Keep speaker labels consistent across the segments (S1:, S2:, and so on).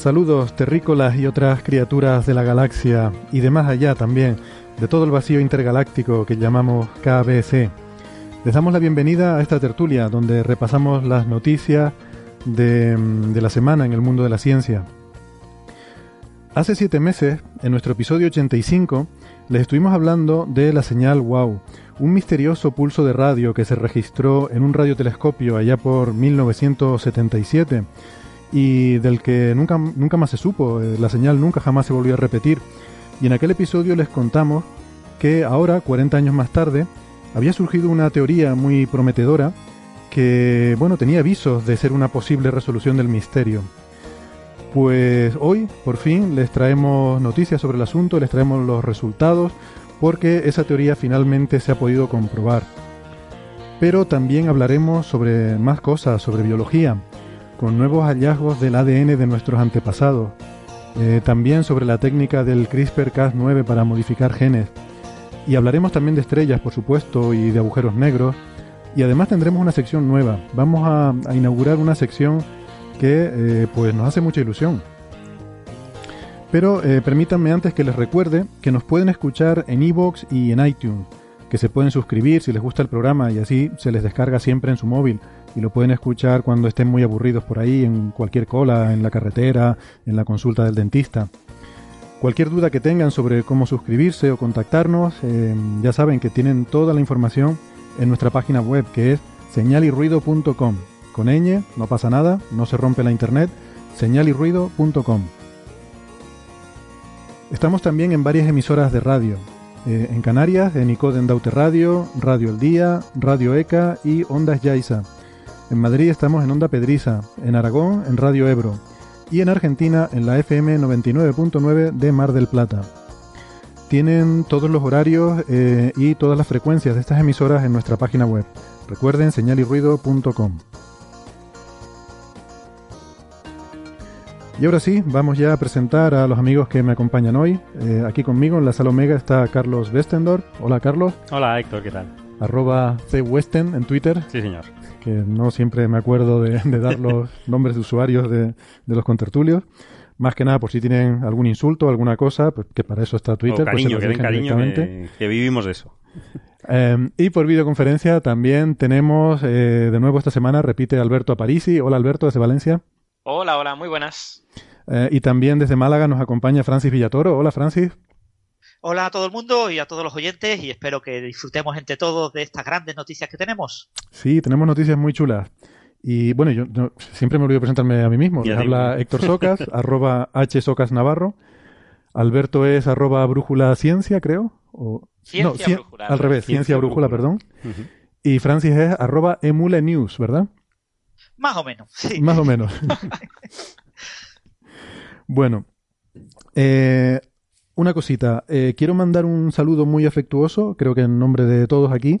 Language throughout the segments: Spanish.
S1: Saludos terrícolas y otras criaturas de la galaxia y de más allá también, de todo el vacío intergaláctico que llamamos KBC. Les damos la bienvenida a esta tertulia donde repasamos las noticias de, mm, de la semana en el mundo de la ciencia. Hace siete meses, en nuestro episodio 85, les estuvimos hablando de la señal WOW, un misterioso pulso de radio que se registró en un radiotelescopio allá por 1977 y del que nunca, nunca más se supo, eh, la señal nunca jamás se volvió a repetir. Y en aquel episodio les contamos que ahora, 40 años más tarde, había surgido una teoría muy prometedora que, bueno, tenía avisos de ser una posible resolución del misterio. Pues hoy, por fin, les traemos noticias sobre el asunto, les traemos los resultados, porque esa teoría finalmente se ha podido comprobar. Pero también hablaremos sobre más cosas, sobre biología, con nuevos hallazgos del ADN de nuestros antepasados, eh, también sobre la técnica del CRISPR-Cas9 para modificar genes, y hablaremos también de estrellas, por supuesto, y de agujeros negros, y además tendremos una sección nueva. Vamos a, inaugurar una sección que eh, pues nos hace mucha ilusión. Pero eh, permítanme antes que les recuerde que nos pueden escuchar en iVoox y en iTunes, que se pueden suscribir si les gusta el programa y así se les descarga siempre en su móvil y lo pueden escuchar cuando estén muy aburridos por ahí, en cualquier cola, en la carretera, en la consulta del dentista. Cualquier duda que tengan sobre cómo suscribirse o contactarnos, eh, ya saben que tienen toda la información en nuestra página web que es señalirruido.com. Con ñ, no pasa nada, no se rompe la internet, señalirruido.com. Estamos también en varias emisoras de radio. eh, en Canarias, en Icoden Daute Radio, Radio El Día, Radio ECA y Ondas Yaiza. En Madrid estamos en Onda Pedriza, en Aragón en Radio Ebro y en Argentina en la FM 99.9 de Mar del Plata. Tienen todos los horarios eh, y todas las frecuencias de estas emisoras en nuestra página web. Recuerden señalirruido.com. Y ahora sí, vamos ya a presentar a los amigos que me acompañan hoy. Eh, aquí conmigo en la sala Omega está Carlos Westendorf. Hola Carlos,
S2: Hola Héctor, ¿qué tal?
S1: arroba cwesten en Twitter,
S2: Sí, señor.
S1: Que no siempre me acuerdo de, de dar los nombres de usuarios de, de los contertulios. Más que nada, por si tienen algún insulto o alguna cosa, pues que para eso está Twitter.
S2: o
S1: pues se
S2: cariño,
S1: los
S2: que den cariño, que, que vivimos de eso.
S1: Eh, y por videoconferencia también tenemos, eh, de nuevo esta semana, repite Alberto Aparici. Hola Alberto, desde Valencia.
S3: Hola, hola, muy buenas.
S1: Eh, y también desde Málaga nos acompaña Francis Villatoro. Hola Francis.
S3: Hola a todo el mundo y a todos los oyentes y espero que disfrutemos entre todos de estas grandes noticias que tenemos.
S1: Sí, tenemos noticias muy chulas. Y bueno, yo, yo siempre me olvido presentarme a mí mismo. Les habla Héctor Socas, arroba hsocas Navarro. Alberto es arroba brújula ciencia, creo. O,
S3: Ciencia
S1: cien-
S3: Brújula.
S1: Al revés, ciencia,
S2: Ciencia
S1: brújula,
S2: Brújula.
S1: perdón. Y Francis es arroba emule news, ¿verdad?
S3: Más o menos, sí.
S1: Más o menos. bueno, eh, una cosita. Eh, quiero mandar un saludo muy afectuoso, creo que en nombre de todos aquí,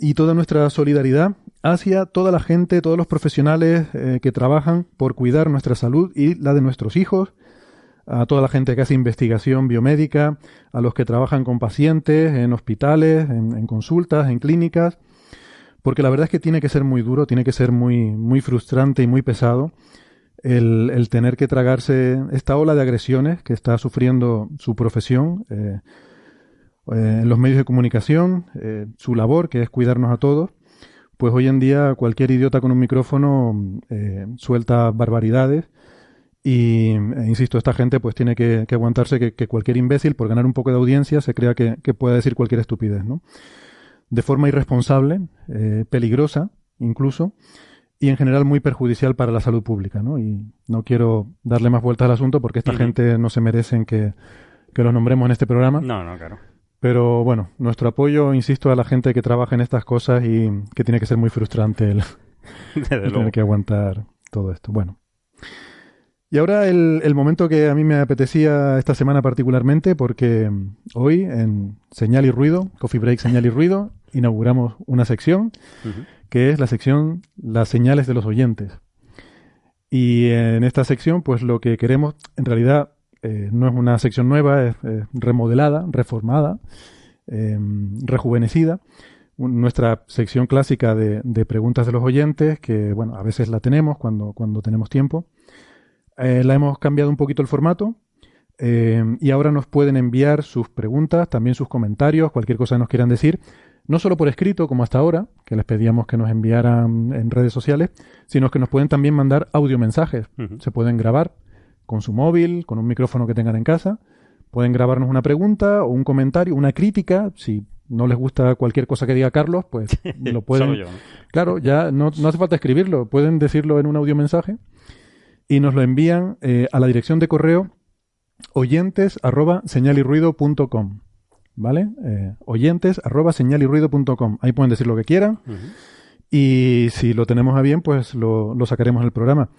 S1: y toda nuestra solidaridad hacia toda la gente, todos los profesionales eh, que trabajan por cuidar nuestra salud y la de nuestros hijos, a toda la gente que hace investigación biomédica, a los que trabajan con pacientes en hospitales, en, en consultas, en clínicas, porque la verdad es que tiene que ser muy duro, tiene que ser muy, muy frustrante y muy pesado el, tener que tragarse esta ola de agresiones que está sufriendo su profesión, eh, eh, los medios de comunicación, eh, su labor, que es cuidarnos a todos, pues hoy en día cualquier idiota con un micrófono suelta barbaridades y, insisto, esta gente pues tiene que, aguantarse que, cualquier imbécil, por ganar un poco de audiencia, se crea que, pueda decir cualquier estupidez, ¿no? De forma irresponsable, peligrosa incluso, y en general muy perjudicial para la salud pública, ¿no? Y no quiero darle más vueltas al asunto porque esta gente no se merecen que, que los nombremos en este programa.
S2: No, no, claro.
S1: Pero bueno, nuestro apoyo, insisto, a la gente que trabaja en estas cosas y que tiene que ser muy frustrante el, tener que aguantar todo esto. Bueno. Y ahora el, el, momento que a mí me apetecía esta semana particularmente, porque hoy en Señal y Ruido, Coffee Break Señal y Ruido, inauguramos una sección que es la sección Las señales de los oyentes. Y en esta sección, pues lo que queremos, en realidad, eh, no es una sección nueva, es, remodelada, reformada, em, rejuvenecida. Nuestra sección clásica de, preguntas de los oyentes, que bueno, a veces la tenemos cuando, cuando tenemos tiempo. Eh, la hemos cambiado un poquito el formato, em, y ahora nos pueden enviar sus preguntas, también sus comentarios, cualquier cosa que nos quieran decir, no solo por escrito, como hasta ahora, que les pedíamos que nos enviaran en redes sociales, sino que nos pueden también mandar audiomensajes. Se pueden grabar con su móvil, con un micrófono que tengan en casa. Pueden grabarnos una pregunta o un comentario, una crítica. Si no les gusta cualquier cosa que diga Carlos, pues lo pueden. Claro, ya no, hace falta escribirlo. Pueden decirlo en un audiomensaje y nos lo envían eh, a la dirección de correo oyentes arroba ¿vale? Eh, oyentes arroba señalirruido.com. Ahí pueden decir lo que quieran. Y si lo tenemos a bien, pues lo, sacaremos en el programa.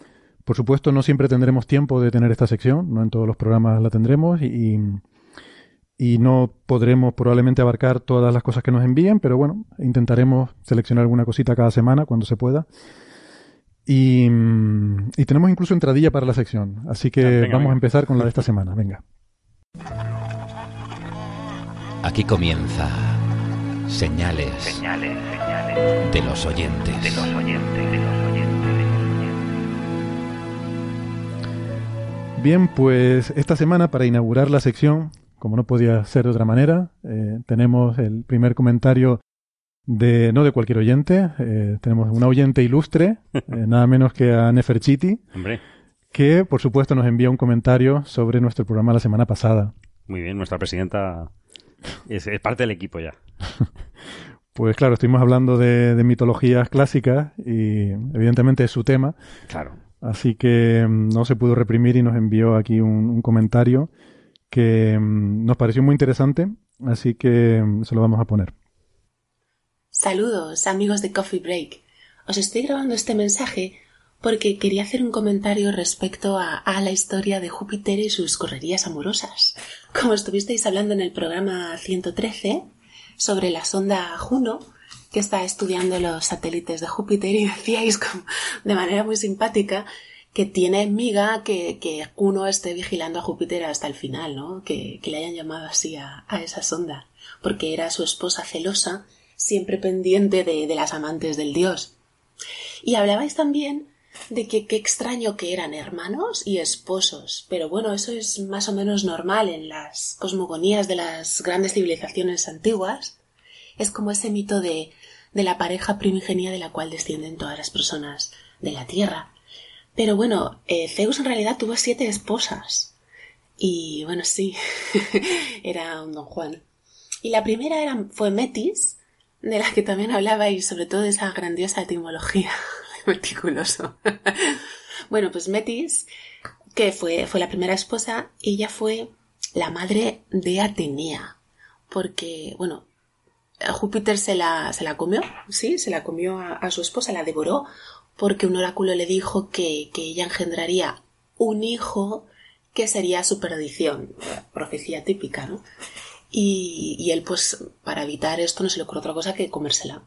S1: Por supuesto, no siempre tendremos tiempo de tener esta sección, no en todos los programas la tendremos y, y no podremos probablemente abarcar todas las cosas que nos envíen, pero bueno, intentaremos seleccionar alguna cosita cada semana cuando se pueda. Y, y tenemos incluso entradilla para la sección, así que ah, vamos a empezar con la de esta semana. Venga.
S4: Aquí comienza señales, de los oyentes.
S1: Bien, pues esta semana para inaugurar la sección, como no podía ser de otra manera, eh, tenemos el primer comentario de no de cualquier oyente, eh, tenemos una oyente ilustre, eh, nada menos que a Neferchiti, que por supuesto nos envía un comentario sobre nuestro programa la semana pasada.
S2: Muy bien, nuestra presidenta es, parte del equipo ya.
S1: Pues claro, estuvimos hablando de, mitologías clásicas y evidentemente es su tema.
S2: Claro.
S1: Así que mm, no se pudo reprimir y nos envió aquí un, comentario que mm, nos pareció muy interesante, así que mm, se lo vamos a poner.
S5: Saludos, amigos de Coffee Break. Os estoy grabando este mensaje porque quería hacer un comentario respecto a, la historia de Júpiter y sus correrías amorosas. Como estuvisteis hablando en el programa 113 sobre la sonda Juno, que está estudiando los satélites de Júpiter y decíais de manera muy simpática que tiene miga que, que Juno esté vigilando a Júpiter hasta el final, ¿no? Que, le hayan llamado así a, esa sonda, porque era su esposa celosa, siempre pendiente de, de las amantes del dios. Y hablabais también de que qué extraño que eran hermanos y esposos, pero bueno, eso es más o menos normal en las cosmogonías de las grandes civilizaciones antiguas. Es como ese mito de, de la pareja primigenia de la cual descienden todas las personas de la Tierra. Pero bueno, eh, Zeus en realidad tuvo siete esposas. Y bueno, sí, era un don Juan. Y la primera era, fue Metis, de la que también hablaba y sobre todo de esa grandiosa etimología meticuloso. bueno, pues Metis, que fue, fue la primera esposa, ella fue la madre de Atenea. Porque, bueno, Júpiter se la, se la comió, sí, se la comió a, su esposa, la devoró, porque un oráculo le dijo que, que ella engendraría un hijo que sería su perdición. Profecía típica, ¿no? Y, y, él, pues, para evitar esto, no se le ocurrió otra cosa que comérsela.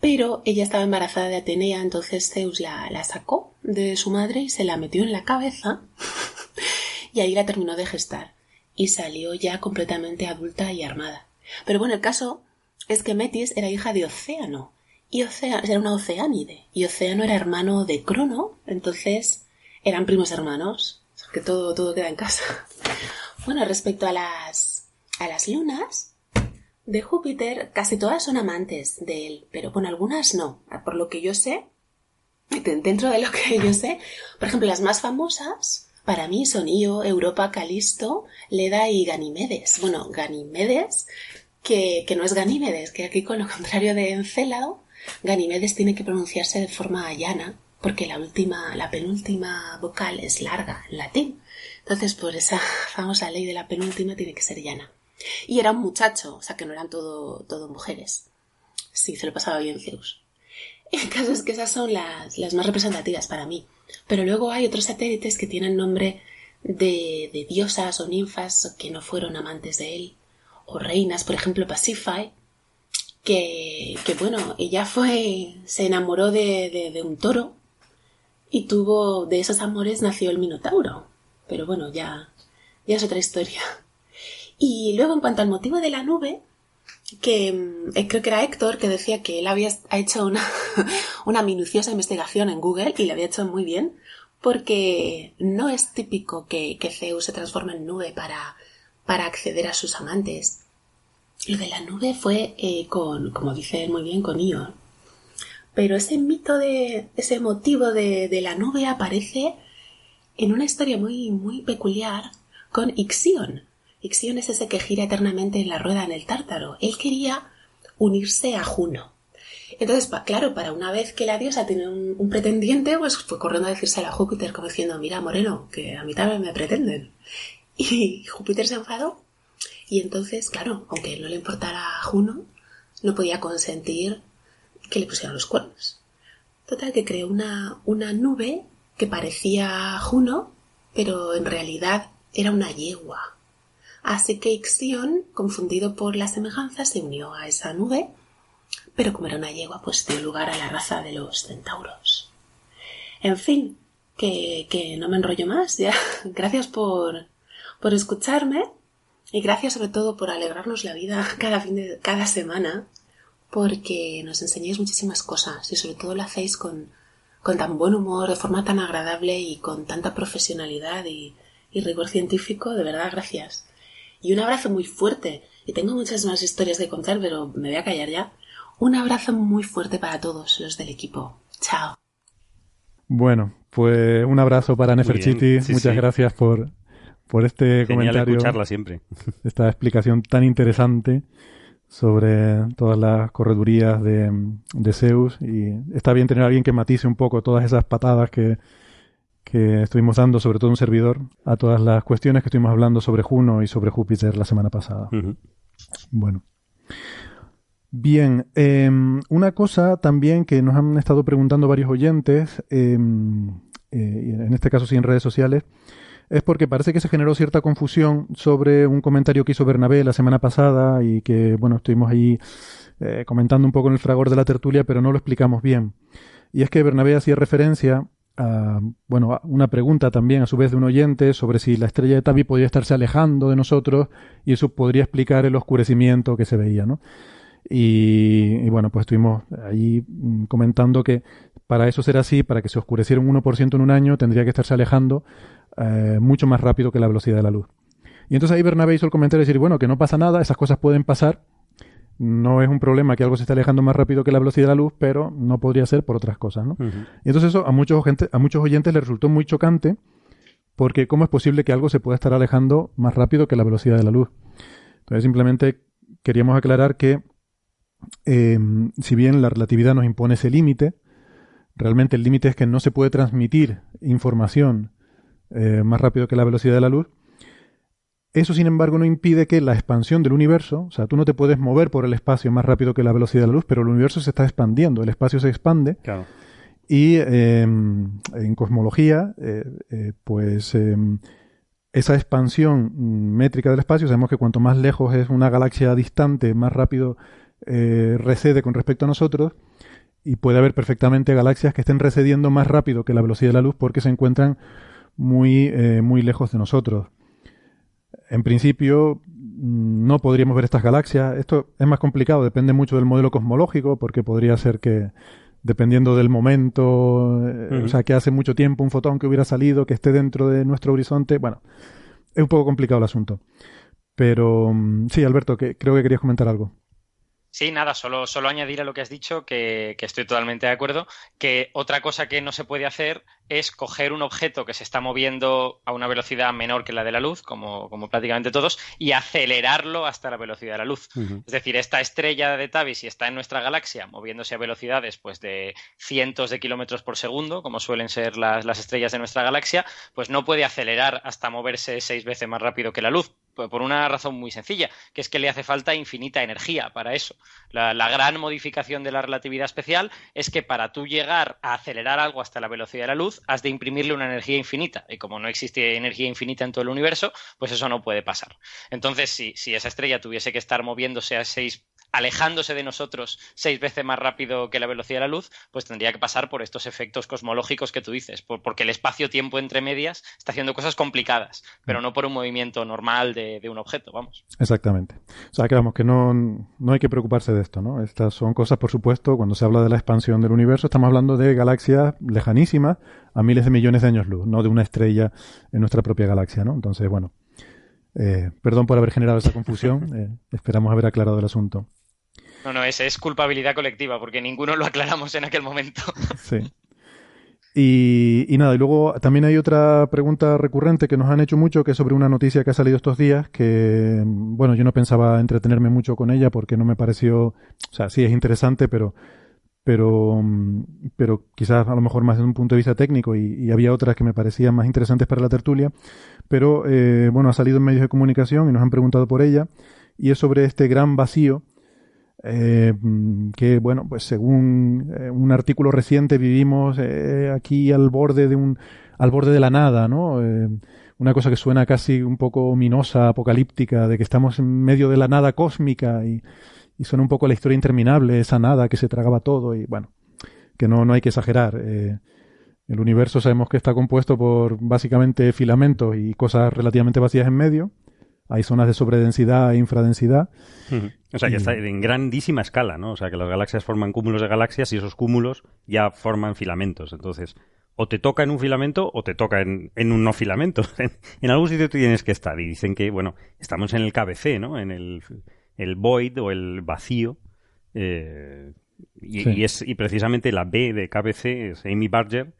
S5: Pero ella estaba embarazada de Atenea, entonces Zeus la, la sacó de su madre y se la metió en la cabeza y ahí la terminó de gestar y salió ya completamente adulta y armada. Pero bueno, el caso es que Metis era hija de Océano y Océano era una oceánide y Océano era hermano de Crono, entonces eran primos hermanos, que todo, todo queda en casa. Bueno, respecto a las, a las lunas de Júpiter, casi todas son amantes de él, pero con algunas no. Por lo que yo sé, dentro de lo que yo sé, por ejemplo, las más famosas para mí son Io, Europa, Calisto, Leda y Ganimedes. Bueno, Ganimedes, que, que no es Ganímedes, que aquí con lo contrario de Encélado, Ganimedes tiene que pronunciarse de forma llana, porque la última, la penúltima vocal es larga en latín. Entonces, por esa famosa ley de la penúltima tiene que ser llana. Y era un muchacho, o sea que no eran todo, mujeres. Sí, se lo pasaba bien Zeus. El caso es que esas son las, las más representativas para mí. Pero luego hay otros satélites que tienen nombre de, de diosas o ninfas que no fueron amantes de él. O reinas, por ejemplo, Pasiphae, que, que bueno, ella fue, se enamoró de, de, un toro y tuvo, de esos amores nació el Minotauro. Pero bueno, ya, ya es otra historia. Y luego en cuanto al motivo de la nube, que mm, eh, creo que era Héctor que decía que él había hecho una, una minuciosa investigación en Google y le había hecho muy bien, porque no es típico que, que Zeus se transforme en nube para, para acceder a sus amantes. Lo de la nube fue eh, con, como dice muy bien, con Io. Pero ese mito de, ese motivo de, de, la nube aparece en una historia muy, muy peculiar con Ixion. Ixion es ese que gira eternamente en la rueda en el tártaro. Él quería unirse a Juno. Entonces, claro, para una vez que la diosa tiene un, pretendiente, pues fue corriendo a decirse a Júpiter como diciendo, mira, Moreno, que a mí también me pretenden. Y Júpiter se enfadó y entonces, claro, aunque no le importara a Juno, no podía consentir que le pusieran los cuernos. Total, que creó una, una nube que parecía Juno, pero en realidad era una yegua. Así que Ixion, confundido por la semejanza, se unió a esa nube, pero como era una yegua, pues dio lugar a la raza de los centauros. En fin, que, que no me enrollo más, ya. Gracias por, por escucharme y gracias sobre todo por alegrarnos la vida cada fin de cada semana, porque nos enseñáis muchísimas cosas y sobre todo lo hacéis con, con tan buen humor, de forma tan agradable y con tanta profesionalidad y, y rigor científico. De verdad, gracias. Y un abrazo muy fuerte. Y tengo muchas más historias que contar, pero me voy a callar ya. Un abrazo muy fuerte para todos los del equipo. Chao.
S1: Bueno, pues un abrazo para Neferchiti. Sí, Muchas sí. gracias por, por este
S2: Genial
S1: comentario.
S2: escucharla siempre.
S1: Esta explicación tan interesante sobre todas las corredurías de, de, Zeus. Y está bien tener a alguien que matice un poco todas esas patadas que, que estuvimos dando, sobre todo un servidor, a todas las cuestiones que estuvimos hablando sobre Juno y sobre Júpiter la semana pasada.
S2: Uh -huh.
S1: Bueno. Bien, eh, una cosa también que nos han estado preguntando varios oyentes, eh, en este caso sí en redes sociales, es porque parece que se generó cierta confusión sobre un comentario que hizo Bernabé la semana pasada y que, bueno, estuvimos ahí eh, comentando un poco en el fragor de la tertulia, pero no lo explicamos bien. Y es que Bernabé hacía referencia a, bueno, una pregunta también a su vez de un oyente sobre si la estrella de Tabi podía estarse alejando de nosotros y eso podría explicar el oscurecimiento que se veía, ¿no? Y, bueno, pues estuvimos ahí comentando que para eso ser así, para que se oscureciera un 1% en un año, tendría que estarse alejando eh, mucho más rápido que la velocidad de la luz. Y entonces ahí Bernabé hizo el comentario de decir, bueno, que no pasa nada, esas cosas pueden pasar, no es un problema que algo se esté alejando más rápido que la velocidad de la luz, pero no podría ser por otras cosas, ¿no? Uh -huh. Y entonces eso a muchos, gente, a muchos oyentes les resultó muy chocante, porque ¿cómo es posible que algo se pueda estar alejando más rápido que la velocidad de la luz? Entonces simplemente queríamos aclarar que eh, si bien la relatividad nos impone ese límite, realmente el límite es que no se puede transmitir información eh, más rápido que la velocidad de la luz. Eso, sin embargo, no impide que la expansión del universo, o sea, tú no te puedes mover por el espacio más rápido que la velocidad de la luz, pero el universo se está expandiendo, el espacio se expande.
S2: Claro.
S1: Y eh, en cosmología, eh, pues esa expansión métrica del espacio, sabemos que cuanto más lejos es una galaxia distante, más rápido recede con respecto a nosotros y puede haber perfectamente galaxias que estén recediendo más rápido que la velocidad de la luz porque se encuentran muy, eh, muy lejos de nosotros. En principio, no podríamos ver estas galaxias. Esto es más complicado, depende mucho del modelo cosmológico, porque podría ser que dependiendo del momento, eh, o sea, que hace mucho tiempo un fotón que hubiera salido, que esté dentro de nuestro horizonte, bueno, es un poco complicado el asunto. Pero mm, sí, Alberto, que creo que querías comentar algo.
S6: Sí, nada, solo, solo añadir a lo que has dicho, que, que, estoy totalmente de acuerdo, que otra cosa que no se puede hacer es coger un objeto que se está moviendo a una velocidad menor que la de la luz, como, como prácticamente todos, y acelerarlo hasta la velocidad de la luz. Uh -huh. Es decir, esta estrella de Tabi, si está en nuestra galaxia, moviéndose a velocidades pues, de cientos de kilómetros por segundo, como suelen ser las, las estrellas de nuestra galaxia, pues no puede acelerar hasta moverse seis veces más rápido que la luz, por una razón muy sencilla, que es que le hace falta infinita energía para eso. La, gran modificación de la relatividad especial es que para tú llegar a acelerar algo hasta la velocidad de la luz, has de imprimirle una energía infinita. Y como no existe energía infinita en todo el universo, pues eso no puede pasar. Entonces, si, si esa estrella tuviese que estar moviéndose a seis alejándose de nosotros seis veces más rápido que la velocidad de la luz, pues tendría que pasar por estos efectos cosmológicos que tú dices, por, porque el espacio-tiempo entre medias está haciendo cosas complicadas, pero no por un movimiento normal de, de, un objeto, vamos.
S1: Exactamente. O sea, que vamos, que no, no hay que preocuparse de esto, ¿no? Estas son cosas, por supuesto, cuando se habla de la expansión del universo, estamos hablando de galaxias lejanísimas a miles de millones de años luz, no de una estrella en nuestra propia galaxia, ¿no? Entonces, bueno, eh, perdón por haber generado esa confusión, eh, esperamos haber aclarado el asunto.
S6: No, no, es, es culpabilidad colectiva, porque ninguno lo aclaramos en aquel momento.
S1: Sí. Y, y, nada, y luego también hay otra pregunta recurrente que nos han hecho mucho, que es sobre una noticia que ha salido estos días, que, bueno, yo no pensaba entretenerme mucho con ella porque no me pareció, o sea, sí es interesante, pero, pero, pero quizás a lo mejor más desde un punto de vista técnico y, y había otras que me parecían más interesantes para la tertulia, pero, eh, bueno, ha salido en medios de comunicación y nos han preguntado por ella, y es sobre este gran vacío eh, que bueno, pues según eh, un artículo reciente vivimos eh, aquí al borde de un, al borde de la nada, ¿no? Una cosa que suena casi un poco ominosa, apocalíptica, de que estamos en medio de la nada cósmica y, y suena un poco la historia interminable, esa nada que se tragaba todo y bueno, que no, no hay que exagerar. El universo sabemos que está compuesto por básicamente filamentos y cosas relativamente vacías en medio hay zonas de sobredensidad e infradensidad.
S2: Uh -huh. O sea, que está en grandísima escala, ¿no? O sea, que las galaxias forman cúmulos de galaxias y esos cúmulos ya forman filamentos. Entonces, o te toca en un filamento o te toca en, en un no filamento. En, algún sitio tienes que estar. Y dicen que, bueno, estamos en el KBC, ¿no? En el, el void o el vacío. Eh, y, sí. y, es, y precisamente la B de KBC es Amy Barger,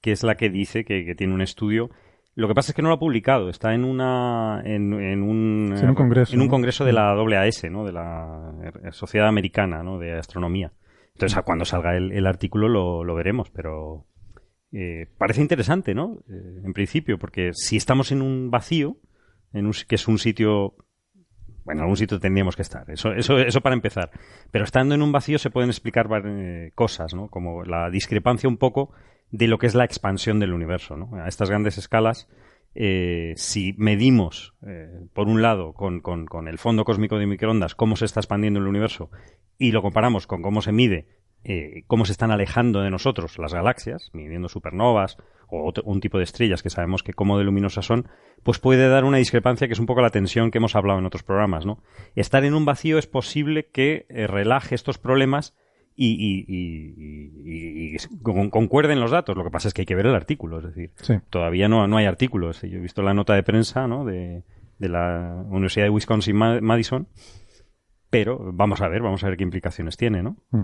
S2: que es la que dice que, que tiene un estudio lo que pasa es que no lo ha publicado, está en una en, en un,
S1: sí, en un congreso,
S2: en un congreso ¿no? de la AAS, ¿no? De la Sociedad Americana, ¿no? De Astronomía. Entonces, cuando salga el, el artículo lo, lo, veremos, pero eh, parece interesante, ¿no? Eh, en principio, porque si estamos en un vacío, en un, que es un sitio bueno, en algún sitio tendríamos que estar. Eso, eso, eso para empezar. Pero estando en un vacío se pueden explicar eh, cosas, ¿no? Como la discrepancia un poco de lo que es la expansión del universo. A estas grandes escalas, eh, si medimos, eh, por un lado, con, con, el fondo cósmico de microondas, cómo se está expandiendo el universo, y lo comparamos con cómo se mide, eh, cómo se están alejando de nosotros las galaxias, midiendo supernovas o un tipo de estrellas que sabemos que cómo de luminosas son, pues puede dar una discrepancia que es un poco la tensión que hemos hablado en otros programas. ¿no? Estar en un vacío es posible que eh, relaje estos problemas y, y, y, y, concuerden los datos. Lo que pasa es que hay que ver el artículo, es decir,
S1: sí.
S2: todavía no, no hay artículos. Yo he visto la nota de prensa ¿no? de, de la Universidad de Wisconsin-Madison, pero vamos a ver, vamos a ver qué implicaciones tiene, ¿no?
S1: Mm.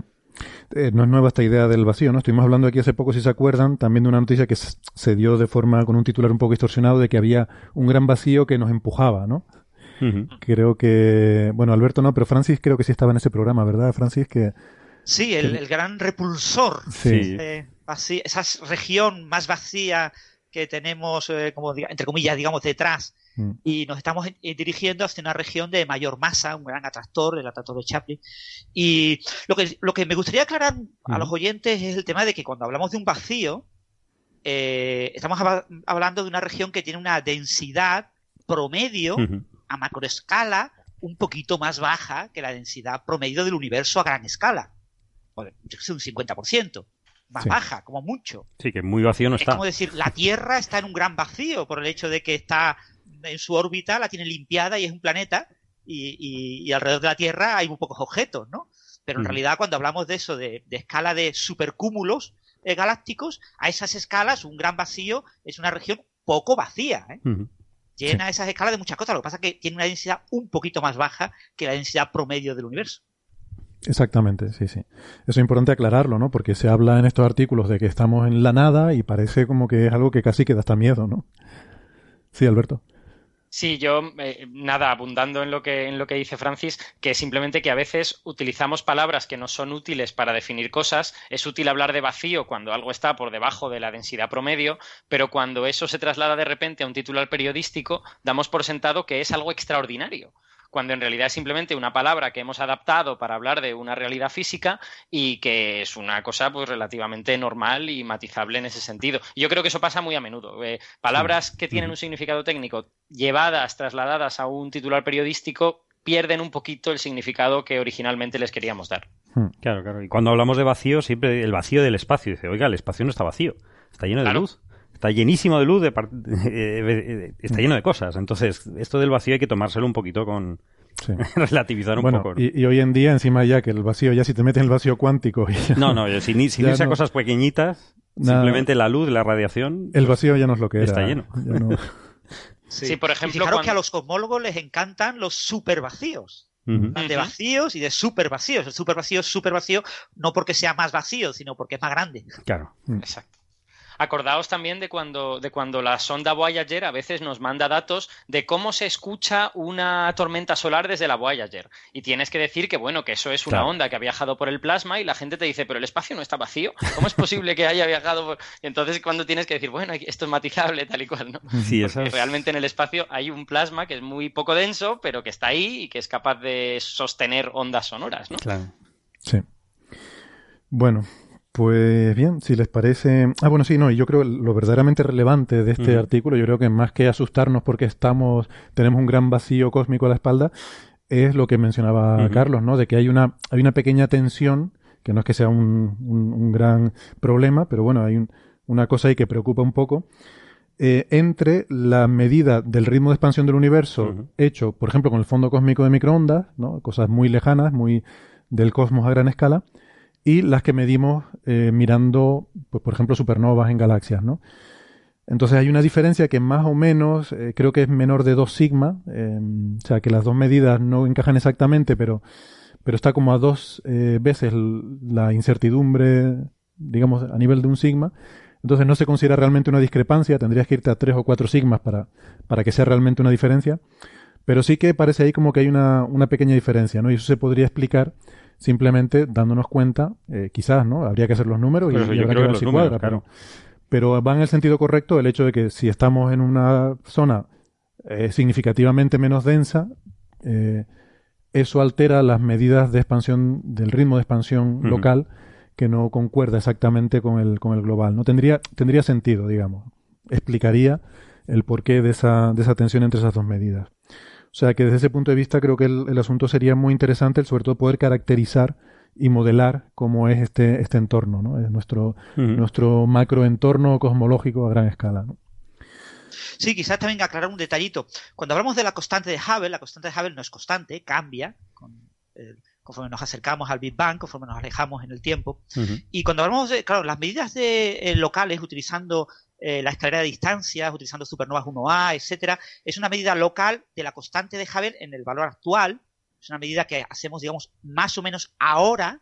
S1: Eh, no es nueva esta idea del vacío, ¿no? Estuvimos hablando aquí hace poco, si se acuerdan, también de una noticia que se dio de forma con un titular un poco distorsionado de que había un gran vacío que nos empujaba, ¿no? Uh -huh. Creo que, bueno, Alberto no, pero Francis creo que sí estaba en ese programa, ¿verdad, Francis? Que
S3: Sí, el, el gran repulsor.
S1: Sí.
S3: Eh, así, esa región más vacía que tenemos, eh, como entre comillas, digamos, detrás. Mm. Y nos estamos eh, dirigiendo hacia una región de mayor masa, un gran atractor, el atractor de Chaplin. Y lo que, lo que me gustaría aclarar mm. a los oyentes es el tema de que cuando hablamos de un vacío, eh, estamos hablando de una región que tiene una densidad promedio uh -huh. a macroescala un poquito más baja que la densidad promedio del universo a gran escala es un 50%, más sí. baja, como mucho.
S2: Sí, que muy vacío no está.
S3: Es como decir, la Tierra está en un gran vacío por el hecho de que está en su órbita, la tiene limpiada y es un planeta, y, y, y alrededor de la Tierra hay muy pocos objetos, ¿no? Pero en mm. realidad cuando hablamos de eso, de, escala de supercúmulos eh, galácticos, a esas escalas un gran vacío es una región poco vacía. ¿eh? Llena esas escalas de muchas cosas. Lo que pasa es que tiene una densidad un poquito más baja que la densidad promedio del universo.
S1: Exactamente, sí, sí. Eso es importante aclararlo, ¿no? Porque se habla en estos artículos de que estamos en la nada y parece como que es algo que casi que da hasta miedo, ¿no? Sí, Alberto.
S6: Sí, yo, eh, nada, abundando en lo, que, en lo que dice Francis, que simplemente que a veces utilizamos palabras que no son útiles para definir cosas. Es útil hablar de vacío cuando algo está por debajo de la densidad promedio, pero cuando eso se traslada de repente a un titular periodístico, damos por sentado que es algo extraordinario cuando en realidad es simplemente una palabra que hemos adaptado para hablar de una realidad física y que es una cosa pues relativamente normal y matizable en ese sentido. yo creo que eso pasa muy a menudo. Eh, palabras que tienen un significado técnico llevadas, trasladadas a un titular periodístico pierden un poquito el significado que originalmente les queríamos dar.
S2: Hmm. Claro, claro. Y cuando hablamos de vacío, siempre el vacío del espacio. Dice, oiga, el espacio no está vacío, está lleno de luz está llenísimo de luz, de eh, está lleno de cosas. Entonces, esto del vacío hay que tomárselo un poquito con... relativizar un poco.
S1: Y, hoy en día, encima ya que el vacío, ya si te metes en el vacío cuántico...
S2: no, no, si ni, si a cosas pequeñitas, simplemente la luz, la radiación...
S1: El vacío ya no es lo que era.
S2: Está lleno.
S6: Sí. por ejemplo...
S3: Claro que a los cosmólogos les encantan los supervacíos. De vacíos y de super vacíos. El super vacío es super vacío no porque sea más vacío, sino porque es más grande.
S2: Claro.
S6: Exacto. Acordaos también de cuando, de cuando la sonda Voyager a veces nos manda datos de cómo se escucha una tormenta solar desde la Voyager. Y tienes que decir que, bueno, que eso es una onda que ha viajado por el plasma y la gente te dice, pero el espacio no está vacío. ¿Cómo es posible que haya viajado por...? Y entonces cuando tienes que decir, bueno, esto es matizable, tal y cual, ¿no?
S2: Sí, eso
S6: Realmente en el espacio hay un plasma que es muy poco denso, pero que está ahí y que es capaz de sostener ondas sonoras, ¿no?
S1: Claro. Sí. Bueno, pues bien, si les parece. Ah, bueno, sí, no, y yo creo lo verdaderamente relevante de este artículo, yo creo que más que asustarnos porque estamos, tenemos un gran vacío cósmico a la espalda, es lo que mencionaba Carlos, ¿no? De que hay una, hay una pequeña tensión, que no es que sea un, un, gran problema, pero bueno, hay una cosa ahí que preocupa un poco, eh, entre la medida del ritmo de expansión del universo hecho, por ejemplo, con el fondo cósmico de microondas, ¿no? Cosas muy lejanas, muy del cosmos a gran escala, y las que medimos eh, mirando, pues, por ejemplo, supernovas en galaxias, ¿no? Entonces hay una diferencia que más o menos eh, creo que es menor de 2 sigma, em, o sea que las dos medidas no encajan exactamente, pero, pero está como a dos eh, veces la incertidumbre, digamos, a nivel de un sigma. Entonces no se considera realmente una discrepancia, tendrías que irte a 3 o 4 sigmas para, para que sea realmente una diferencia. Pero sí que parece ahí como que hay una, una pequeña diferencia, ¿no? Y eso se podría explicar simplemente dándonos cuenta, eh, quizás, ¿no? Habría que hacer los números y,
S2: yo creo que, los números, claro.
S1: pero, va en el sentido correcto el hecho de que si estamos en una zona eh, significativamente menos densa, eh, eso altera las medidas de expansión, del ritmo de expansión local, que no concuerda exactamente con el, con el global. No tendría, tendría sentido, digamos. Explicaría el porqué de esa, de esa tensión entre esas dos medidas. O sea que desde ese punto de vista creo que el, asunto sería muy interesante, sobre todo poder caracterizar y modelar cómo es este, este entorno, ¿no? Es nuestro, nuestro macroentorno cosmológico a gran escala, ¿no?
S3: Sí, quizás también aclarar un detallito. Cuando hablamos de la constante de Hubble, la constante de Hubble no es constante, cambia conforme nos acercamos al Big Bang, conforme nos alejamos en el tiempo. Y cuando hablamos de, claro, las medidas de, eh, locales utilizando eh, la escalera de distancias, utilizando supernovas 1A, etcétera, es una medida local de la constante de Hubble en el valor actual. Es una medida que hacemos, digamos, más o menos ahora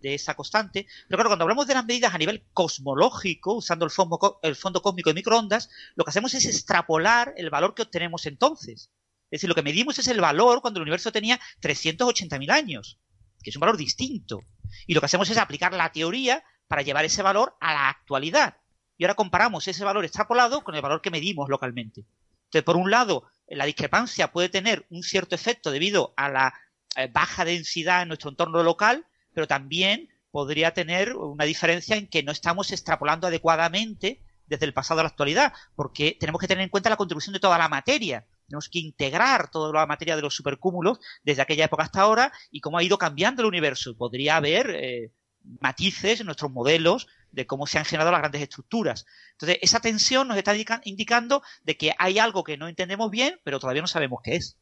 S3: de esa constante. Pero claro, cuando hablamos de las medidas a nivel cosmológico, usando el fondo, el fondo cósmico de microondas, lo que hacemos es extrapolar el valor que obtenemos entonces. Es decir, lo que medimos es el valor cuando el universo tenía 380.000 años, que es un valor distinto. Y lo que hacemos es aplicar la teoría para llevar ese valor a la actualidad y ahora comparamos ese valor extrapolado con el valor que medimos localmente. Entonces, por un lado, la discrepancia puede tener un cierto efecto debido a la eh, baja densidad en nuestro entorno local, pero también podría tener una diferencia en que no estamos extrapolando adecuadamente desde el pasado a la actualidad, porque tenemos que tener en cuenta la contribución de toda la materia. Tenemos que integrar toda la materia de los supercúmulos desde aquella época hasta ahora y cómo ha ido cambiando el universo. Podría haber eh, matices en nuestros modelos de cómo se han generado las grandes estructuras. Entonces, esa tensión nos está indicando de que hay algo que no entendemos bien, pero todavía no sabemos qué es.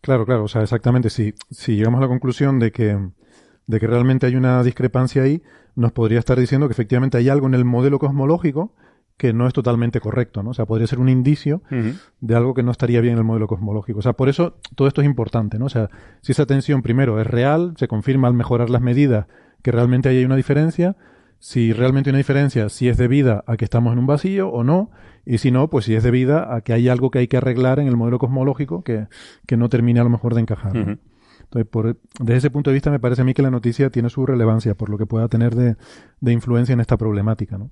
S1: Claro, claro, o sea, exactamente. Si, si llegamos a la conclusión de que, de que realmente hay una discrepancia ahí, nos podría estar diciendo que efectivamente hay algo en el modelo cosmológico que no es totalmente correcto, ¿no? O sea, podría ser un indicio de algo que no estaría bien en el modelo cosmológico. O sea, por eso todo esto es importante, ¿no? O sea, si esa tensión primero es real, se confirma al mejorar las medidas que realmente hay una diferencia, si realmente hay una diferencia, si es debida a que estamos en un vacío o no, y si no, pues si es debida a que hay algo que hay que arreglar en el modelo cosmológico que, que no termine a lo mejor de encajar. Entonces, por, desde ese punto de vista, me parece a mí que la noticia tiene su relevancia por lo que pueda tener de, de influencia en esta problemática. ¿no?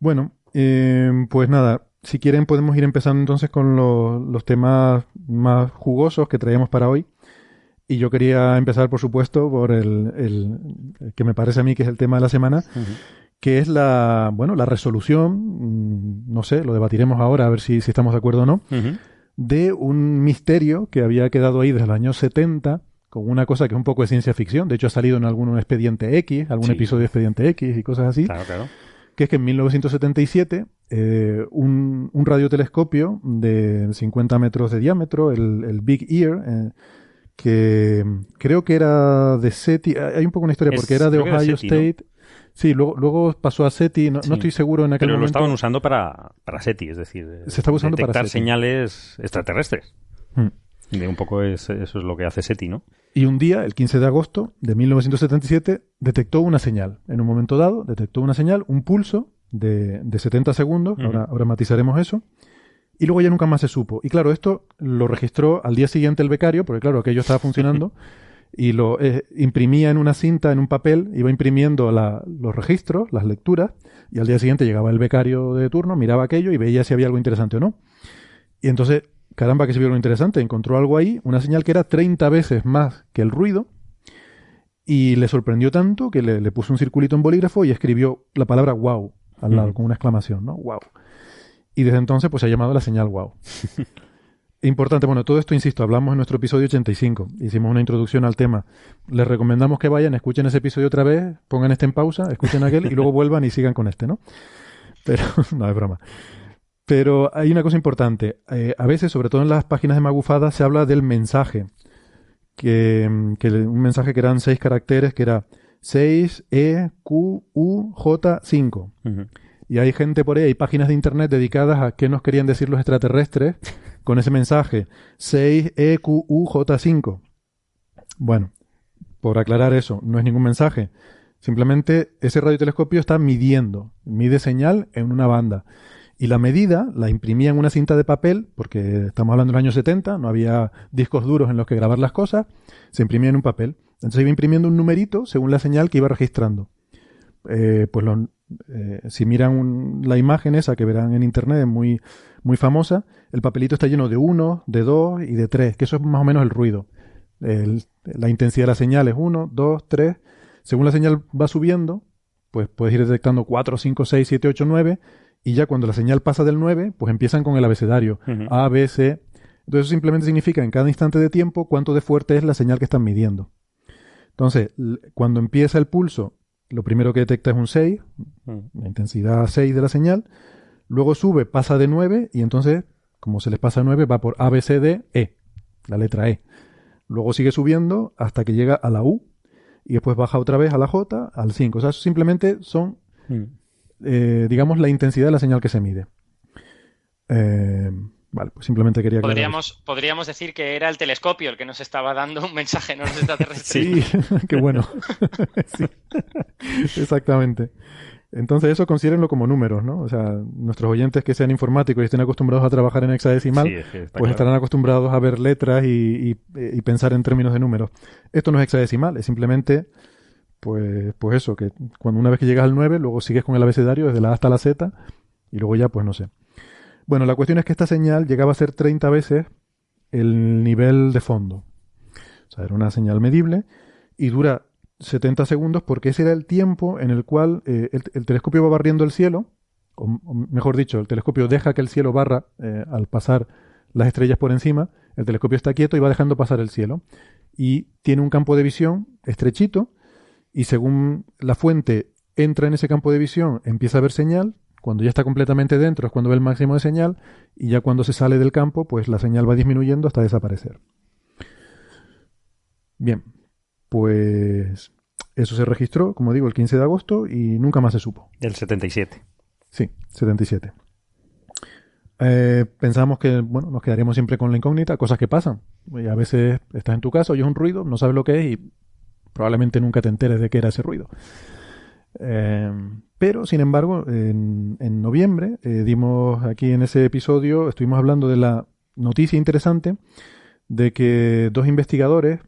S1: Bueno, eh, pues nada, si quieren podemos ir empezando entonces con los temas más jugosos que traíamos para hoy. Y yo quería empezar, por supuesto, por el, el, que me parece a mí que es el tema de la semana, que es la, bueno, la resolución, mm, no sé, lo debatiremos ahora a ver si, si estamos de acuerdo o no, de un misterio que había quedado ahí desde los años 70 con una cosa que es un poco de ciencia ficción. De hecho, ha salido en algún expediente X, algún episodio de expediente X y cosas así.
S2: Claro, claro
S1: que es que en 1977 eh, un, un, radiotelescopio de 50 metros de diámetro, el, Big Ear, eh, que creo que era de SETI, hay un poco una historia porque era de Ohio State. Sí, luego, luego pasó a SETI, no, estoy seguro en aquel
S2: Pero
S1: momento.
S2: lo estaban usando para, para SETI, es decir,
S1: se estaba usando
S2: detectar
S1: para SETI.
S2: señales extraterrestres.
S1: Hmm.
S2: Y un poco es, eso es lo que hace SETI, ¿no?
S1: Y un día, el 15 de agosto de 1977, detectó una señal. En un momento dado, detectó una señal, un pulso de, de 70 segundos, ahora, ahora matizaremos eso, y luego ya nunca más se supo. Y claro, esto lo registró al día siguiente el becario, porque claro, aquello estaba funcionando, y lo eh, imprimía en una cinta, en un papel, iba imprimiendo la, los registros, las lecturas, y al día siguiente llegaba el becario de turno, miraba aquello y veía si había algo interesante o no. Y entonces caramba que se vio lo interesante, encontró algo ahí, una señal que era 30 veces más que el ruido, y le sorprendió tanto que le, puso un circulito en bolígrafo y escribió la palabra wow al lado, con una exclamación, ¿no? Wow. Y desde entonces pues se ha llamado la señal wow. Importante, bueno, todo esto, insisto, hablamos en nuestro episodio 85, hicimos una introducción al tema. Les recomendamos que vayan, escuchen ese episodio otra vez, pongan este en pausa, escuchen aquel y luego vuelvan y sigan con este, ¿no? Pero, no, es broma. Pero hay una cosa importante. Eh, a veces, sobre todo en las páginas de Magufada, se habla del mensaje. Que, un mensaje que eran seis caracteres, que era 6 E Q U J 5. Y hay gente por ahí, hay páginas de internet dedicadas a qué nos querían decir los extraterrestres con ese mensaje 6 E Q U J 5. Bueno, por aclarar eso, no es ningún mensaje. Simplemente ese radiotelescopio está midiendo, mide señal en una banda. Y la medida la imprimía en una cinta de papel, porque estamos hablando de los años 70, no había discos duros en los que grabar las cosas, se imprimía en un papel. Entonces iba imprimiendo un numerito según la señal que iba registrando. Eh, pues eh, si miran la imagen esa que verán en internet, es muy, muy famosa, el papelito está lleno de uno, de dos y de tres, que eso es más o menos el ruido. la intensidad de la señal es uno, dos, tres. Según la señal va subiendo, pues puedes ir detectando cuatro, cinco, seis, siete, ocho, nueve y ya cuando la señal pasa del 9, pues empiezan con el abecedario. A, B, C. Entonces eso simplemente significa en cada instante de tiempo cuánto de fuerte es la señal que están midiendo. Entonces, cuando empieza el pulso, lo primero que detecta es un 6, la intensidad 6 de la señal. Luego sube, pasa de 9 y entonces, como se les pasa 9, va por A, B, C, D, E, la letra E. Luego sigue subiendo hasta que llega a la U y después baja otra vez a la J, al 5. O sea, simplemente son eh, digamos, la intensidad de la señal que se mide. Eh, vale, pues simplemente quería
S6: podríamos, podríamos decir que era el telescopio el que nos estaba dando un mensaje, no los extraterrestres.
S1: sí, qué bueno. exactamente. Entonces eso considérenlo como números, ¿no? O sea, nuestros oyentes que sean informáticos y estén acostumbrados a trabajar en hexadecimal, pues estarán acostumbrados a ver letras y, y, pensar en términos de números. Esto no es hexadecimal, es simplemente pues, pues eso, que cuando una vez que llegas al 9, luego sigues con el abecedario desde la A hasta la Z, y luego ya, pues no sé. Bueno, la cuestión es que esta señal llegaba a ser 30 veces el nivel de fondo. O sea, era una señal medible y dura 70 segundos porque ese era el tiempo en el cual eh, el, telescopio va barriendo el cielo, o, mejor dicho, el telescopio deja que el cielo barra eh, al pasar las estrellas por encima, el telescopio está quieto y va dejando pasar el cielo. Y tiene un campo de visión estrechito y según la fuente entra en ese campo de visión, empieza a ver señal, cuando ya está completamente dentro es cuando ve el máximo de señal y ya cuando se sale del campo, pues la señal va disminuyendo hasta desaparecer. Bien, Pues eso se registró, como digo, el 15 de agosto y nunca más se supo.
S2: Del 77.
S1: Sí, 77. Eh, pensamos que bueno, nos quedaríamos siempre con la incógnita, cosas que pasan. Y a veces estás en tu casa, oyes un ruido, no sabes lo que es y probablemente nunca te enteres de qué era ese ruido. Eh, pero, sin embargo, en, noviembre eh, dimos aquí en ese episodio, estuvimos hablando de la noticia interesante de que dos investigadores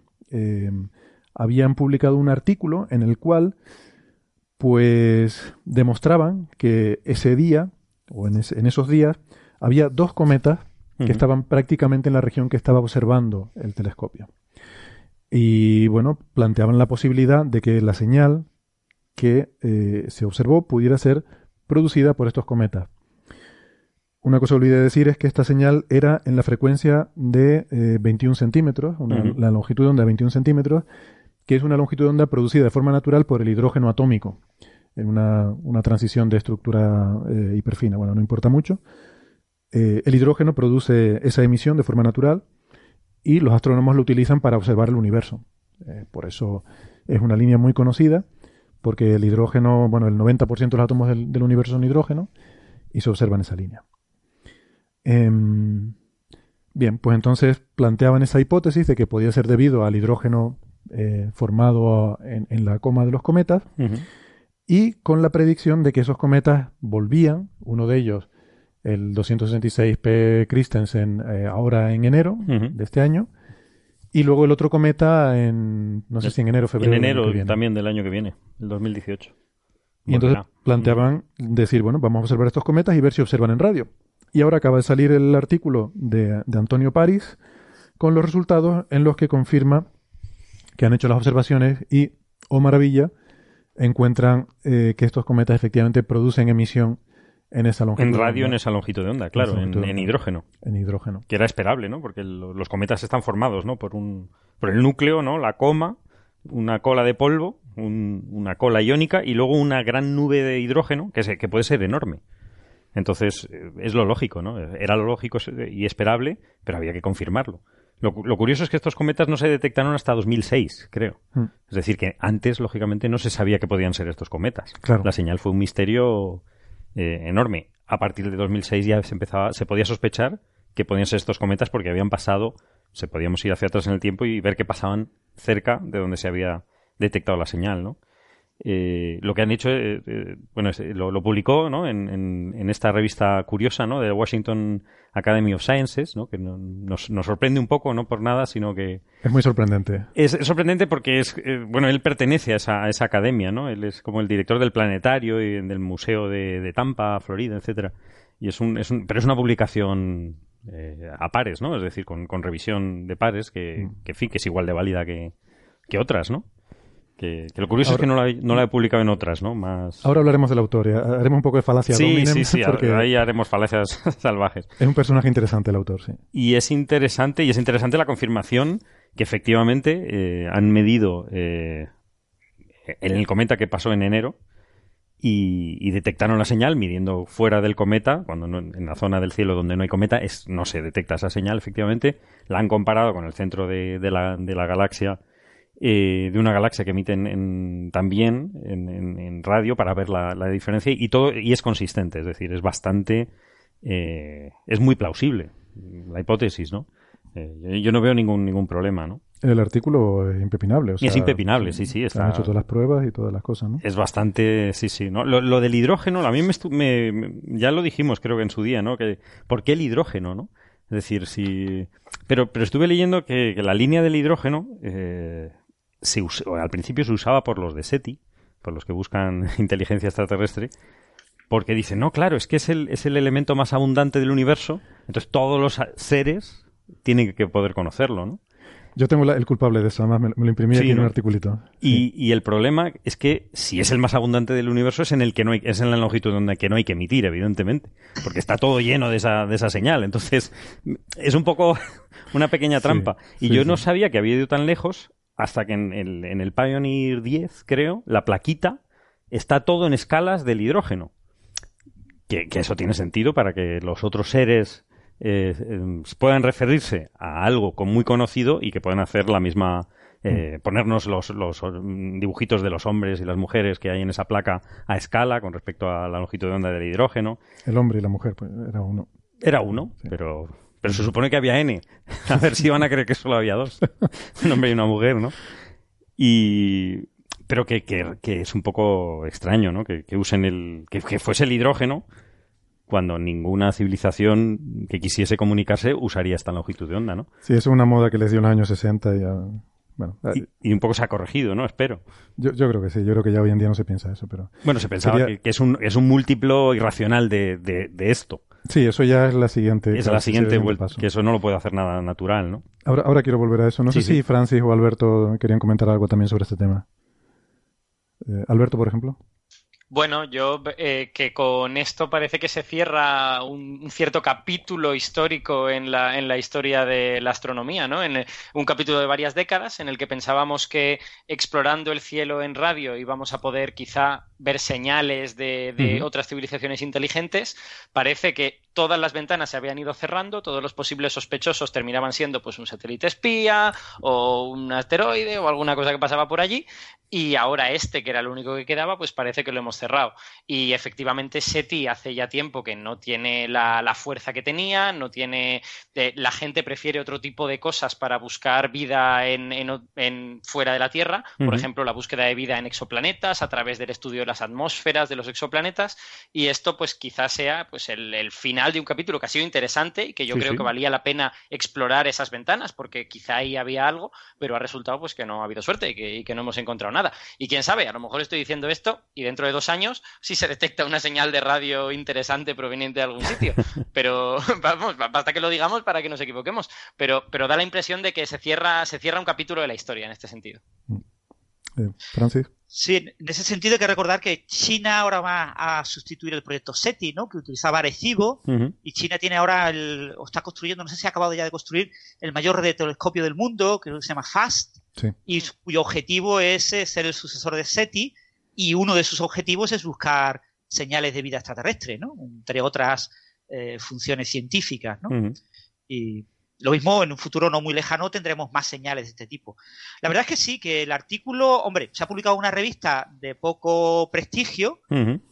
S1: habían publicado un artículo en el cual pues demostraban que ese día o en, en esos días había dos cometas que estaban prácticamente en la región que estaba observando el telescopio. Y bueno, planteaban la posibilidad de que la señal que eh, se observó pudiera ser producida por estos cometas. Una cosa que olvidé decir es que esta señal era en la frecuencia de 21 eh, centímetros, la longitud de onda de 21 centímetros, que es una longitud de onda producida de forma natural por el hidrógeno atómico, en una, transición de estructura eh, hiperfina. Bueno, no importa mucho. Eh, el hidrógeno produce esa emisión de forma natural y los astrónomos lo utilizan para observar el universo. Por eso es una línea muy conocida, porque el hidrógeno, bueno, el 90% de los átomos del, universo son hidrógeno y se observa en esa línea. Em, bien, pues entonces planteaban esa hipótesis de que podía ser debido al hidrógeno eh, formado en, la coma de los cometas y con la predicción de que esos cometas volvían, uno de ellos el 266P Christensen eh, ahora en enero de este año. Y luego el otro cometa en, no sé si en enero o febrero.
S2: En enero también del año que viene, el 2018.
S1: Y entonces planteaban decir, bueno, vamos a observar estos cometas y ver si observan en radio. Y ahora acaba de salir el artículo de, Antonio París con los resultados en los que confirma que han hecho las observaciones y, oh maravilla, encuentran eh, que estos cometas efectivamente producen emisión en esa longitud.
S2: En radio, en esa longitud de onda, claro, en, hidrógeno.
S1: En hidrógeno.
S2: Que era esperable, ¿no? Porque los cometas están formados, ¿no? Por, un, por el núcleo, ¿no? La coma, una cola de polvo, una cola iónica y luego una gran nube de hidrógeno que, que puede ser enorme. Entonces, eh, es lo lógico, ¿no? Era lo lógico y esperable, pero había que confirmarlo. Lo, curioso es que estos cometas no se detectaron hasta 2006, creo. Hmm. Es decir, que antes, lógicamente, no se sabía que podían ser estos cometas.
S1: Claro.
S2: La señal fue un misterio eh, enorme. A partir de 2006 ya se empezaba, se podía sospechar que podían ser estos cometas porque habían pasado, se podíamos ir hacia atrás en el tiempo y ver que pasaban cerca de donde se había detectado la señal, ¿no? Eh, lo que han hecho, eh, eh, bueno, lo, publicó ¿no? en, en, esta revista curiosa ¿no? de Washington Academy of Sciences, ¿no? que nos, nos, sorprende un poco, no por nada, sino que...
S1: Es muy sorprendente.
S2: Es, sorprendente porque es, bueno, él pertenece a esa, a esa, academia, ¿no? Él es como el director del planetario y del Museo de, de Tampa, Florida, etcétera. Y es un, es un, pero es una publicación a pares, ¿no? Es decir, con, con revisión de pares que, mm. que, fin, que es igual de válida que, que otras, ¿no? Que, lo curioso es que no la, no la, he publicado en otras, ¿no? Más...
S1: Ahora hablaremos del autor, haremos un poco de falacia.
S2: Sí, sí, sí, porque ahí haremos falacias salvajes.
S1: Es un personaje interesante el autor, sí.
S2: Y es interesante, y es interesante la confirmación que efectivamente eh, han medido eh, en el cometa que pasó en enero y, detectaron la señal midiendo fuera del cometa, cuando en la zona del cielo donde no hay cometa es, no se detecta esa señal, efectivamente. La han comparado con el centro de, de, la, de la galaxia eh, de una galaxia que emiten también en, radio para ver la, diferencia y todo y es consistente, es decir, es bastante, eh, es muy plausible la hipótesis, ¿no? Eh, yo, no veo ningún ningún problema, ¿no?
S1: El artículo es impepinable. O sea,
S2: es impepinable, sí, sí.
S1: Está, han hecho todas las pruebas y todas las cosas, ¿no?
S2: Es bastante, sí, sí. ¿no? Lo, del hidrógeno, a mí me, ya lo dijimos creo que en su día, ¿no? Que, ¿Por qué el hidrógeno, no? Es decir, si... Pero, pero estuve leyendo que, la línea del hidrógeno, eh, se al principio se usaba por los de SETI, por los que buscan inteligencia extraterrestre, porque dicen, no, claro, es que es el, es el elemento más abundante del universo, entonces todos los seres tienen que poder conocerlo, ¿no?
S1: Yo tengo el culpable de eso, además me, lo imprimí aquí en un articulito.
S2: Y, y, el problema es que si es el más abundante del universo es en el que no hay, es en la longitud donde que no hay que emitir, evidentemente, porque está todo lleno de esa, de esa señal. Entonces es un poco una pequeña trampa. y yo no sabía que había ido tan lejos hasta que en el, en el Pioneer 10, creo, la plaquita está todo en escalas del hidrógeno. Que, eso tiene sentido para que los otros seres eh, em, puedan referirse a algo con muy conocido y que puedan hacer la misma Eh, ponernos los, dibujitos de los hombres y las mujeres que hay en esa placa a escala con respecto a la longitud de onda del hidrógeno.
S1: El hombre y la mujer, pues era uno.
S2: Era uno, pero, pero se supone que había N. A ver si van a creer que solo había dos. un hombre y una mujer, ¿no? Y, pero que, que, es un poco extraño, ¿no? Que, usen el, que, fuese el hidrógeno cuando ninguna civilización que quisiese comunicarse usaría esta longitud de onda, ¿no?
S1: Sí, es una moda que les dio en los años 60 y Bueno,
S2: y, un poco se ha corregido, ¿no? Espero.
S1: Yo, yo, creo que sí, yo creo que ya hoy en día no se piensa eso, pero...
S2: Bueno, se pensaba que, es, un, es un múltiplo irracional de, de, esto.
S1: Sí, eso ya es la siguiente.
S2: Es la siguiente vuelta, que eso no lo puede hacer nada natural, ¿no?
S1: Ahora, ahora quiero volver a eso. No sé si Francis o Alberto querían comentar algo también sobre este tema. Eh, Alberto, por ejemplo.
S6: Bueno, yo eh, que con esto parece que se cierra un, cierto capítulo histórico en la, en la, historia de la astronomía, ¿no? En un capítulo de varias décadas en el que pensábamos que explorando el cielo en radio íbamos a poder quizá ver señales de, otras civilizaciones inteligentes. Parece que todas las ventanas se habían ido cerrando, todos los posibles sospechosos terminaban siendo pues un satélite espía o un asteroide o alguna cosa que pasaba por allí y ahora este, que era el único que quedaba, pues parece que lo hemos cerrado. Y efectivamente SETI hace ya tiempo que no tiene la, fuerza que tenía, no tiene... Eh, la gente prefiere otro tipo de cosas para buscar vida en, en, fuera de la Tierra, por ejemplo, la búsqueda de vida en exoplanetas a través del estudio de las atmósferas de los exoplanetas y esto pues quizás sea pues el, final de un capítulo que ha sido interesante y que yo creo que valía la pena explorar esas ventanas porque quizá ahí había algo, pero ha resultado pues que no ha habido suerte y que, y que no hemos encontrado nada. Y quién sabe, a lo mejor estoy diciendo esto y dentro de dos años sí se detecta una señal de radio interesante proveniente de algún sitio. Pero vamos, basta que lo digamos para que nos equivoquemos. Pero, pero da la impresión de que se cierra, se cierra un capítulo de la historia en este sentido.
S1: Eh, Francis.
S3: Sí, en ese sentido hay que recordar que China ahora va a sustituir el proyecto SETI, ¿no? que utilizaba Arecibo, y China tiene ahora, el, o está construyendo, no sé si ha acabado ya de construir, el mayor telescopio del mundo, que se llama FAST, y cuyo objetivo es eh, ser el sucesor de SETI y uno de sus objetivos es buscar señales de vida extraterrestre, ¿no? Entre otras eh, funciones científicas, ¿no? Y lo mismo en un futuro no muy lejano tendremos más señales de este tipo. La verdad es que sí, que el artículo, hombre, se ha publicado en una revista de poco prestigio,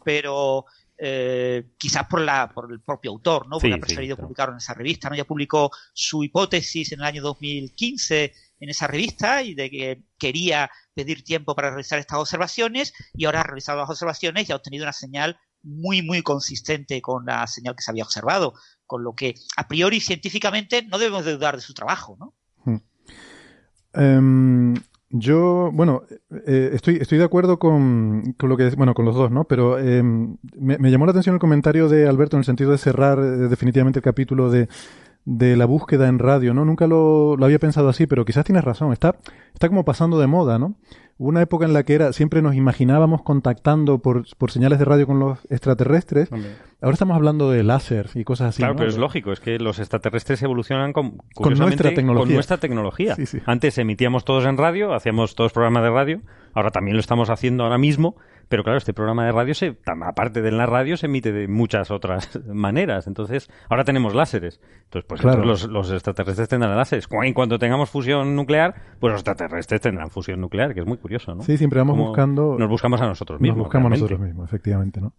S3: pero eh, quizás por la por el propio autor, ¿no? Porque ha preferido publicarlo en esa revista, ¿no? Ya publicó su hipótesis en el año 2015 en esa revista y de que quería pedir tiempo para realizar estas observaciones y ahora ha realizado las observaciones y ha obtenido una señal muy, muy consistente con la señal que se había observado, con lo que a priori científicamente no debemos dudar de su trabajo, ¿no? Hmm.
S1: Em, yo, bueno, eh, estoy, estoy de acuerdo con, con, lo que, bueno, con los dos, ¿no? Pero em, me, llamó la atención el comentario de Alberto en el sentido de cerrar eh, definitivamente el capítulo de de la búsqueda en radio, ¿no? Nunca lo, lo, había pensado así, pero quizás tienes razón. Está, está como pasando de moda, ¿no? Hubo una época en la que era, siempre nos imaginábamos contactando por, por señales de radio con los extraterrestres. Ahora estamos hablando de láser y cosas así.
S2: Claro, pero es lógico, es que los extraterrestres evolucionan con, nuestra tecnología. Con nuestra tecnología. Antes emitíamos todos en radio, hacíamos todos programas de radio, ahora también lo estamos haciendo ahora mismo pero claro, este programa de radio, se, aparte de la radio, se emite de muchas otras maneras. Entonces, ahora tenemos láseres. Entonces, pues los, extraterrestres tendrán láseres. En cuanto tengamos fusión nuclear, pues los extraterrestres tendrán fusión nuclear, que es muy curioso, ¿no?
S1: Sí, siempre vamos buscando...
S2: Nos buscamos a nosotros mismos.
S1: Nos buscamos a nosotros mismos, efectivamente, ¿no?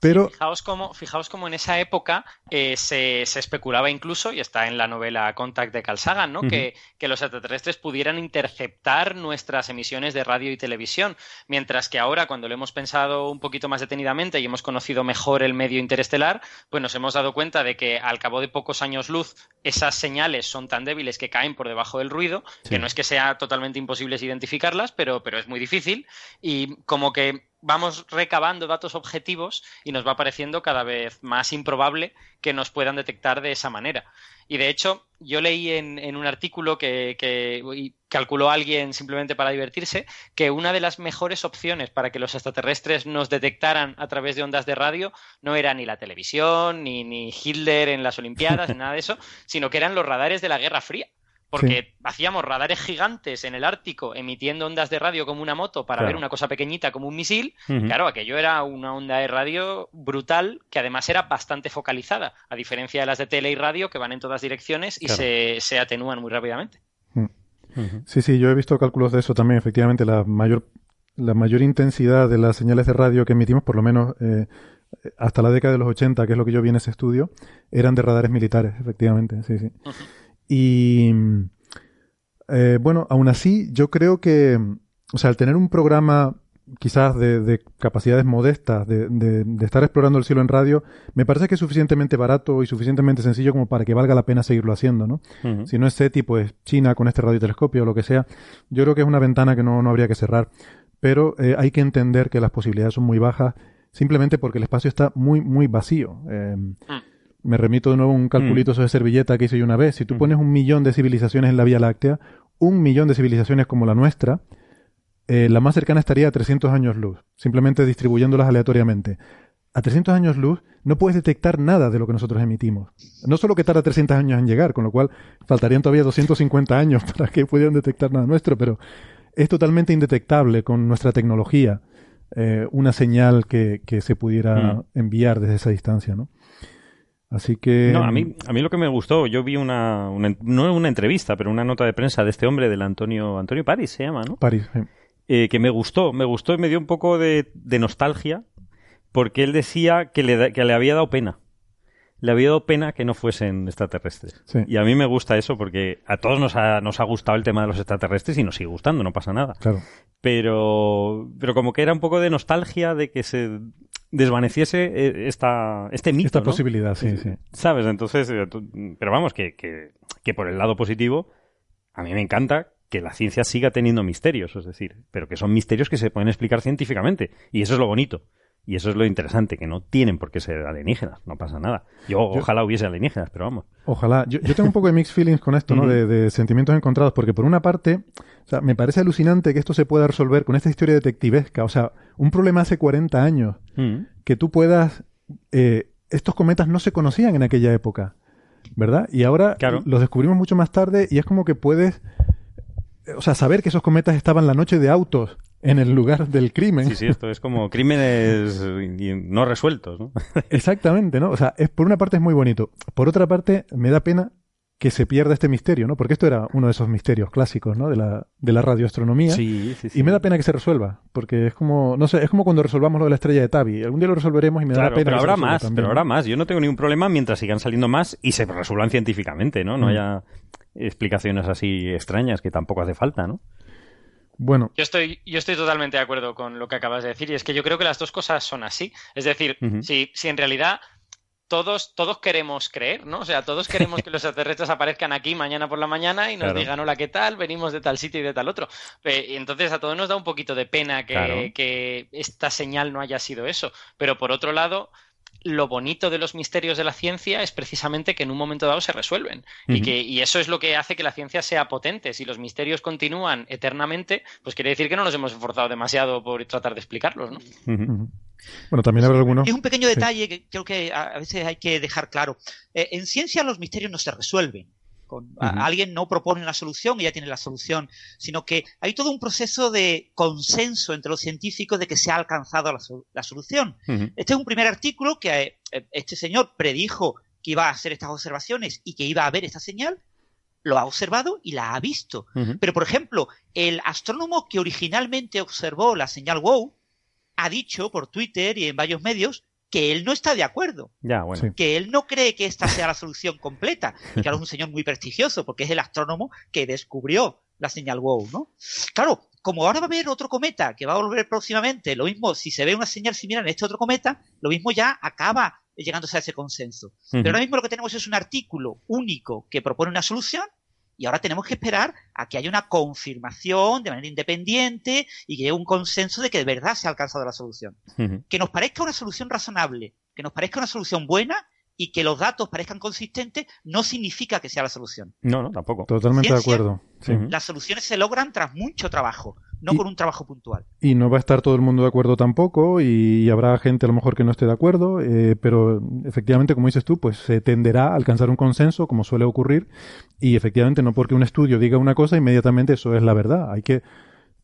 S1: Pero...
S6: fijaos, cómo, fijaos cómo en esa época eh, se, especulaba incluso, y está en la novela Contact de Carl Sagan, ¿no? que, que, los extraterrestres pudieran interceptar nuestras emisiones de radio y televisión, mientras que ahora, cuando lo hemos pensado un poquito más detenidamente y hemos conocido mejor el medio interestelar, pues nos hemos dado cuenta de que al cabo de pocos años luz esas señales son tan débiles que caen por debajo del ruido, que no es que sea totalmente imposible identificarlas, pero, pero es muy difícil, y como que vamos recabando datos objetivos y nos va pareciendo cada vez más improbable que nos puedan detectar de esa manera. Y de hecho, yo leí en, un artículo que, que calculó alguien simplemente para divertirse, que una de las mejores opciones para que los extraterrestres nos detectaran a través de ondas de radio no era ni la televisión, ni, ni Hitler en las Olimpiadas, ni nada de eso, sino que eran los radares de la Guerra Fría porque hacíamos radares gigantes en el Ártico emitiendo ondas de radio como una moto para ver una cosa pequeñita como un misil. Claro, aquello era una onda de radio brutal que además era bastante focalizada, a diferencia de las de tele y radio que van en todas direcciones y se, se, atenúan muy rápidamente. Mm.
S1: Sí, sí, yo he visto cálculos de eso también. Efectivamente, la mayor, la mayor intensidad de las señales de radio que emitimos, por lo menos eh, hasta la década de los 80, que es lo que yo vi en ese estudio, eran de radares militares, efectivamente. Sí, sí. Y eh, bueno, aún así, yo creo que, o sea, al tener un programa quizás de, capacidades modestas, de, de, estar explorando el cielo en radio, me parece que es suficientemente barato y suficientemente sencillo como para que valga la pena seguirlo haciendo, ¿no? Si no es SETI, pues China con este radiotelescopio o lo que sea, yo creo que es una ventana que no, no habría que cerrar. Pero eh, hay que entender que las posibilidades son muy bajas simplemente porque el espacio está muy, muy vacío. Eh, me remito de nuevo a un calculito sobre servilleta que hice yo una vez. Si tú pones un millón de civilizaciones en la Vía Láctea, un millón de civilizaciones como la nuestra, eh, la más cercana estaría a 300 años luz, simplemente distribuyéndolas aleatoriamente. A 300 años luz no puedes detectar nada de lo que nosotros emitimos. No solo que tarda 300 años en llegar, con lo cual faltarían todavía 250 años para que pudieran detectar nada nuestro, pero es totalmente indetectable con nuestra tecnología eh, una señal que, se pudiera mm. enviar desde esa distancia, ¿no? Así que...
S2: No, a mí, a mí lo que me gustó, yo vi una, una, no una entrevista, pero una nota de prensa de este hombre, del Antonio, Antonio París se llama, ¿no?
S1: París,
S2: eh, que me gustó, me gustó y me dio un poco de, de nostalgia, porque él decía que le, que le había dado pena. Le había dado pena que no fuesen extraterrestres. Y a mí me gusta eso porque a todos nos ha, nos ha gustado el tema de los extraterrestres y nos sigue gustando, no pasa nada.
S1: Claro.
S2: Pero, pero como que era un poco de nostalgia de que se desvaneciese eh, esta, este mito.
S1: Esta posibilidad, sí, sí.
S2: ¿Sabes? Entonces, eh, pero vamos, que, que, que por el lado positivo, a mí me encanta que la ciencia siga teniendo misterios, es decir, pero que son misterios que se pueden explicar científicamente. Y eso es lo bonito. Y eso es lo interesante, que no tienen por qué ser alienígenas, no pasa nada. Yo, ojalá hubiese alienígenas, pero vamos.
S1: Ojalá. Yo, tengo un poco de mixed feelings con esto, ¿no? de, sentimientos encontrados, porque por una parte, o sea, me parece alucinante que esto se pueda resolver con esta historia detectivesca. O sea, un problema hace 40 años, que tú puedas... Eh, estos cometas no se conocían en aquella época, ¿verdad? Y ahora los descubrimos mucho más tarde y es como que puedes... O sea, saber que esos cometas estaban la noche de autos en el lugar del crimen.
S2: Sí, sí, esto es como crímenes no resueltos, ¿no?
S1: Exactamente, ¿no? O sea, es, por una parte es muy bonito. Por otra parte, me da pena que se pierda este misterio, ¿no? Porque esto era uno de esos misterios clásicos, ¿no? De la, de la radioastronomía.
S2: Sí, sí, sí.
S1: Y me da pena que se resuelva, porque es como, no sé, es como cuando resolvamos lo de la estrella de Tabi. Algún día lo resolveremos y me da pena.
S2: Pero habrá más, pero habrá más. Yo no tengo ningún problema mientras sigan saliendo más y se resuelvan científicamente, ¿no? No mm. haya explicaciones así extrañas que tampoco hace falta, ¿no?
S1: Bueno.
S6: Yo estoy, yo estoy totalmente de acuerdo con lo que acabas de decir y es que yo creo que las dos cosas son así. Es decir, si, si en realidad todos, todos queremos creer, ¿no? O sea, todos queremos que los extraterrestres aparezcan aquí mañana por la mañana y nos digan, hola, ¿qué tal? Venimos de tal sitio y de tal otro. Y entonces a todos nos da un poquito de pena que, que esta señal no haya sido eso. Pero por otro lado, lo bonito de los misterios de la ciencia es precisamente que en un momento dado se resuelven. y, que, y eso es lo que hace que la ciencia sea potente. Si los misterios continúan eternamente, pues quiere decir que no nos hemos esforzado demasiado por tratar de explicarlos. ¿no?
S1: Bueno, también habrá algunos.
S3: Es un pequeño detalle que creo que a veces hay que dejar claro. Eh, en ciencia los misterios no se resuelven Alguien no propone una solución y ya tiene la solución, sino que hay todo un proceso de consenso entre los científicos de que se ha alcanzado la, solución. Este es un primer artículo que eh, este señor predijo que iba a hacer estas observaciones y que iba a ver esta señal, lo ha observado y la ha visto. Pero, por ejemplo, el astrónomo que originalmente observó la señal WOW ha dicho por Twitter y en varios medios que él no está de acuerdo.
S2: Ya, bueno.
S3: Que él no cree que esta sea la solución completa. Y claro, es un señor muy prestigioso porque es el astrónomo que descubrió la señal WOW, ¿no? Claro, como ahora va a haber otro cometa que va a volver próximamente, lo mismo, si se ve una señal similar en este otro cometa, lo mismo ya acaba llegándose a ese consenso. Pero ahora mismo lo que tenemos es un artículo único que propone una solución y ahora tenemos que esperar a que haya una confirmación de manera independiente y que haya un consenso de que de verdad se ha alcanzado la solución. Que nos parezca una solución razonable, que nos parezca una solución buena y que los datos parezcan consistentes no significa que sea la solución.
S2: No, no, tampoco.
S1: Totalmente de acuerdo.
S3: Las soluciones se logran tras mucho trabajo no con un trabajo puntual.
S1: Y no va a estar todo el mundo de acuerdo tampoco, y, habrá gente a lo mejor que no esté de acuerdo, eh, pero efectivamente, como dices tú, pues se tenderá a alcanzar un consenso, como suele ocurrir, y efectivamente no porque un estudio diga una cosa, inmediatamente eso es la verdad. Hay que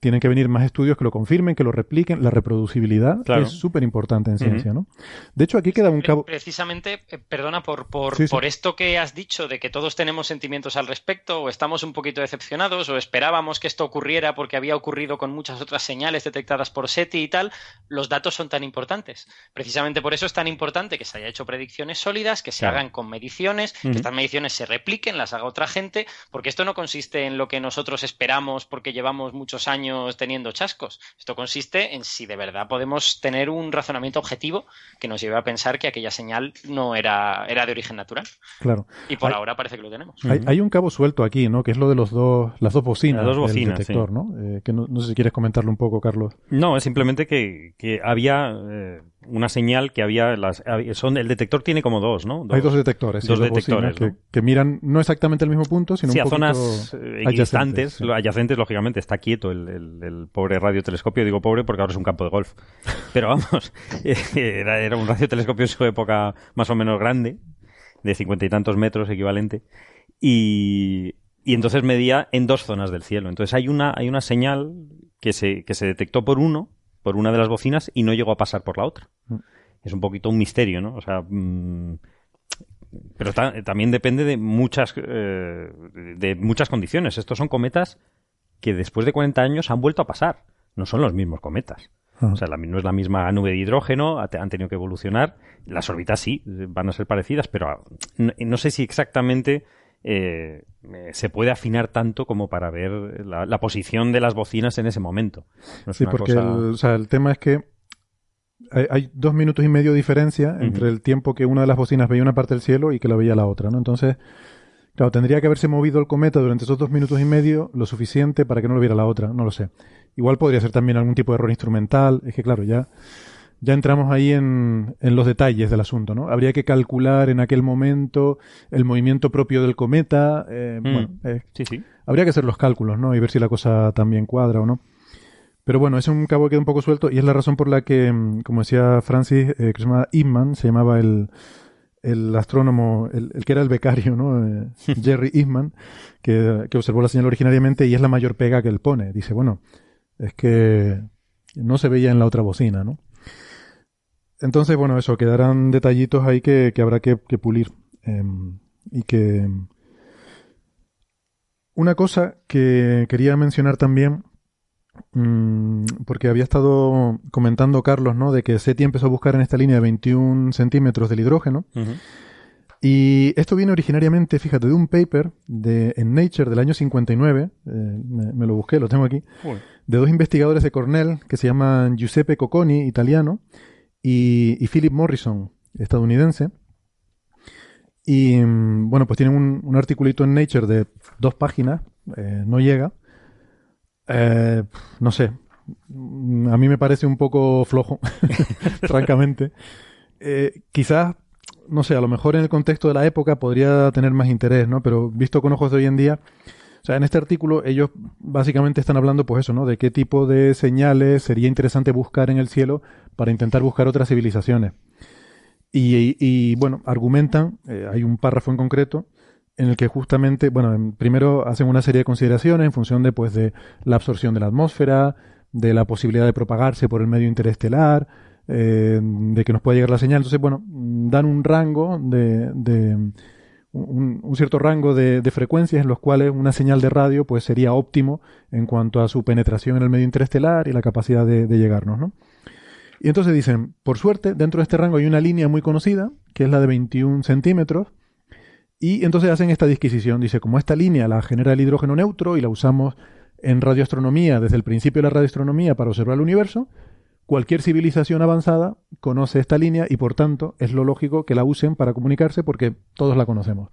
S1: tienen que venir más estudios que lo confirmen, que lo repliquen. La reproducibilidad es súper importante en ciencia, ¿no? De hecho, aquí queda un cabo.
S6: Precisamente, eh, perdona por, por, por, esto que has dicho de que todos tenemos sentimientos al respecto, o estamos un poquito decepcionados, o esperábamos que esto ocurriera porque había ocurrido con muchas otras señales detectadas por SETI y tal, los datos son tan importantes. Precisamente por eso es tan importante que se haya hecho predicciones sólidas, que se hagan con mediciones, que estas mediciones se repliquen, las haga otra gente, porque esto no consiste en lo que nosotros esperamos porque llevamos muchos años teniendo chascos. Esto consiste en si de verdad podemos tener un razonamiento objetivo que nos lleve a pensar que aquella señal no era, era de origen natural.
S1: Claro.
S6: Y por ahora parece que lo tenemos.
S1: Hay, un cabo suelto aquí, ¿no? Que es lo de los dos, las dos bocinas, las dos bocinas del detector, ¿no? Eh, que no, sé si quieres comentarlo un poco, Carlos.
S2: No, es simplemente que, que había eh, una señal que había las son el detector tiene como dos, ¿no?
S1: Hay dos detectores,
S2: dos, detectores
S1: que, miran no exactamente al mismo punto, sino
S2: sí,
S1: un
S2: a zonas eh, adyacentes, adyacentes lógicamente está quieto el, el, pobre radiotelescopio, digo pobre porque ahora es un campo de golf. Pero vamos, era, era un radiotelescopio en su época más o menos grande, de cincuenta y tantos metros equivalente, y, y entonces medía en dos zonas del cielo. Entonces hay una hay una señal que se que se detectó por uno por una de las bocinas y no llegó a pasar por la otra. Mm. Es un poquito un misterio, ¿no? O sea, mm, pero también depende de muchas eh, de muchas condiciones. Estos son cometas que después de 40 años han vuelto a pasar. No son los mismos cometas. Ah. O sea, no es la misma nube de hidrógeno, han tenido que evolucionar. Las órbitas sí, van a ser parecidas, pero no sé si exactamente eh, se puede afinar tanto como para ver la, posición de las bocinas en ese momento.
S1: sí, porque el, tema es que hay, dos minutos y medio de diferencia entre el tiempo que una de las bocinas veía una parte del cielo y que la veía la otra, ¿no? Entonces, claro, tendría que haberse movido el cometa durante esos dos minutos y medio lo suficiente para que no lo viera la otra, no lo sé. Igual podría ser también algún tipo de error instrumental, es que claro, ya ya entramos ahí en, en, los detalles del asunto, ¿no? Habría que calcular en aquel momento el movimiento propio del cometa. Eh, mm. Bueno, eh,
S2: sí, sí.
S1: Habría que hacer los cálculos, ¿no? Y ver si la cosa también cuadra o no. Pero bueno, es un cabo que queda un poco suelto y es la razón por la que, mm, como decía Francis, eh, que se llamaba Inman, se llamaba el, el astrónomo, el, que era el becario, ¿no? Eh, Jerry Inman, que, que observó la señal originariamente y es la mayor pega que él pone. Dice, bueno, es que no se veía en la otra bocina, ¿no? Entonces, bueno, eso, quedarán detallitos ahí que, habrá que, pulir. Em, y que... Una cosa que quería mencionar también, mm, porque había estado comentando Carlos, ¿no? De que SETI empezó a buscar en esta línea de 21 centímetros del hidrógeno. Y esto viene originariamente, fíjate, de un paper de, en Nature del año 59, eh, me, lo busqué, lo tengo aquí, de dos investigadores de Cornell que se llaman Giuseppe Cocconi, italiano, y, Philip Morrison, estadounidense. Y mm, bueno, pues tienen un, un articulito en Nature de dos páginas, eh, no llega. Eh, no sé, mm, a mí me parece un poco flojo, francamente. Eh, quizás, no sé, a lo mejor en el contexto de la época podría tener más interés, ¿no? Pero visto con ojos de hoy en día, o sea, en este artículo ellos básicamente están hablando, pues eso, ¿no? De qué tipo de señales sería interesante buscar en el cielo para intentar buscar otras civilizaciones. Y, bueno, argumentan, eh, hay un párrafo en concreto, en el que justamente, bueno, primero hacen una serie de consideraciones en función de, pues, de la absorción de la atmósfera, de la posibilidad de propagarse por el medio interestelar, eh, de que nos pueda llegar la señal. Entonces, bueno, dan un rango de un, cierto rango de, frecuencias en los cuales una señal de radio pues sería óptimo en cuanto a su penetración en el medio interestelar y la capacidad de, llegarnos, ¿no? Y entonces dicen, por suerte, dentro de este rango hay una línea muy conocida, que es la de 21 centímetros, y entonces hacen esta disquisición. Dice, como esta línea la genera el hidrógeno neutro y la usamos en radioastronomía desde el principio de la radioastronomía para observar el universo, Cualquier civilización avanzada conoce esta línea y por tanto es lo lógico que la usen para comunicarse porque todos la conocemos.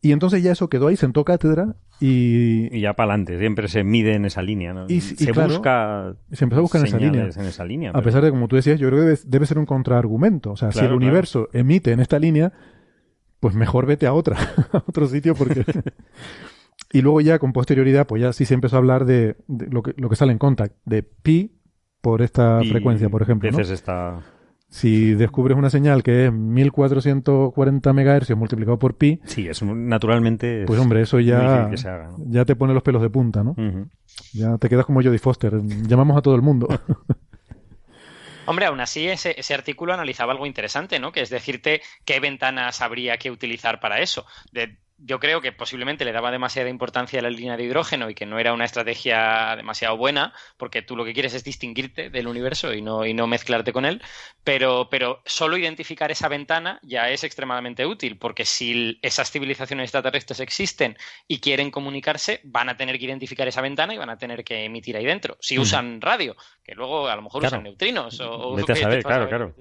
S1: Y entonces ya eso quedó ahí, sentó cátedra y...
S2: Y ya para adelante, siempre se mide en esa línea, ¿no?
S1: Y,
S2: se
S1: busca... Se empezó a buscar en esa línea.
S2: En esa línea
S1: A pesar de, como tú decías, yo creo que debe, ser un contraargumento. O sea, si el universo emite en esta línea, pues mejor vete a otra, a otro sitio porque... y luego ya con posterioridad, pues ya sí se empezó a hablar de, lo, que, lo que sale en contact, de pi por esta frecuencia, por ejemplo. Si descubres una señal que es 1440 MHz multiplicado por pi.
S2: Sí, es naturalmente.
S1: Pues hombre, eso ya, ya te pone los pelos de punta, ¿no? Ya te quedas como Jodie Foster. Llamamos a todo el mundo.
S6: Hombre, aún así ese, ese, artículo analizaba algo interesante, ¿no? Que es decirte qué ventanas habría que utilizar para eso. De, yo creo que posiblemente le daba demasiada importancia a la línea de hidrógeno y que no era una estrategia demasiado buena, porque tú lo que quieres es distinguirte del universo y no, y no mezclarte con él, pero, pero solo identificar esa ventana ya es extremadamente útil, porque si esas civilizaciones extraterrestres existen y quieren comunicarse, van a tener que identificar esa ventana y van a tener que emitir ahí dentro. Si usan radio, que luego a lo mejor usan neutrinos o...
S2: Vete a saber, claro, claro.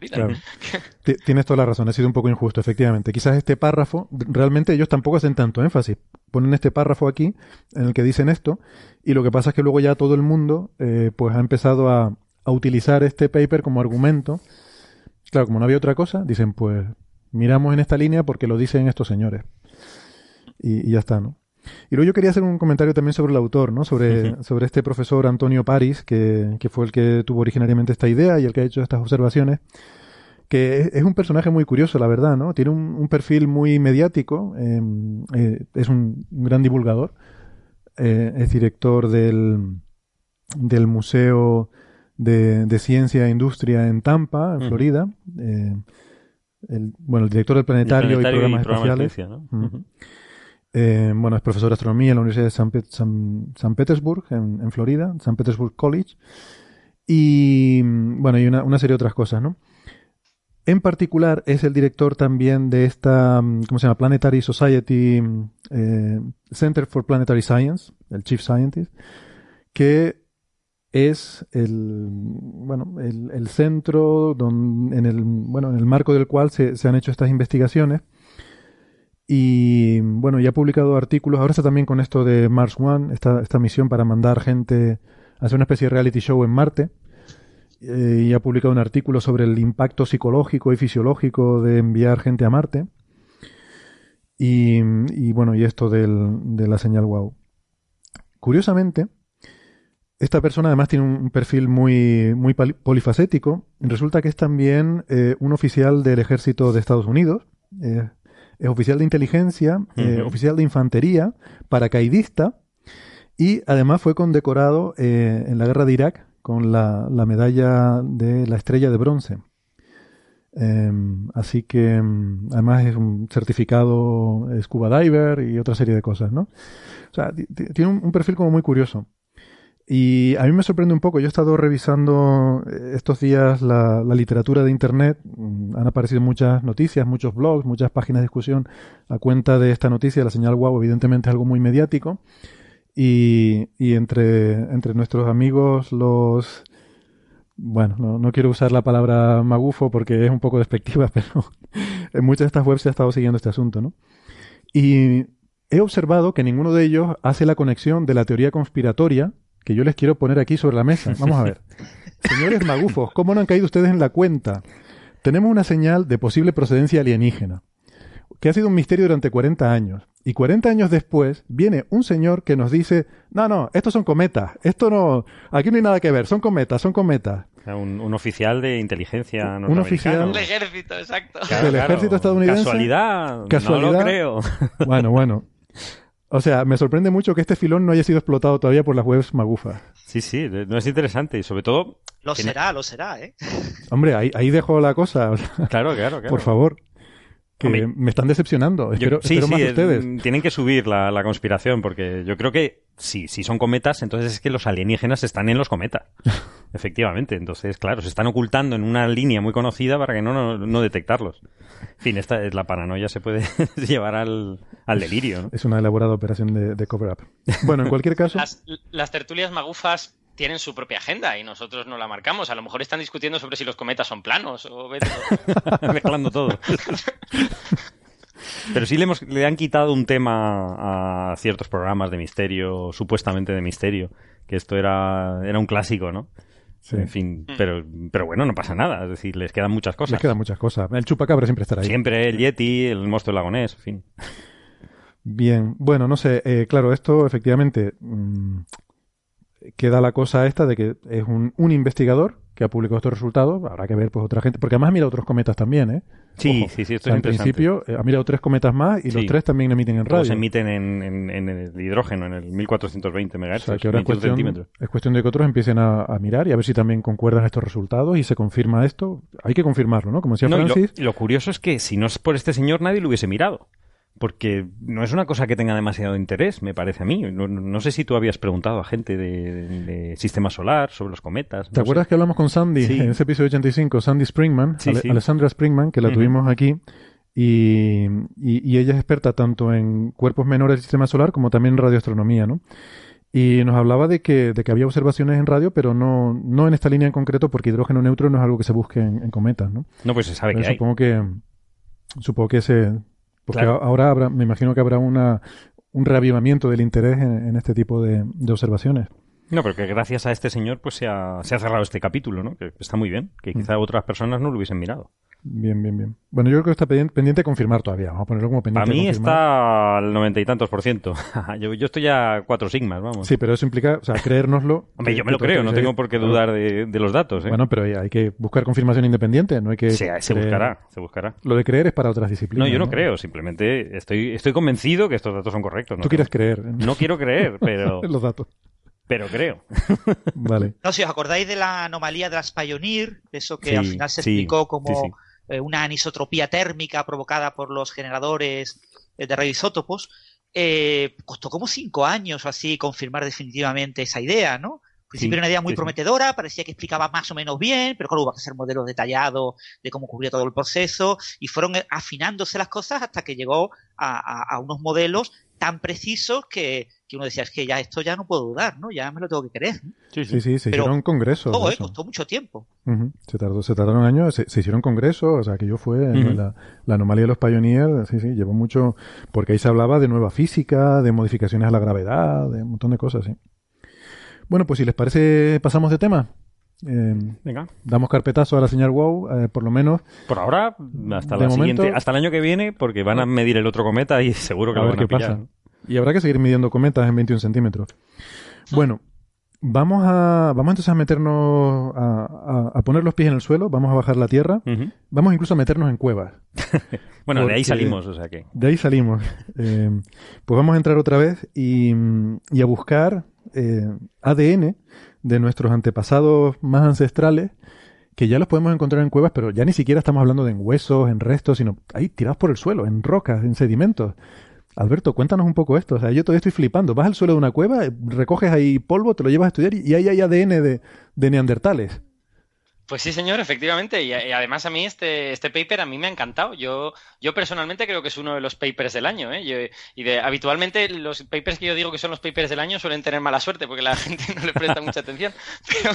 S1: Tienes toda la razón, ha sido un poco injusto, efectivamente. Quizás este párrafo, realmente ellos tampoco hacen tanto énfasis. Ponen este párrafo aquí en el que dicen esto y lo que pasa es que luego ya todo el mundo eh, pues ha empezado a, utilizar este paper como argumento. Claro, como no había otra cosa, dicen pues miramos en esta línea porque lo dicen estos señores. Y, ya está, ¿no? Y luego yo quería hacer un comentario también sobre el autor, ¿no? Sobre, sobre este profesor Antonio Paris, que, que, fue el que tuvo originariamente esta idea y el que ha hecho estas observaciones que es un personaje muy curioso, la verdad, ¿no? Tiene un, perfil muy mediático, em, eh, es un, gran divulgador, eh, es director del, del Museo de, Ciencia e Industria en Tampa, en Florida. Eh, el, bueno, el director del Planetario, y Programas Espaciales. bueno, es profesor de astronomía en la Universidad de San, Petersburg, en, Florida, San Petersburg College. Y bueno, y una, serie de otras cosas, ¿no? En particular es el director también de esta, mm, ¿cómo se llama? Planetary Society eh, Center for Planetary Science, el Chief Scientist, que es el, bueno, el, centro en, el, bueno, en el marco del cual se, han hecho estas investigaciones. Y bueno, ya ha publicado artículos. Ahora está también con esto de Mars One, esta, esta misión para mandar gente a hacer una especie de reality show en Marte. Eh, y ha publicado un artículo sobre el impacto psicológico y fisiológico de enviar gente a Marte. Y, bueno, y esto de la señal WOW. Curiosamente, esta persona además tiene un perfil muy, muy polifacético. Resulta que es también eh, un oficial del ejército de Estados Unidos. Eh, es oficial de inteligencia, oficial de infantería, paracaidista y además fue condecorado en la guerra de Irak con la, medalla de la estrella de bronce. Em, así que em, además es un certificado scuba diver y otra serie de cosas, ¿no? O sea, tiene un, perfil como muy curioso. Y a mí me sorprende un poco, yo he estado revisando eh, estos días la, literatura de Internet, mm, han aparecido muchas noticias, muchos blogs, muchas páginas de discusión. A cuenta de esta noticia, la señal WOW evidentemente es algo muy mediático, y, y entre, entre nuestros amigos los... Bueno, no, no, quiero usar la palabra magufo porque es un poco despectiva, pero en muchas de estas webs se ha estado siguiendo este asunto, ¿no? Y he observado que ninguno de ellos hace la conexión de la teoría conspiratoria que yo les quiero poner aquí sobre la mesa. Vamos a ver. Señores magufos, ¿cómo no han caído ustedes en la cuenta? Tenemos una señal de posible procedencia alienígena que ha sido un misterio durante 40 años. Y 40 años después viene un señor que nos dice, no, no, estos son cometas, esto no, aquí no hay nada que ver, son cometas, son cometas.
S2: Un, oficial de inteligencia
S1: Un oficial
S6: del ejército, exacto.
S1: del ejército estadounidense.
S2: Casualidad, Casualidad, no lo creo.
S1: Bueno, bueno. O sea, me sorprende mucho que este filón no haya sido explotado todavía por las webs magufas.
S2: Sí, sí, no es interesante y sobre todo...
S3: Lo será, lo será, ¿eh?
S1: Hombre, ahí, ahí dejo la cosa.
S2: Claro, claro, claro.
S1: Por favor que me están decepcionando. Espero, sí, sí, ustedes.
S2: Tienen que subir la, conspiración, porque yo creo que sí, si son cometas, entonces es que los alienígenas están en los cometas. Efectivamente. Entonces, claro, se están ocultando en una línea muy conocida para que no, no, detectarlos. En fin, esta es la paranoia se puede llevar al, delirio.
S1: Es una elaborada operación de, de cover-up. Bueno, en cualquier caso.
S6: Las, las tertulias magufas tienen su propia agenda y nosotros no la marcamos. A lo mejor están discutiendo sobre si los cometas son planos o
S2: mezclando todo. Pero sí le, hemos, le han quitado un tema a ciertos programas de misterio, supuestamente de misterio, que esto era, era un clásico, ¿no? En fin, mm. pero, pero bueno, no pasa nada. Es decir, les quedan muchas cosas.
S1: Les quedan muchas cosas. El chupacabra siempre estará ahí.
S2: Siempre el Yeti, el monstruo lagonés, en fin.
S1: Bien, bueno, no sé, eh, claro, esto efectivamente mm, queda la cosa esta de que es un, un investigador que ha publicado estos resultados, habrá que ver pues otra gente, porque además ha mirado otros cometas también, ¿eh?
S2: Sí, sí, sí, esto
S1: O sea,
S2: es
S1: en
S2: interesante.
S1: principio eh, ha mirado tres cometas más y los tres también emiten en radio.
S2: Todos emiten en, en- en el hidrógeno, en el 1420
S1: O
S2: MHz,
S1: sea, que ahora es
S2: 21
S1: cuestión,
S2: centímetros.
S1: es cuestión de que otros empiecen a, a mirar y a ver si también concuerdan estos resultados y se confirma esto. Hay que confirmarlo, ¿no? Como decía
S2: No, y lo,
S1: Francis,
S2: y lo curioso es que si no es por este señor nadie lo hubiese mirado. Porque no es una cosa que tenga demasiado interés, me parece a mí. No, no- sé si tú habías preguntado a gente de, de- de sistema solar sobre los cometas.
S1: ¿te acuerdas que hablamos con Sandy
S2: Sí.
S1: en ese episodio 85? Sandy Springman,
S2: Sí,
S1: Ale-
S2: sí.
S1: Alessandra Springman, que la tuvimos aquí. Y, y- y ella es experta tanto en cuerpos menores del sistema solar como también en radioastronomía, ¿no? Y nos hablaba de que, de que había observaciones en radio, pero no, no en esta línea en concreto, porque hidrógeno neutro no es algo que se busque en, en cometas, ¿no?
S2: No, pues se sabe
S1: Pero
S2: que hay.
S1: supongo que supongo que se porque
S2: Claro.
S1: ahora habrá, me imagino que habrá una un reavivamiento del interés en, en este tipo de, de observaciones.
S2: No, pero que gracias a este señor pues se ha, se ha cerrado este capítulo, ¿no? Que está muy bien. Que quizá otras personas no lo hubiesen mirado.
S1: Bien, bien, bien. Bueno, yo creo que está pendiente, de confirmar todavía. Vamos a ponerlo como
S2: A
S1: pendiente de
S2: mí está al noventa y tantos por ciento. yo, yo estoy a cuatro sigmas, vamos.
S1: Sí, pero eso implica, o sea, creérnoslo.
S2: Hombre, yo me lo creo, no tengo por qué dudar de, de los datos, ¿eh?
S1: Bueno, pero hay que buscar confirmación independiente, no hay que
S2: se, se
S1: creer-
S2: buscará, se buscará.
S1: Lo de creer es para otras
S2: No,
S1: disciplinas.
S2: yo no, creo, simplemente estoy, estoy convencido que estos datos son correctos. No
S1: Tú quieres creer.
S2: No quiero creer, pero,
S1: los datos.
S2: Pero creo.
S1: Vale.
S3: No, si os acordáis de la anomalía de las Pioneer, de eso que
S2: Sí,
S3: al final se
S2: sí,
S3: explicó como
S2: sí, sí.
S3: eh, una anisotropía térmica provocada por los generadores eh, de radioisótopos, eh, costó como cinco años o así confirmar definitivamente esa idea, ¿no? Al principio
S2: Sí,
S3: era una idea muy prometedora, parecía que explicaba más o menos bien, pero claro, hubo que hacer modelos detallados de cómo cubría todo el proceso y fueron eh, afinándose las cosas hasta que llegó a, a- a unos modelos tan precisos que, que uno decía, es que ya esto ya no puedo dudar, ¿no? Ya me lo tengo que creer. ¿no?
S2: Sí,
S1: Sí, sí, se
S3: Pero-
S1: hicieron congresos.
S3: Todo, eh, costó mucho tiempo.
S1: Se tardó, se tardaron años, se, se hicieron congresos, o sea, que yo fue
S2: Ujú.
S1: la, la anomalía de los Pioneers, sí, sí, llevó mucho, porque ahí se hablaba de nueva física, de modificaciones a la gravedad, de un montón de cosas, sí. Bueno, pues si les parece, pasamos de tema. Eh,
S2: Venga.
S1: damos carpetazo a la señal WOW, eh, por lo menos,
S2: Por ahora, hasta la
S1: momento-
S2: siguiente, hasta el año que viene, porque van a medir el otro cometa y seguro que
S1: a
S2: lo
S1: ver
S2: van a
S1: qué
S2: pillar.
S1: pasa. Y habrá que seguir midiendo cometas en 21 centímetros. Bueno, vamos a, vamos entonces a meternos, a, a- a poner los pies en el suelo, vamos a bajar la tierra, vamos incluso a meternos en cuevas.
S2: Bueno, de ahí salimos, o sea que.
S1: De ahí salimos. Eh, pues vamos a entrar otra vez y, y a buscar eh, ADN de nuestros antepasados más ancestrales, que ya los podemos encontrar en cuevas, pero ya ni siquiera estamos hablando de en huesos, en restos, sino ahí tirados por el suelo, en rocas, en sedimentos. Alberto, cuéntanos un poco esto. O sea, yo todavía estoy flipando. Vas al suelo de una cueva, recoges ahí polvo, te lo llevas a estudiar y ahí hay ADN de, de neandertales.
S6: Pues sí, señor, efectivamente. Y, además a mí este, este paper a mí me ha encantado. Yo, yo personalmente creo que es uno de los papers del año. ¿eh? Y de, habitualmente los papers que yo digo que son los papers del año suelen tener mala suerte porque la gente no le presta mucha atención. Pero,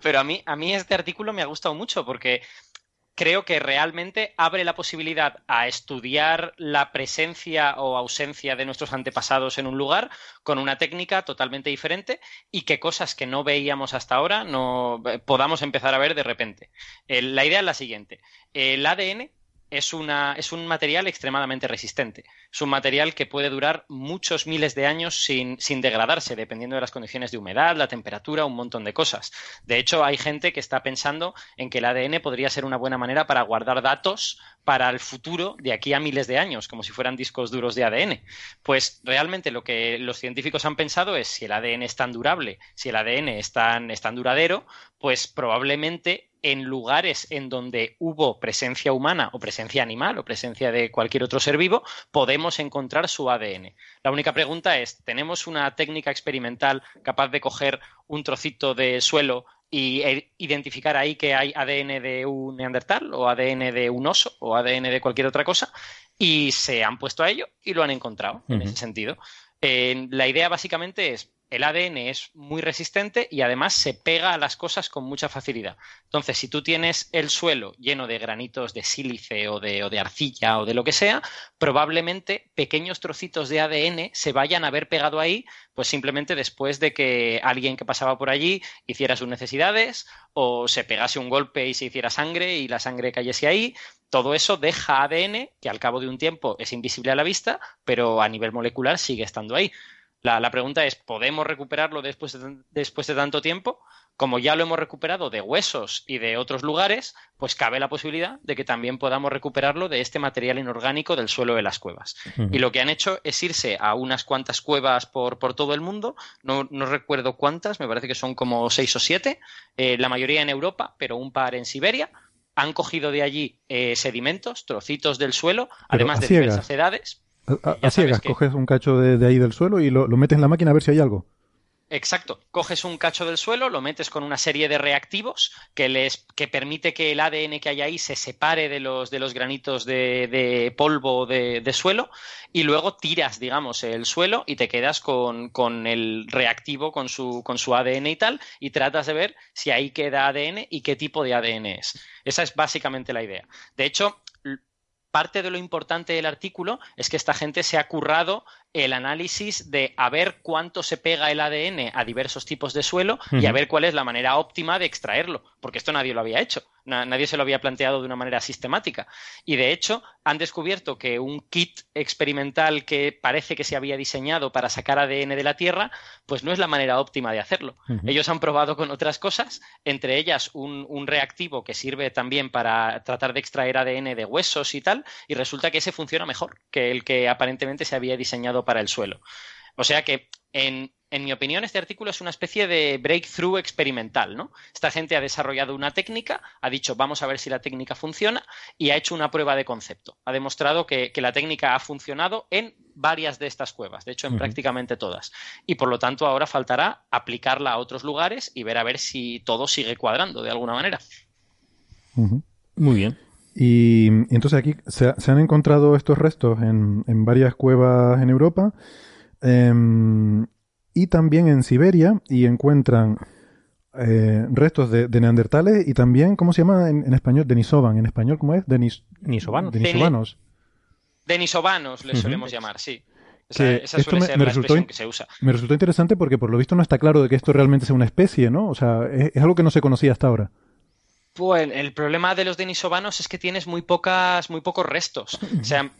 S6: pero a, mí, a mí este artículo me ha gustado mucho porque creo que realmente abre la posibilidad a estudiar la presencia o ausencia de nuestros antepasados en un lugar con una técnica totalmente diferente y que cosas que no veíamos hasta ahora no eh, podamos empezar a ver de repente. Eh, la idea es la siguiente. El ADN es, una, es un material extremadamente resistente. Es un material que puede durar muchos miles de años sin, sin degradarse, dependiendo de las condiciones de humedad, la temperatura, un montón de cosas. De hecho, hay gente que está pensando en que el ADN podría ser una buena manera para guardar datos para el futuro de aquí a miles de años, como si fueran discos duros de ADN. Pues realmente lo que los científicos han pensado es si el ADN es tan durable, si el ADN tan, es tan duradero, pues probablemente en lugares en donde hubo presencia humana o presencia animal o presencia de cualquier otro ser vivo, podemos encontrar su ADN. La única pregunta es, ¿tenemos una técnica experimental capaz de coger un trocito de suelo y e- identificar ahí que hay ADN de un neandertal o ADN de un oso o ADN de cualquier otra cosa? Y se han puesto a ello y lo han encontrado en ese sentido. Eh, la idea básicamente es el ADN es muy resistente y además se pega a las cosas con mucha facilidad. Entonces, si tú tienes el suelo lleno de granitos de sílice o de, o de arcilla o de lo que sea, probablemente pequeños trocitos de ADN se vayan a haber pegado ahí, pues simplemente después de que alguien que pasaba por allí hiciera sus necesidades o se pegase un golpe y se hiciera sangre y la sangre cayese ahí. Todo eso deja ADN que al cabo de un tiempo es invisible a la vista, pero a nivel molecular sigue estando ahí. La, pregunta es, ¿podemos recuperarlo después después de tanto tiempo? como ya lo hemos recuperado de huesos y de otros lugares, pues cabe la posibilidad de que también podamos recuperarlo de este material inorgánico del suelo de las cuevas. Y lo que han hecho es irse a unas cuantas cuevas por, todo el mundo, no, recuerdo cuántas, me parece que son como seis o siete, eh, la mayoría en Europa, pero un par en Siberia. Han cogido de allí eh, sedimentos, trocitos del suelo, además de diversas edades.
S1: A, ciegas, coges un cacho de, ahí del suelo y lo metes en la máquina a ver si hay algo.
S6: Exacto. Coges un cacho del suelo, lo metes con una serie de reactivos que les que permite que el ADN que hay ahí se separe de los, de los granitos de, polvo de, de, suelo y luego tiras, digamos, el suelo y te quedas con, con, el reactivo, con su, con su ADN y tal, y tratas de ver si ahí queda ADN y qué tipo de ADN es. Esa es básicamente la idea. De hecho, parte de lo importante del artículo es que esta gente se ha currado el análisis de a ver cuánto se pega el ADN a diversos tipos de suelo y a ver cuál es la manera óptima de extraerlo, porque esto nadie lo había hecho, nadie se lo había planteado de una manera sistemática. Y de hecho han descubierto que un kit experimental que parece que se había diseñado para sacar ADN de la Tierra, pues no es la manera óptima de hacerlo. Ellos han probado con otras cosas, entre ellas un, un reactivo que sirve también para tratar de extraer ADN de huesos y tal, y resulta que ese funciona mejor que el que aparentemente se había diseñado para el suelo. O sea que, en, mi opinión, este artículo es una especie de breakthrough experimental, ¿no? Esta gente ha desarrollado una técnica, ha dicho vamos a ver si la técnica funciona y ha hecho una prueba de concepto. Ha demostrado que, la técnica ha funcionado en varias de estas cuevas, de hecho en prácticamente todas. Y por lo tanto ahora faltará aplicarla a otros lugares y ver a ver si todo sigue cuadrando de alguna manera.
S1: Muy bien. Y, entonces aquí se, han encontrado estos restos en, varias cuevas en Europa em, y también en Siberia y encuentran eh, restos de, neandertales y también, ¿cómo se llama en, español? Denisovan. ¿En español cómo es? Denis,
S6: Denisovanos.
S1: Denisovanos.
S6: Denisovanos le solemos llamar, sí. Esa, suele ser la resultó, que se usa.
S1: Me resultó interesante porque por lo visto no está claro de que esto realmente sea una especie, ¿no? O sea, es algo que no se conocía hasta ahora.
S6: Pues el problema de los denisovanos es que tienes muy pocas, muy pocos restos. O sea,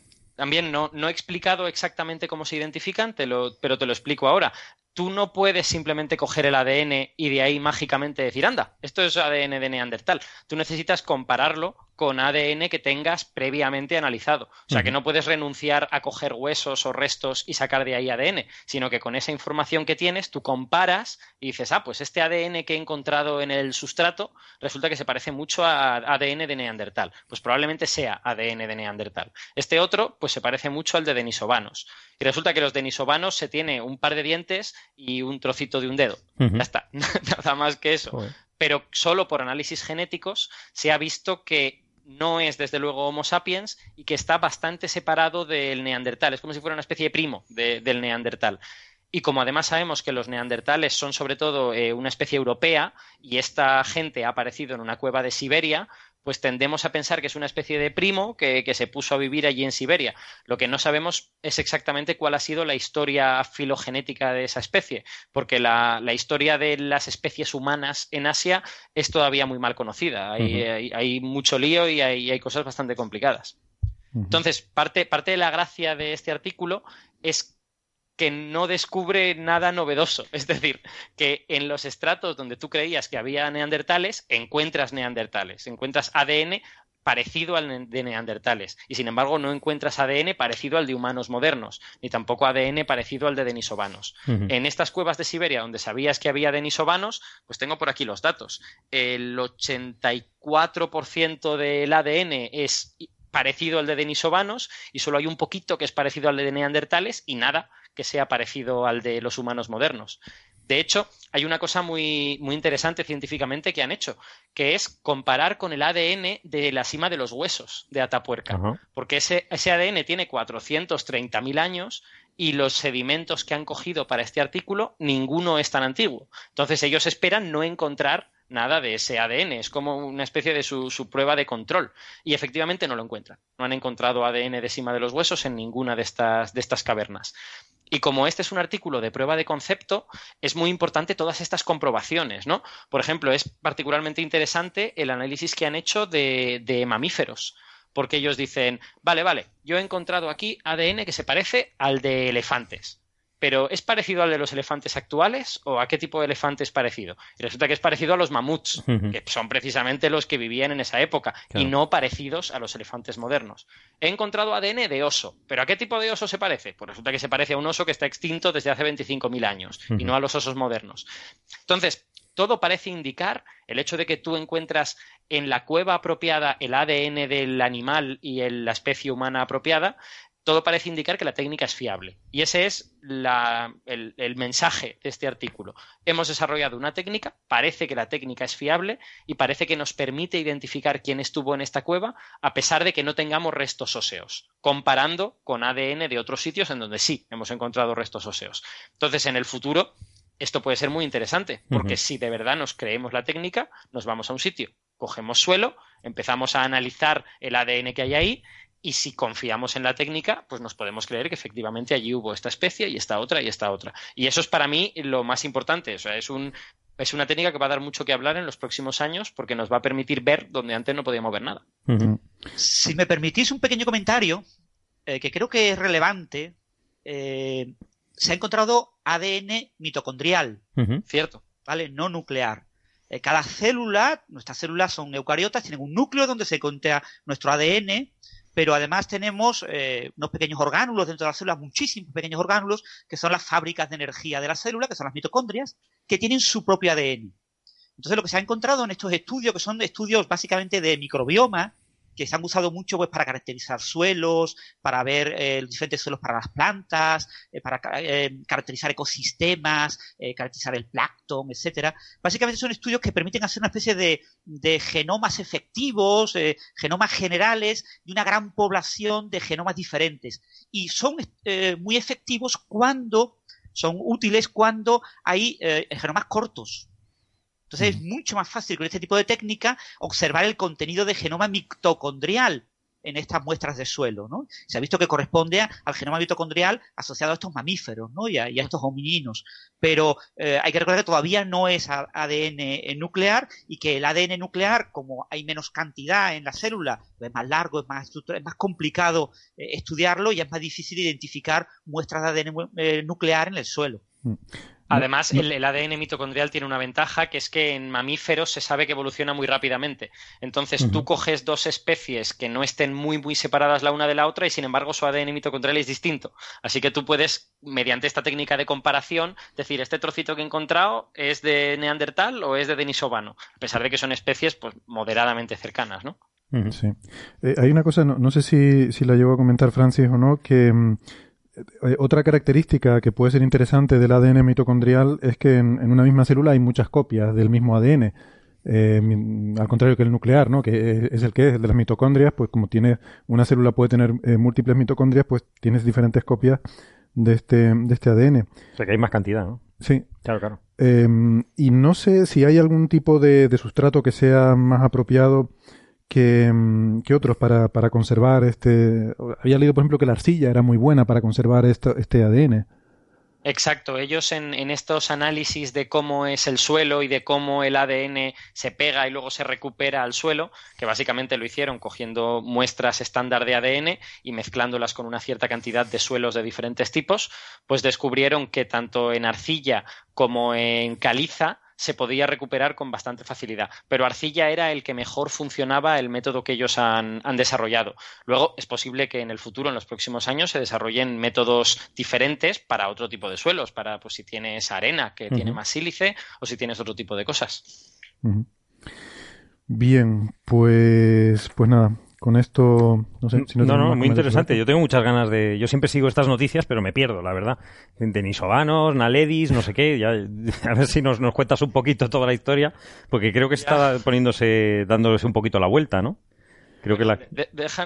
S6: también no, no he explicado exactamente cómo se identifican, pero te lo explico ahora tú no puedes simplemente coger el ADN y de ahí mágicamente decir, anda, esto es ADN de Neandertal. Tú necesitas compararlo con ADN que tengas previamente analizado. O sea, que no puedes renunciar a coger huesos o restos y sacar de ahí ADN, sino que con esa información que tienes, tú comparas y dices, ah, pues este ADN que he encontrado en el sustrato resulta que se parece mucho a ADN de Neandertal. Pues probablemente sea ADN de Neandertal. Este otro, pues se parece mucho al de denisovanos. Y resulta que los denisovanos se tiene un par de dientes y un trocito de un dedo. Ya está, nada más que eso. Pero solo por análisis genéticos se ha visto que no es desde luego Homo sapiens y que está bastante separado del neandertal. Es como si fuera una especie de primo del neandertal. Y como además sabemos que los neandertales son sobre todo eh, una especie europea y esta gente ha aparecido en una cueva de Siberia, pues tendemos a pensar que es una especie de primo que, se puso a vivir allí en Siberia. Lo que no sabemos es exactamente cuál ha sido la historia filogenética de esa especie, porque la, historia de las especies humanas en Asia es todavía muy mal conocida. Hay, mucho lío y hay, hay cosas bastante complicadas. Entonces, parte, parte de la gracia de este artículo es que no descubre nada novedoso. Es decir, que en los estratos donde tú creías que había neandertales, encuentras neandertales, encuentras ADN parecido al de neandertales y sin embargo no encuentras ADN parecido al de humanos modernos ni tampoco ADN parecido al de denisovanos. En estas cuevas de Siberia donde sabías que había denisovanos, pues tengo por aquí los datos. El 84% del ADN es parecido al de denisovanos y solo hay un poquito que es parecido al de neandertales y nada que sea parecido al de los humanos modernos. De hecho, hay una cosa muy, muy interesante científicamente que han hecho, que es comparar con el ADN de la cima de los huesos de Atapuerca. Porque ese, ese ADN tiene 430.000 años y los sedimentos que han cogido para este artículo, ninguno es tan antiguo. Entonces ellos esperan no encontrar nada de ese ADN. Es como una especie de su, su, prueba de control. Y efectivamente no lo encuentran. No han encontrado ADN de cima de los huesos en ninguna de estas, de estas cavernas. Y como este es un artículo de prueba de concepto, es muy importante todas estas comprobaciones, ¿no? Por ejemplo, es particularmente interesante el análisis que han hecho de, mamíferos porque ellos dicen, vale, vale, yo he encontrado aquí ADN que se parece al de elefantes. Pero ¿es parecido al de los elefantes actuales o a qué tipo de elefante es parecido? Y resulta que es parecido a los mamuts, que son precisamente los que vivían en esa época y no parecidos a los elefantes modernos. He encontrado ADN de oso, pero ¿a qué tipo de oso se parece? Pues resulta que se parece a un oso que está extinto desde hace 25.000 años y no a los osos modernos. Entonces, todo parece indicar el hecho de que tú encuentras en la cueva apropiada el ADN del animal y la especie humana apropiada, todo parece indicar que la técnica es fiable. Y ese es el, mensaje de este artículo. Hemos desarrollado una técnica, parece que la técnica es fiable y parece que nos permite identificar quién estuvo en esta cueva a pesar de que no tengamos restos óseos, comparando con ADN de otros sitios en donde sí hemos encontrado restos óseos. Entonces, en el futuro, esto puede ser muy interesante, porque si de verdad nos creemos la técnica, nos vamos a un sitio, cogemos suelo, empezamos a analizar el ADN que hay ahí y si confiamos en la técnica, pues nos podemos creer que efectivamente allí hubo esta especie y esta otra y esta otra. Y eso es para mí lo más importante. O sea, es un es una técnica que va a dar mucho que hablar en los próximos años porque nos va a permitir ver donde antes no podíamos ver nada.
S3: Si me permitís un pequeño comentario eh, que creo que es relevante, eh, se ha encontrado ADN mitocondrial.
S6: Cierto.
S3: ¿Vale? No nuclear. Eh, cada célula, nuestras células son eucariotas, tienen un núcleo donde se contea nuestro ADN pero además tenemos eh, unos pequeños orgánulos dentro de las células, muchísimos pequeños orgánulos, que son las fábricas de energía de la célula, que son las mitocondrias, que tienen su propio ADN. Entonces lo que se ha encontrado en estos estudios, que son estudios básicamente de microbioma, que se han usado mucho pues, para caracterizar suelos, para ver eh, diferentes suelos para las plantas, eh, para eh, caracterizar ecosistemas, caracterizar el plancton, etcétera. Básicamente son estudios que permiten hacer una especie de, de genomas efectivos, genomas generales de una gran población de genomas diferentes. Y son muy efectivos cuando son útiles cuando hay genomas cortos, entonces es mucho más fácil con este tipo de técnica observar el contenido de genoma mitocondrial en estas muestras de suelo, ¿no? Se ha visto que corresponde al genoma mitocondrial asociado a estos mamíferos, ¿no? Y a, estos homininos. Pero eh, hay que recordar que todavía no es ADN nuclear y que el ADN nuclear, como hay menos cantidad en la célula, es más largo, es más, es más complicado eh, estudiarlo y es más difícil identificar muestras de ADN eh, nuclear en el suelo.
S6: Además, el, ADN mitocondrial tiene una ventaja que es que en mamíferos se sabe que evoluciona muy rápidamente. Entonces, tú coges dos especies que no estén muy, muy separadas la una de la otra y, sin embargo, su ADN mitocondrial es distinto. Así que tú puedes, mediante esta técnica de comparación, decir, este trocito que he encontrado es de Neandertal o es de Denisovano, a pesar de que son especies pues, moderadamente cercanas, ¿no?
S1: Sí. Eh, hay una cosa, no, sé si, si, la llevo a comentar Francis o no, que mm, otra característica que puede ser interesante del ADN mitocondrial es que en, una misma célula hay muchas copias del mismo ADN. Eh, al contrario que el nuclear, ¿no? que es, el que es, el de las mitocondrias, pues como tiene una célula puede tener eh, múltiples mitocondrias, pues tienes diferentes copias de este, de este ADN.
S2: O sea que hay más cantidad, ¿no?
S1: Sí.
S2: Claro, claro.
S1: Em, y no sé si hay algún tipo de, de sustrato que sea más apropiado Mm, que, otros para, para, conservar este... Había leído, por ejemplo, que la arcilla era muy buena para conservar este ADN.
S6: Exacto, ellos en, en, estos análisis de cómo es el suelo y de cómo el ADN se pega y luego se recupera al suelo, que básicamente lo hicieron cogiendo muestras estándar de ADN y mezclándolas con una cierta cantidad de suelos de diferentes tipos, pues descubrieron que tanto en arcilla como en caliza se podía recuperar con bastante facilidad. Pero arcilla era el que mejor funcionaba el método que ellos han, desarrollado. Luego es posible que en el futuro, en los próximos años, se desarrollen métodos diferentes para otro tipo de suelos, para pues si tienes arena que tiene más sílice o si tienes otro tipo de cosas.
S1: Bien, pues, pues nada, con esto, no sé
S2: si no No, no, muy interesante. Yo tengo muchas ganas de. Yo siempre sigo estas noticias, pero me pierdo, la verdad. Denisovanos, Naledis, no sé qué. Ya, a ver si nos, nos cuentas un poquito toda la historia, porque creo que está poniéndose, dándose un poquito la vuelta, ¿no? Creo que la...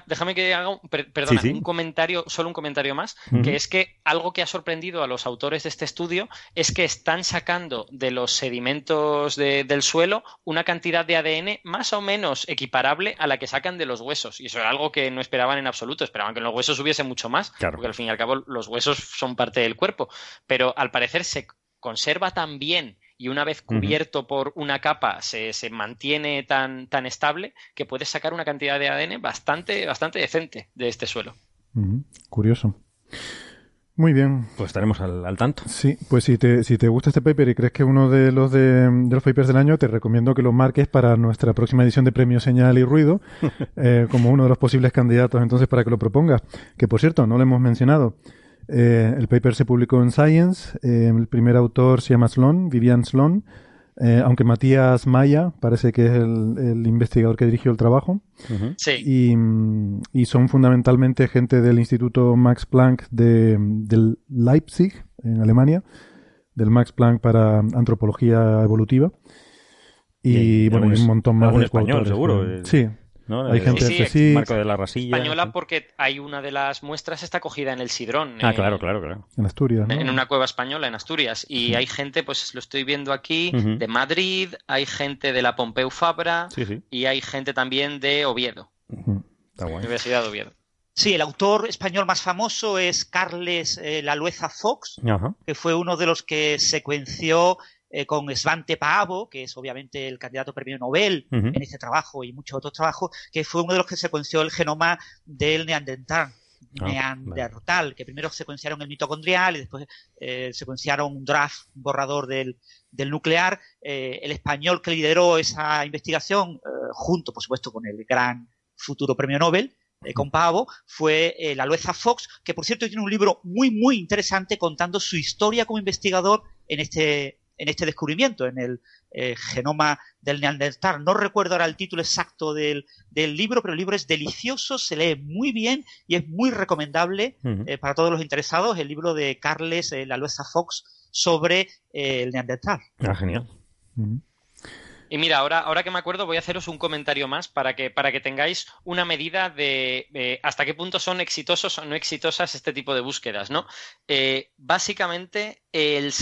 S6: déjame que haga un, perdona, un comentario, solo un comentario más, que es que algo que ha sorprendido a los autores de este estudio es que están sacando de los sedimentos del suelo una cantidad de ADN más o menos equiparable a la que sacan de los huesos. Y eso es algo que no esperaban en absoluto. Esperaban que en los huesos hubiese mucho más, porque al fin y al cabo los huesos son parte del cuerpo. Pero al parecer se conserva tan bien y una vez cubierto por una capa se, se, mantiene tan, tan estable que puedes sacar una cantidad de ADN bastante, bastante decente de este suelo.
S1: Curioso. Muy bien.
S2: Pues estaremos al, tanto.
S1: Sí, pues si te, si te gusta este paper y crees que es uno de los de, los papers del año, te recomiendo que lo marques para nuestra próxima edición de Premio Señal y Ruido, eh, como uno de los posibles candidatos entonces para que lo propongas. Que por cierto, no lo hemos mencionado. Eh, el paper se publicó en Science, eh, el primer autor se llama Sloan, Vivian Sloan, eh, aunque Matías Maya parece que es el, investigador que dirigió el trabajo.
S6: sí.
S1: y, son fundamentalmente gente del Instituto Max Planck de, Leipzig, en Alemania, del Max Planck para Antropología Evolutiva. Y, bueno, un montón más
S2: de español, seguro.
S1: Sí, hay gente
S6: sí,
S1: sí,
S2: Marco de la Rasilla.
S6: Española porque hay una de las muestras está cogida en el Sidrón.
S2: Ah, claro, claro, claro.
S1: En Asturias.
S6: En una cueva española en Asturias. Y hay gente, pues lo estoy viendo aquí, de Madrid, hay gente de la Pompeu Fabra y hay gente también de Oviedo. Universidad de Oviedo.
S3: Sí, el autor español más famoso es Carles eh, Lalueza Fox, que fue uno de los que secuenció eh, con Svante Paavo, que es obviamente el candidato premio Nobel en este trabajo y muchos otros trabajos, que fue uno de los que secuenció el genoma del neandertal. Ah, neandertal, que primero secuenciaron el mitocondrial y después eh, secuenciaron un draft, un borrador del, nuclear. Eh, el español que lideró esa investigación, junto, por supuesto, con el gran futuro premio Nobel, con Pavo, fue la Lueza Fox, que por cierto tiene un libro muy, muy interesante contando su historia como investigador en este, en este descubrimiento, en el eh, genoma del Neandertal. No recuerdo ahora el título exacto del, libro, pero el libro es delicioso, se lee muy bien y es muy recomendable eh, para todos los interesados, el libro de Carles eh, Lalueza Fox sobre el Neandertal.
S2: Ah, genial.
S6: Y mira, ahora, ahora que me acuerdo, voy a haceros un comentario más para que, para que tengáis una medida de hasta qué punto son exitosos o no exitosas este tipo de búsquedas, ¿no? básicamente, el,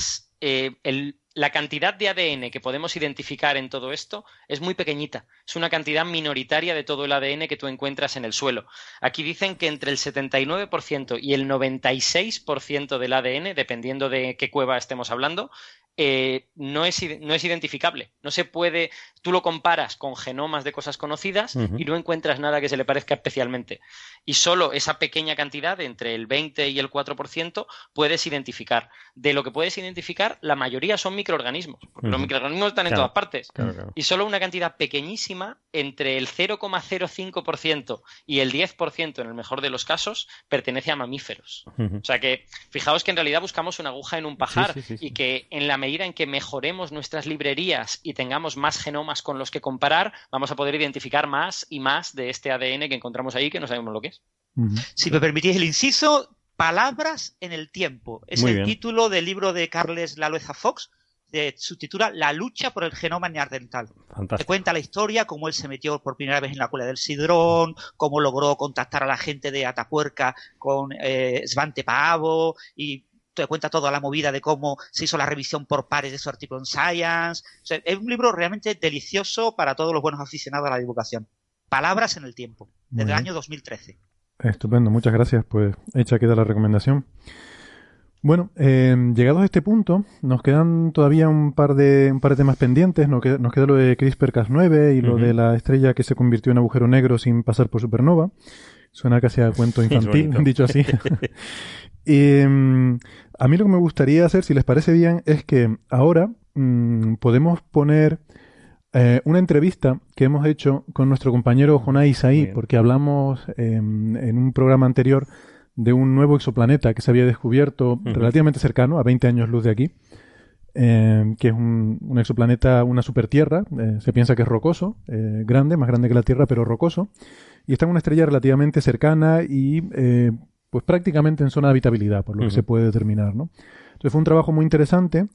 S6: el, la cantidad de ADN que podemos identificar en todo esto es muy pequeñita. Es una cantidad minoritaria de todo el ADN que tú encuentras en el suelo. Aquí dicen que entre el 79% y el 96% del ADN, dependiendo de qué cueva estemos hablando, eh, no, es, no, es, identificable. No se puede, tú lo comparas con genomas de cosas conocidas y no encuentras nada que se le parezca especialmente. Y solo esa pequeña cantidad, entre el 20 y el 4%, puedes identificar. De lo que puedes identificar, la mayoría son microorganismos, porque los microorganismos están en todas partes. Y solo una cantidad pequeñísima, entre el 0,05% y el 10%, en el mejor de los casos, pertenece a mamíferos. O sea que, fijaos que en realidad buscamos una aguja en un pajar y que en la medida en que mejoremos nuestras librerías y tengamos más genomas con los que comparar, vamos a poder identificar más y más de este ADN que encontramos ahí que no sabemos lo que es.
S3: Si me permitís el inciso, Palabras en el tiempo. Es el título del libro de Carles Lalueza Fox, de, subtitula La lucha por el genoma neandertal. Te cuenta la historia, cómo él se metió por primera vez en la cuela del Sidrón, cómo logró contactar a la gente de Atapuerca con eh, Svante Pavo y te cuenta toda la movida de cómo se hizo la revisión por pares de su artículo en Science. es un libro realmente delicioso para todos los buenos aficionados a la divulgación. Palabras en el tiempo, desde el año 2013.
S1: Estupendo, muchas gracias. Pues hecha queda la recomendación. Bueno, eh, llegados a este punto, nos quedan todavía un par de, un par de temas pendientes. Nos queda, nos queda lo de CRISPR-Cas9 y lo de la estrella que se convirtió en agujero negro sin pasar por supernova. Suena casi a cuento infantil, dicho así. mm, a mí lo que me gustaría hacer, si les parece bien, es que ahora mm, podemos poner eh, una entrevista que hemos hecho con nuestro compañero Jonai Isaí, porque hablamos em, en un programa anterior de un nuevo exoplaneta que se había descubierto relativamente cercano, a 20 años luz de aquí, em, que es un, exoplaneta, una supertierra, eh, se piensa que es rocoso, eh, grande, más grande que la Tierra, pero rocoso, y está en una estrella relativamente cercana y pues prácticamente en zona de habitabilidad, por lo que se puede determinar. ¿no? Entonces fue un trabajo muy interesante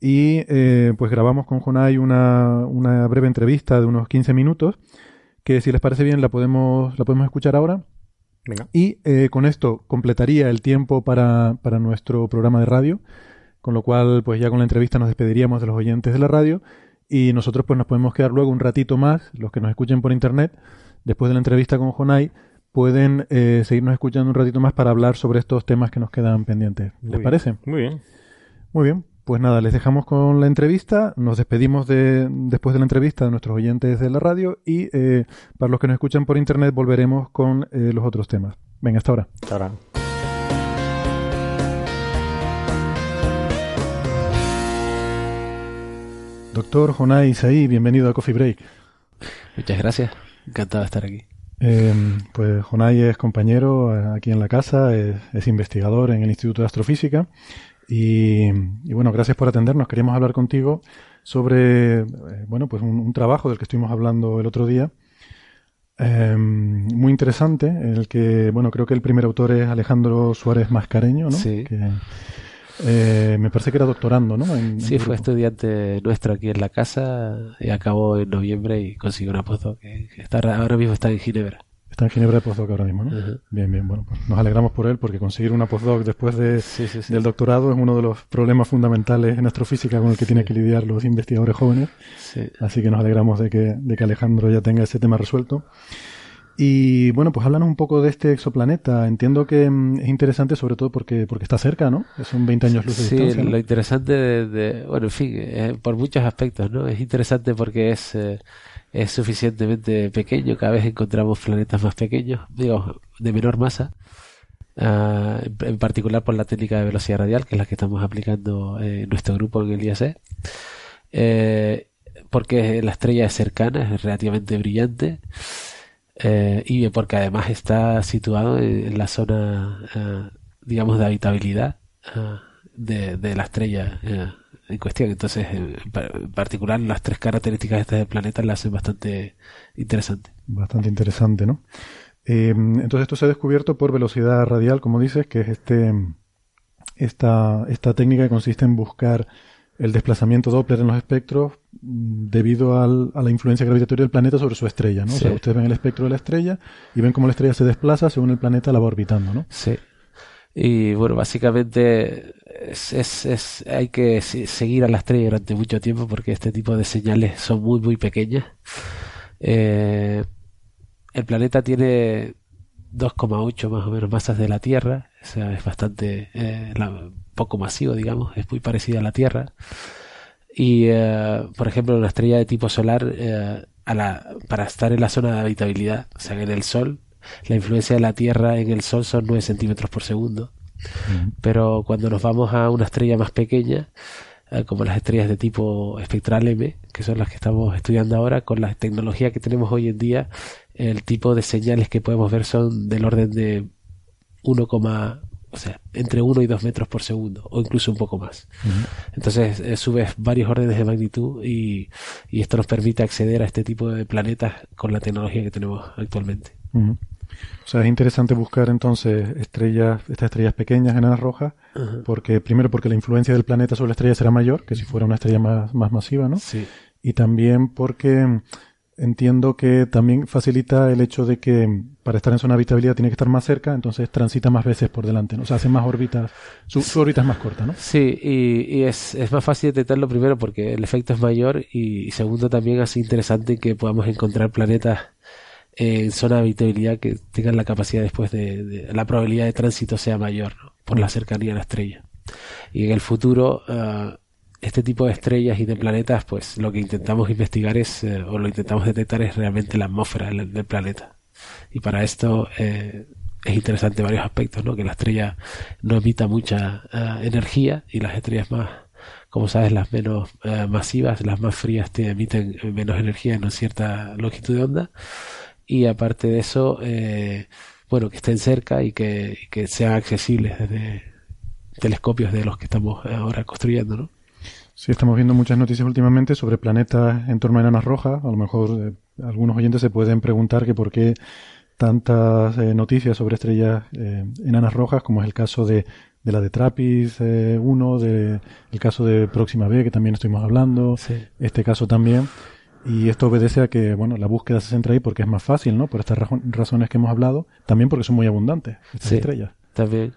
S1: y eh, pues grabamos con Jonai una, una, breve entrevista de unos 15 minutos, que si les parece bien la podemos, la podemos escuchar ahora. Y eh, con esto completaría el tiempo para, para nuestro programa de radio, con lo cual pues ya con la entrevista nos despediríamos de los oyentes de la radio y nosotros pues nos podemos quedar luego un ratito más, los que nos escuchen por internet, después de la entrevista con Jonai, pueden eh, seguirnos escuchando un ratito más para hablar sobre estos temas que nos quedan pendientes. ¿Les parece?
S2: Muy bien.
S1: Muy bien. Pues nada, les dejamos con la entrevista, nos despedimos de, después de la entrevista de nuestros oyentes de la radio y eh, para los que nos escuchan por internet volveremos con eh, los otros temas. Venga, hasta ahora.
S2: Hasta ahora.
S1: Doctor Jonay Isaí, bienvenido a Coffee Break.
S7: Muchas gracias, encantado de estar aquí.
S1: Eh, pues Jonay es compañero eh, aquí en la casa, es, investigador en el Instituto de Astrofísica y, bueno, gracias por atendernos. Queríamos hablar contigo sobre, eh, bueno, pues un, trabajo del que estuvimos hablando el otro día, muy interesante, el que, bueno, creo que el primer autor es Alejandro Suárez Mascareño, ¿no?
S7: Sí.
S1: Eh, me parece que era doctorando, ¿no?
S7: sí, fue estudiante nuestro aquí en la casa y acabó en noviembre y consiguió una postdoc que, está, ahora mismo está en Ginebra.
S1: Está en Ginebra de postdoc ahora mismo, ¿no? Bien, bien. Bueno, pues nos alegramos por él porque conseguir una postdoc después de, del doctorado es uno de los problemas fundamentales en astrofísica con el que tienen que lidiar los investigadores jóvenes. Así que nos alegramos de que, de que Alejandro ya tenga ese tema resuelto. Y bueno, pues háblanos un poco de este exoplaneta. Entiendo que mm, es interesante sobre todo porque, porque está cerca, ¿no? Son 20 años luz de
S7: sí,
S1: distancia.
S7: Sí, lo interesante de, bueno, en fin, eh, por muchos aspectos, ¿no? Es interesante porque es, eh, es suficientemente pequeño. Cada vez encontramos planetas más pequeños, digo, de menor masa. Uh, en particular por la técnica de velocidad radial, que es la que estamos aplicando en nuestro grupo en el IAC. Eh, porque la estrella es cercana, es relativamente brillante. Eh, y porque además está situado en, la zona, eh, digamos, de habitabilidad eh, de, la estrella en cuestión. Entonces, en particular, las tres características de este planeta la hacen bastante interesante.
S1: Bastante interesante, ¿no? entonces, esto se ha descubierto por velocidad radial, como dices, que es este esta, esta técnica que consiste en buscar el desplazamiento Doppler en los espectros debido al, a la influencia gravitatoria del planeta sobre su estrella, ¿no? O sea, ustedes ven el espectro de la estrella y ven cómo la estrella se desplaza según el planeta la va orbitando, ¿no?
S7: Sí. Y bueno, básicamente es, es, es, hay que seguir a la estrella durante mucho tiempo porque este tipo de señales son muy, muy pequeñas. Eh, el planeta tiene 2,8 más o menos masas de la Tierra, o sea, es bastante eh, poco masivo, digamos, es muy parecida a la Tierra. Y, eh, por ejemplo, una estrella de tipo solar, eh, a la, para estar en la zona de habitabilidad, o sea, en el Sol, la influencia de la Tierra en el Sol son 9 centímetros por segundo. Pero cuando nos vamos a una estrella más pequeña, eh, como las estrellas de tipo espectral M, que son las que estamos estudiando ahora, con la tecnología que tenemos hoy en día, el tipo de señales que podemos ver son del orden de 1, o sea, entre 1 y 2 metros por segundo, o incluso un poco más. Entonces eh, subes varios órdenes de magnitud y, esto nos permite acceder a este tipo de planetas con la tecnología que tenemos actualmente.
S1: O sea, es interesante buscar entonces estrellas, estas estrellas pequeñas, enanas rojas, porque primero porque la influencia del planeta sobre la estrella será mayor que si fuera una estrella más, más masiva, ¿no?
S7: Sí.
S1: Y también porque entiendo que también facilita el hecho de que para estar en zona de habitabilidad tiene que estar más cerca, entonces transita más veces por delante, ¿no? o sea, hace más órbitas, su, órbita es más corta, ¿no?
S7: Sí, y, es, es, más fácil detectarlo primero porque el efecto es mayor y, segundo también es interesante que podamos encontrar planetas en zona de habitabilidad que tengan la capacidad después de, la probabilidad de tránsito sea mayor por la cercanía a la estrella. Y en el futuro, uh, este tipo de estrellas y de planetas, pues lo que intentamos investigar es, eh, o lo intentamos detectar es realmente la atmósfera del, planeta. Y para esto eh, es interesante varios aspectos, ¿no? Que la estrella no emita mucha eh, energía y las estrellas más, como sabes, las menos masivas, las más frías, te emiten menos energía en una cierta longitud de onda. Y aparte de eso, bueno, que estén cerca y que, que sean accesibles desde telescopios de los que estamos ahora construyendo, ¿no?
S1: Sí, estamos viendo muchas noticias últimamente sobre planetas en torno a enanas rojas. A lo mejor eh, algunos oyentes se pueden preguntar que por qué tantas eh, noticias sobre estrellas eh, enanas rojas, como es el caso de, de la de Trappist 1, de, el caso de Próxima B, que también estuvimos hablando, este caso también. Y esto obedece a que, bueno, la búsqueda se centra ahí porque es más fácil, ¿no? Por estas razones que hemos hablado, también porque son muy abundantes estas estrellas.
S7: También.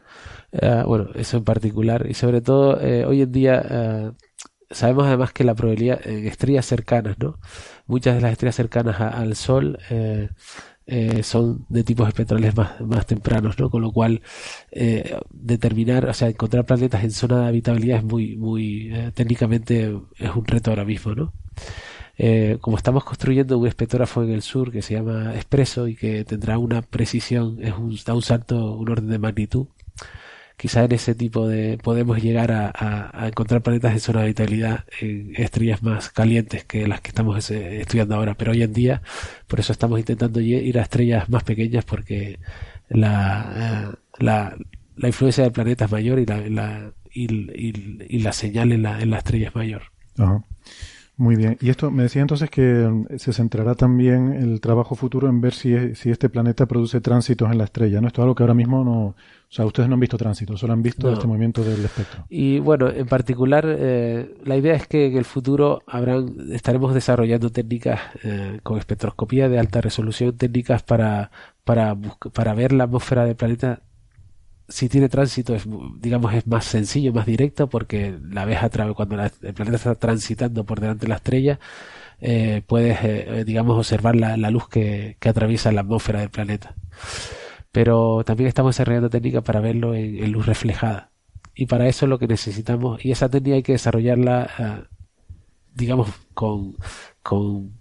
S7: bueno, eso en particular. Y sobre todo, hoy en día sabemos además que la probabilidad en estrellas cercanas, ¿no? Muchas de las estrellas cercanas al Sol eh, eh, son de tipos espectrales más, más tempranos, ¿no? Con lo cual eh, determinar, o sea, encontrar planetas en zona de habitabilidad es muy, muy técnicamente es un reto ahora mismo, ¿no? como estamos construyendo un espectrógrafo en el sur que se llama Expreso y que tendrá una precisión, es un, da un salto, un orden de magnitud quizá en ese tipo de podemos llegar a, encontrar planetas en zona de habitabilidad en estrellas más calientes que las que estamos estudiando ahora. Pero hoy en día, por eso estamos intentando ir a estrellas más pequeñas porque la, la, la influencia del planeta es mayor y la, y, y, la señal en la, en la estrella es mayor.
S1: Muy bien. Y esto me decía entonces que mm, se centrará también el trabajo futuro en ver si, si este planeta produce tránsitos en la estrella, ¿no? Esto es algo que ahora mismo no... O sea, ustedes no han visto tránsitos, solo han visto este movimiento del espectro.
S7: Y bueno, en particular, eh, la idea es que en el futuro habrán, estaremos desarrollando técnicas eh, con espectroscopía de alta resolución, técnicas para, para, para ver la atmósfera del planeta si tiene tránsito es digamos es más sencillo más directo porque la ves a través cuando el planeta está transitando por delante de la estrella eh, puedes eh, digamos observar la, luz que, atraviesa la atmósfera del planeta. Pero también estamos desarrollando técnicas para verlo en, luz reflejada. Y para eso lo que necesitamos y esa técnica hay que desarrollarla eh, digamos con, con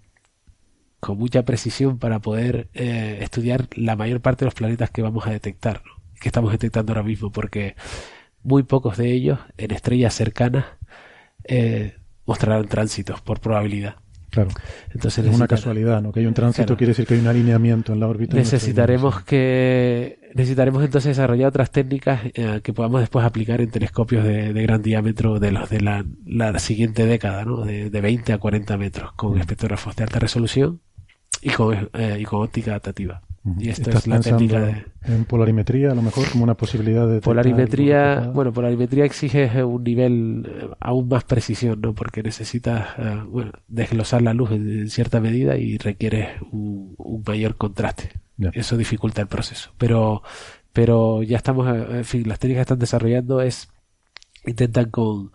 S7: con mucha precisión para poder estudiar la mayor parte de los planetas que vamos a detectar que estamos detectando ahora mismo, porque muy pocos de ellos en estrellas cercanas eh, mostrarán tránsitos por probabilidad.
S1: Claro. Entonces es una casualidad, ¿no? Que hay un tránsito quiere decir que hay un alineamiento en la órbita.
S7: Necesitaremos que necesitaremos entonces desarrollar otras técnicas eh, que podamos después aplicar en telescopios de, gran diámetro de los de la, siguiente década, ¿no? De, 20 a 40 metros con espectrógrafos de alta resolución y con, eh, y con óptica adaptativa. Y esto es la técnica de...
S1: en polarimetría, a lo mejor como una posibilidad de...
S7: Polarimetría, bueno, polarimetría exige un nivel eh, aún más precisión, ¿no? Porque necesitas, eh, bueno, desglosar la luz en, cierta medida y requiere un, mayor contraste. Eso dificulta el proceso. Pero, pero ya estamos, en fin, las técnicas que están desarrollando es intentan con,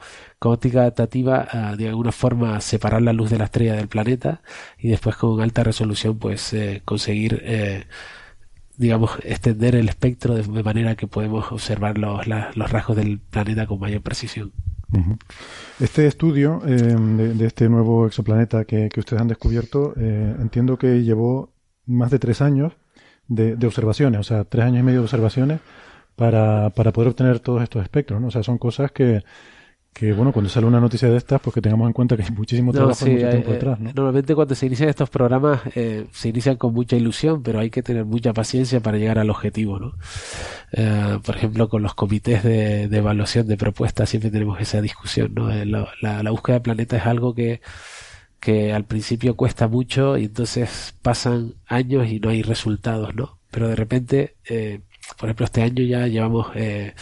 S7: óptica adaptativa de alguna forma separar la luz de la estrella del planeta y después con alta resolución pues eh, conseguir eh, digamos extender el espectro de, manera que podemos observar los, los rasgos del planeta con mayor precisión.
S1: Este estudio eh, de, este nuevo exoplaneta que, que ustedes han descubierto, entiendo que llevó más de tres años de, de observaciones, o sea, tres años y medio de observaciones para, para poder obtener todos estos espectros, ¿no? O sea, son cosas que, que bueno, cuando sale una noticia de estas, pues que tengamos en cuenta que hay muchísimo trabajo mucho tiempo eh, detrás, ¿no?
S7: Normalmente cuando se inician estos programas eh, se inician con mucha ilusión, pero hay que tener mucha paciencia para llegar al objetivo, ¿no? Eh, por ejemplo, con los comités de, de, evaluación de propuestas siempre tenemos esa discusión, ¿no? La, la, la búsqueda de planeta es algo que que al principio cuesta mucho y entonces pasan años y no hay resultados, ¿no? Pero de repente eh, por ejemplo, este año ya llevamos, eh,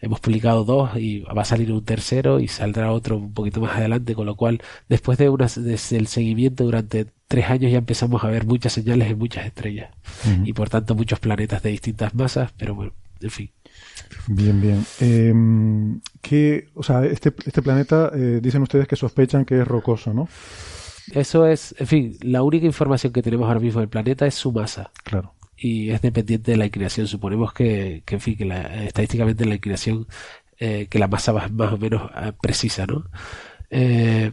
S7: hemos publicado dos y va a salir un tercero y saldrá otro un poquito más adelante, con lo cual después de, una, del seguimiento durante tres años ya empezamos a ver muchas señales en muchas estrellas y por tanto muchos planetas de distintas masas, pero bueno, en fin.
S1: Bien, bien. Eh, ¿qué, o sea, este, este planeta, eh, dicen ustedes que sospechan que es rocoso, ¿no?
S7: Eso es, en fin, la única información que tenemos ahora mismo del planeta es su masa.
S1: Claro
S7: y es dependiente de la inclinación. Suponemos que, que en fin, que la, estadísticamente la inclinación, eh, que la masa va más o menos ah, precisa, ¿no? Eh,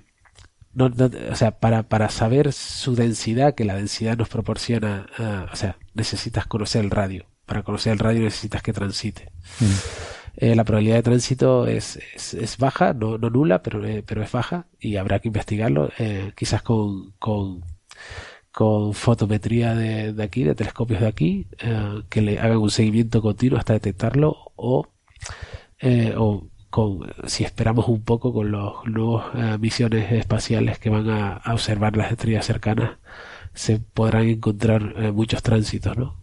S7: no, o sea, para, para saber su densidad, que la densidad nos proporciona, ah, o sea, necesitas conocer el radio. Para conocer el radio necesitas que transite. Mm. Eh, la probabilidad de tránsito es, es, es baja, no, no nula, pero, pero es baja y habrá que investigarlo, quizás con, con con fotometría de, aquí, de telescopios de aquí, eh, que le hagan un seguimiento continuo hasta detectarlo o, eh, o con, si esperamos un poco con los nuevos eh, misiones espaciales que van a, observar las estrellas cercanas, se podrán encontrar muchos tránsitos, ¿no?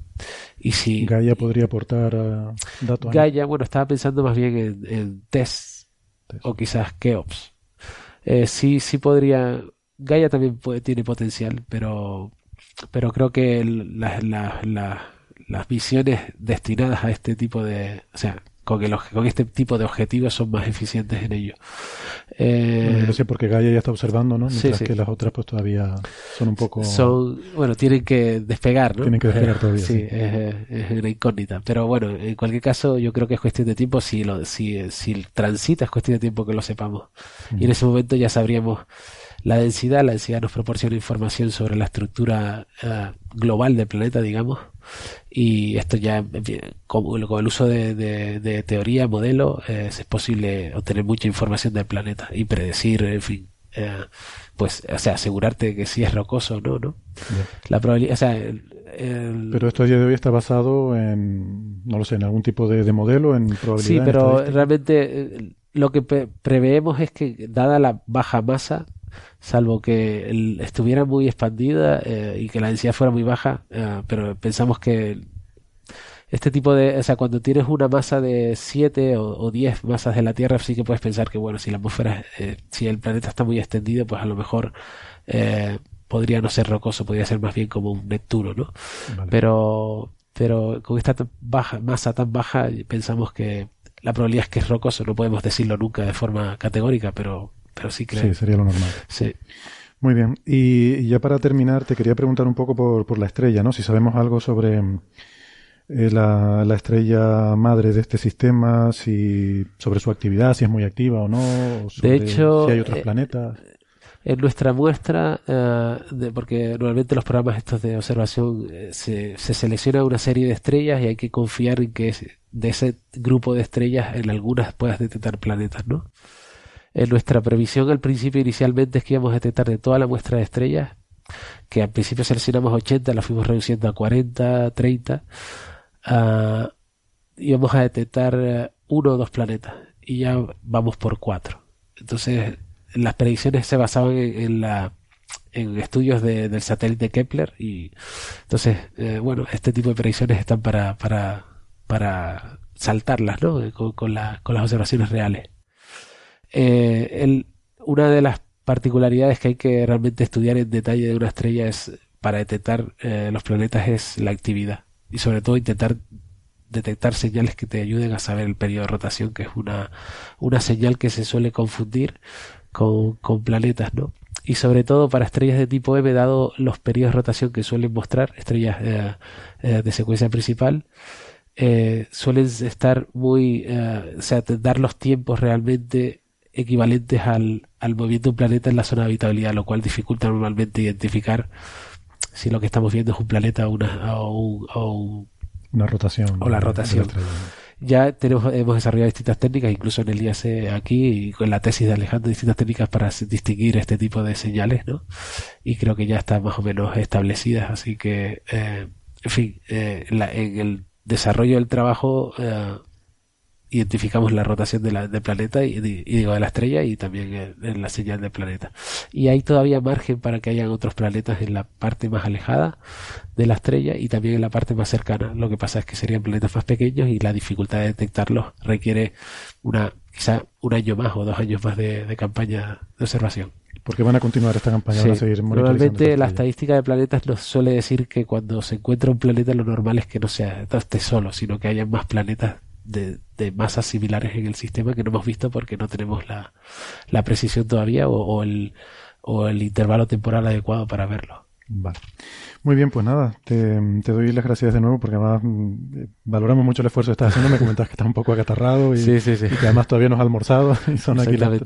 S1: Y si Gaia podría aportar datos.
S7: Gaia, bueno, estaba pensando más bien en, en TESS, o quizás Keops. sí, sí podría Gaia también puede, tiene potencial, pero, pero creo que las visiones destinadas a este tipo de, o sea, con, el, con este tipo de objetivos son más eficientes en ello.
S1: Eh, no sé, porque Gaia ya está observando, ¿no? Mientras que las otras pues todavía son un poco...
S7: Son, bueno, tienen que despegar, ¿no?
S1: Tienen que despegar todavía.
S7: sí, Es, una incógnita. Pero bueno, en cualquier caso yo creo que es cuestión de tiempo. Si, lo, si, si transita es cuestión de tiempo que lo sepamos. Y en ese momento ya sabríamos la densidad. La densidad nos proporciona información sobre la estructura eh, global del planeta, digamos. Y esto ya, con, el uso de, teoría, modelo, eh, es posible obtener mucha información del planeta y predecir, en fin, eh, pues, o sea, asegurarte que si es rocoso o no, ¿no? La probabilidad, o sea,
S1: Pero esto a día de hoy está basado en, no lo sé, en algún tipo de, modelo, en probabilidad.
S7: Sí, pero realmente lo que preveemos es que, dada la baja masa, salvo que estuviera muy expandida eh, y que la densidad fuera muy baja, eh, pero pensamos que este tipo de, o sea, cuando tienes una masa de 7 o, 10 masas de la Tierra, sí que puedes pensar que, bueno, si la atmósfera, eh, si el planeta está muy extendido, pues a lo mejor podría no ser rocoso, podría ser más bien como un Neptuno, ¿no? Pero, pero con esta baja, masa tan baja, pensamos que la probabilidad es que es rocoso, no podemos decirlo nunca de forma categórica, pero, pero sí creo.
S1: Sí, sería lo normal.
S7: Sí.
S1: Muy bien. Y, ya para terminar, te quería preguntar un poco por, por la estrella, ¿no? Si sabemos algo sobre eh, la, la, estrella madre de este sistema, si sobre su actividad, si es muy activa o no,
S7: de hecho,
S1: si hay otros eh, planetas.
S7: En nuestra muestra, eh, de, porque normalmente los programas estos de observación se, se selecciona una serie de estrellas y hay que confiar en que de ese grupo de estrellas en algunas puedas detectar planetas, ¿no? En nuestra previsión al principio inicialmente es que íbamos a detectar de toda la muestra de estrellas, que al principio seleccionamos 80, la fuimos reduciendo a 40, 30, uh, íbamos a detectar eh, uno o dos planetas y ya vamos por cuatro. Entonces, las predicciones se basaban en, la en estudios del satélite Kepler y entonces, eh, bueno, este tipo de predicciones están para, para para saltarlas, ¿no? Con, con, las observaciones reales. Eh, una de las particularidades que hay que realmente estudiar en detalle de una estrella es para detectar eh, los planetas es la actividad y sobre todo intentar detectar señales que te ayuden a saber el periodo de rotación, que es una, una señal que se suele confundir con, con planetas, ¿no? Y sobre todo para estrellas de tipo M, dado los periodos de rotación que suelen mostrar, estrellas eh, de secuencia principal, eh, suelen estar muy, eh, o sea, dar los tiempos realmente equivalentes al, al movimiento de un planeta en la zona de habitabilidad, lo cual dificulta normalmente identificar si lo que estamos viendo es un planeta o una, o,
S1: una rotación.
S7: O la rotación. Ya tenemos, hemos desarrollado distintas técnicas, incluso en el IAC aquí y con la tesis de Alejandro, distintas técnicas para distinguir este tipo de señales, ¿no? Y creo que ya están más o menos establecidas, así que, eh, en fin, eh, en el desarrollo del trabajo eh, identificamos la rotación de la, del planeta y, digo de la estrella y también en, la señal del planeta. Y hay todavía margen para que hayan otros planetas en la parte más alejada de la estrella y también en la parte más cercana. Lo que pasa es que serían planetas más pequeños y la dificultad de detectarlos requiere una quizá un año más o dos años más de campaña de observación.
S1: Porque van a continuar esta campaña, van a seguir
S7: Normalmente la estadística de planetas nos suele decir que cuando se encuentra un planeta lo normal es que no sea esté solo, sino que haya más planetas de, de, masas similares en el sistema que no hemos visto porque no tenemos la, la precisión todavía o, o, el, o el intervalo temporal adecuado para verlo.
S1: Vale. Muy bien, pues nada, te, doy las gracias de nuevo porque además mm, valoramos mucho el esfuerzo que estás haciendo. Me comentas que estás un poco acatarrado y, que además todavía no has almorzado y son aquí las,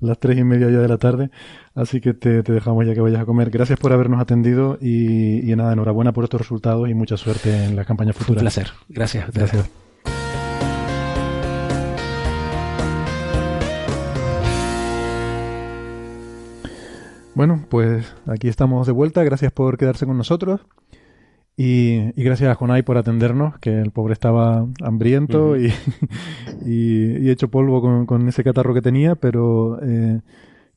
S1: las, tres y media ya de la tarde. Así que te, dejamos ya que vayas a comer. Gracias por habernos atendido y, y nada, enhorabuena por estos resultados y mucha suerte en la campaña futura.
S7: Un placer. Gracias. Gracias.
S1: Bueno, pues aquí estamos de vuelta. Gracias por quedarse con nosotros. Y, gracias a Jonay por atendernos, que el pobre estaba hambriento y, hecho polvo con, ese catarro que tenía, pero eh,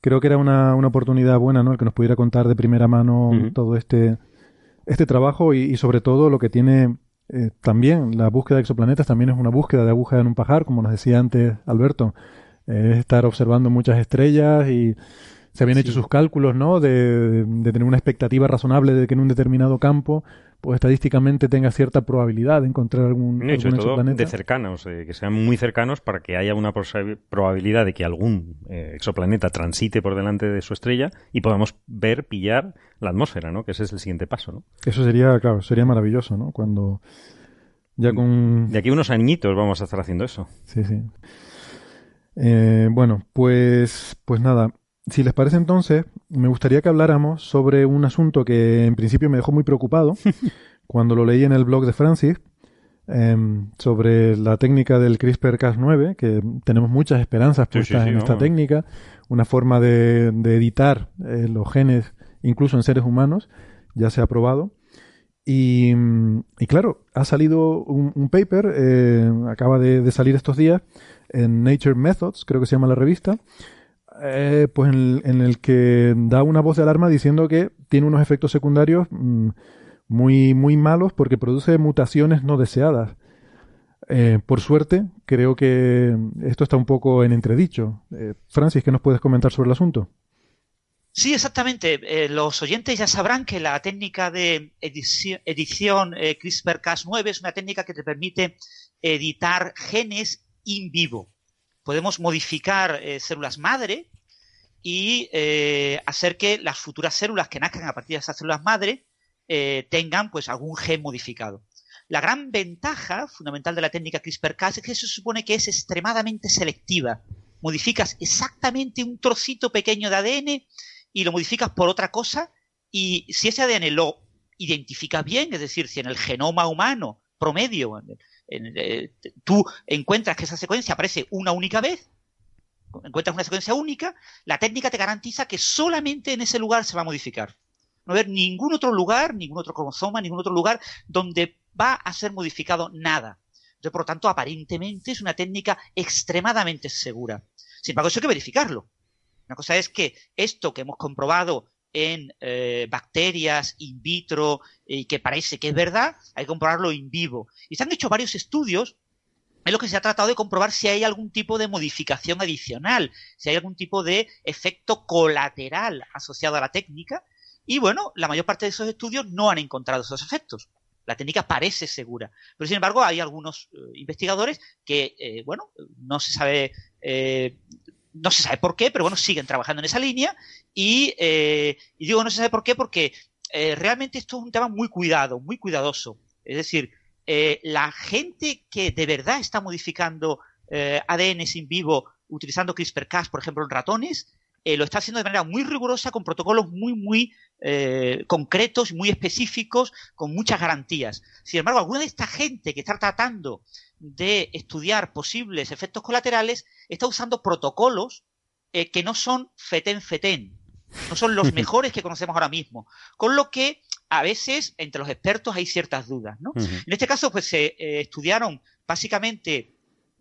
S1: creo que era una, oportunidad buena, ¿no? El que nos pudiera contar de primera mano todo este, este trabajo y, sobre todo lo que tiene eh, también la búsqueda de exoplanetas, también es una búsqueda de aguja en un pajar, como nos decía antes Alberto. es estar observando muchas estrellas y se habían hecho sus cálculos, ¿no? De, tener una expectativa razonable de que en un determinado campo, pues estadísticamente tenga cierta probabilidad de encontrar algún,
S2: hecho, de cercanos, eh, que sean muy cercanos para que haya una probabilidad de que algún eh, exoplaneta transite por delante de su estrella y podamos ver, pillar la atmósfera, ¿no? Que ese es el siguiente paso, ¿no?
S1: Eso sería, claro, sería maravilloso, ¿no? Cuando ya con...
S2: De aquí unos añitos vamos a estar haciendo eso.
S1: Sí, sí. Eh, bueno, pues, pues nada, si les parece entonces, me gustaría que habláramos sobre un asunto que en principio me dejó muy preocupado cuando lo leí en el blog de Francis, em, sobre la técnica del CRISPR-Cas9, que tenemos muchas esperanzas puestas en esta técnica, una forma de, editar eh, los genes incluso en seres humanos, ya se ha probado. Y, claro, ha salido un, paper, eh, acaba de, salir estos días, en Nature Methods, creo que se llama la revista, eh, pues en, el que da una voz de alarma diciendo que tiene unos efectos secundarios mm, muy, muy malos porque produce mutaciones no deseadas. Eh, por suerte, creo que esto está un poco en entredicho. Francis, ¿qué nos puedes comentar sobre el asunto?
S3: Sí, exactamente. Eh, los oyentes ya sabrán que la técnica de edición, eh, CRISPR-Cas9 es una técnica que te permite editar genes in vivo. Podemos modificar eh, células madre y hacer que las futuras células que nazcan a partir de esas células madre tengan pues algún gen modificado. La gran ventaja fundamental de la técnica CRISPR-Cas es que se supone que es extremadamente selectiva. Modificas exactamente un trocito pequeño de ADN y lo modificas por otra cosa y si ese ADN lo identificas bien, es decir, si en el genoma humano promedio eh, tú encuentras que esa secuencia aparece una única vez, encuentras una secuencia única, la técnica te garantiza que solamente en ese lugar se va a modificar. No va a haber ningún otro lugar, ningún otro cromosoma, ningún otro lugar donde va a ser modificado nada. Por lo tanto, aparentemente es una técnica extremadamente segura. Sin embargo, eso hay que verificarlo. Una cosa es que esto que hemos comprobado en eh, bacterias in vitro y que parece que es verdad, hay que comprobarlo in vivo. Y se han hecho varios estudios en los que se ha tratado de comprobar si hay algún tipo de modificación adicional, si hay algún tipo de efecto colateral asociado a la técnica. Y bueno, la mayor parte de esos estudios no han encontrado esos efectos. La técnica parece segura. Pero sin embargo, hay algunos eh, investigadores que, eh, bueno, no se sabe no se sabe por qué, pero bueno, siguen trabajando en esa línea y, eh, digo no se sabe por qué porque eh, realmente esto es un tema muy cuidado, muy cuidadoso. Es decir, eh, la gente que de verdad está modificando ADN sin vivo utilizando CRISPR-Cas, por ejemplo, en ratones, lo está haciendo de manera muy rigurosa, con protocolos muy, muy concretos, muy específicos, con muchas garantías. Sin embargo, alguna de esta gente que está tratando de estudiar posibles efectos colaterales está usando protocolos eh, que no son fetén-fetén, no son los mejores que conocemos ahora mismo. Con lo que a veces entre los expertos hay ciertas dudas. ¿no? En este caso, pues se eh, estudiaron básicamente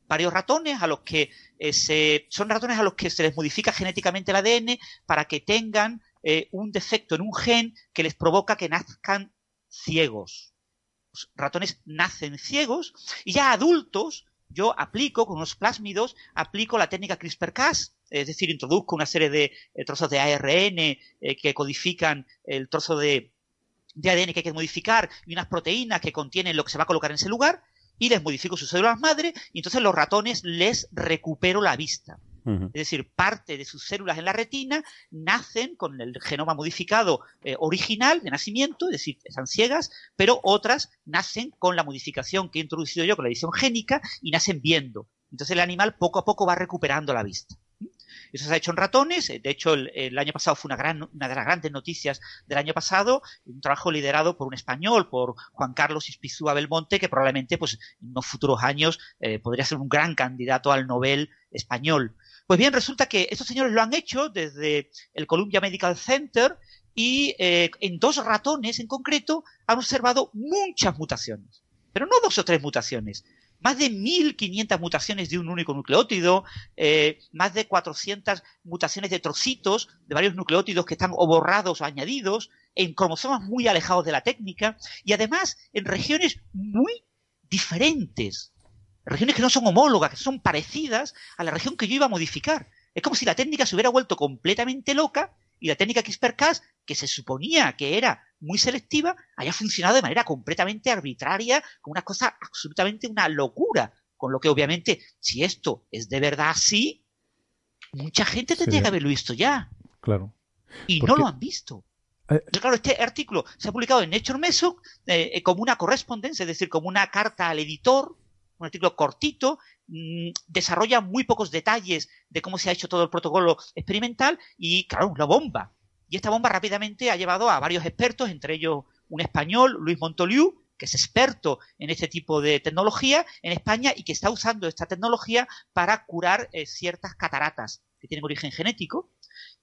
S3: varios ratones a los que eh, se, son ratones a los que se les modifica genéticamente el ADN para que tengan un defecto en un gen que les provoca que nazcan ciegos ratones nacen ciegos y ya adultos yo aplico con unos plásmidos, aplico la técnica CRISPR-Cas, es decir, introduzco una serie de eh, trozos de ARN eh, que codifican el trozo de, de, ADN que hay que modificar y unas proteínas que contienen lo que se va a colocar en ese lugar y les modifico sus células madre y entonces los ratones les recupero la vista. Es decir, parte de sus células en la retina nacen con el genoma modificado eh, original de nacimiento, es decir, están ciegas, pero otras nacen con la modificación que he introducido yo con la edición génica y nacen viendo. Entonces el animal poco a poco va recuperando la vista. Eso se ha hecho en ratones. De hecho, el, año pasado fue una, gran, una de las grandes noticias del año pasado. Un trabajo liderado por un español, por Juan Carlos Ispizúa Belmonte, que probablemente pues, en unos futuros años eh, podría ser un gran candidato al Nobel español. Pues bien, resulta que estos señores lo han hecho desde el Columbia Medical Center y eh, en dos ratones en concreto han observado muchas mutaciones. Pero no dos o tres mutaciones, más de 1.500 mutaciones de un único nucleótido, eh, más de 400 mutaciones de trocitos de varios nucleótidos que están o borrados o añadidos, en cromosomas muy alejados de la técnica y además en regiones muy diferentes regiones que no son homólogas, que son parecidas a la región que yo iba a modificar. Es como si la técnica se hubiera vuelto completamente loca y la técnica CRISPR-Cas, que se suponía que era muy selectiva, haya funcionado de manera completamente arbitraria, con una cosa absolutamente una locura. Con lo que obviamente, si esto es de verdad así, mucha gente tendría que haberlo visto ya.
S1: Claro.
S3: Y no lo han visto. Eh, claro, este artículo se ha publicado en Nature Meso eh, como una correspondencia, es decir, como una carta al editor un artículo cortito mm, desarrolla muy pocos detalles de cómo se ha hecho todo el protocolo experimental y, claro, una bomba. Y esta bomba rápidamente ha llevado a varios expertos, entre ellos un español, Luis Montoliu, que es experto en este tipo de tecnología en España y que está usando esta tecnología para curar eh, ciertas cataratas que tienen origen genético.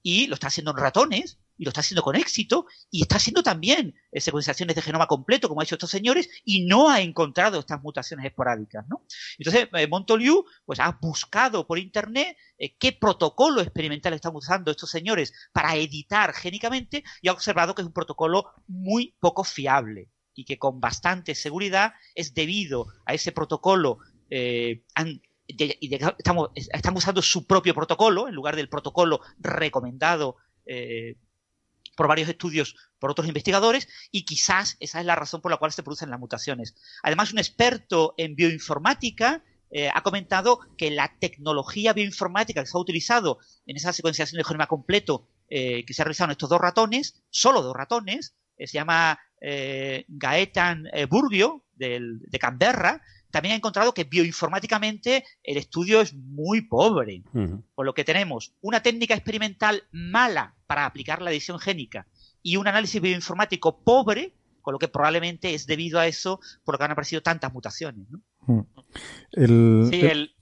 S3: Y lo está haciendo en ratones y lo está haciendo con éxito y está haciendo también eh, secuenciaciones de genoma completo, como han hecho estos señores, y no ha encontrado estas mutaciones esporádicas. ¿no? Entonces, eh, Montoliu pues, ha buscado por Internet eh, qué protocolo experimental están usando estos señores para editar génicamente y ha observado que es un protocolo muy poco fiable y que con bastante seguridad es debido a ese protocolo han, estamos, están usando su propio protocolo en lugar del protocolo recomendado por varios estudios por otros investigadores y quizás esa es la razón por la cual se producen las mutaciones. Además, un experto en bioinformática eh, ha comentado que la tecnología bioinformática que se ha utilizado en esa secuenciación de genoma completo eh, que se ha realizado en estos dos ratones, solo dos ratones, eh, se llama Gaetan Burgio de Canberra, también ha encontrado que bioinformáticamente el estudio es muy pobre. Por lo que tenemos una técnica experimental mala para aplicar la edición génica y un análisis bioinformático pobre, con lo que probablemente es debido a eso por lo que han aparecido tantas mutaciones.
S6: sí, el,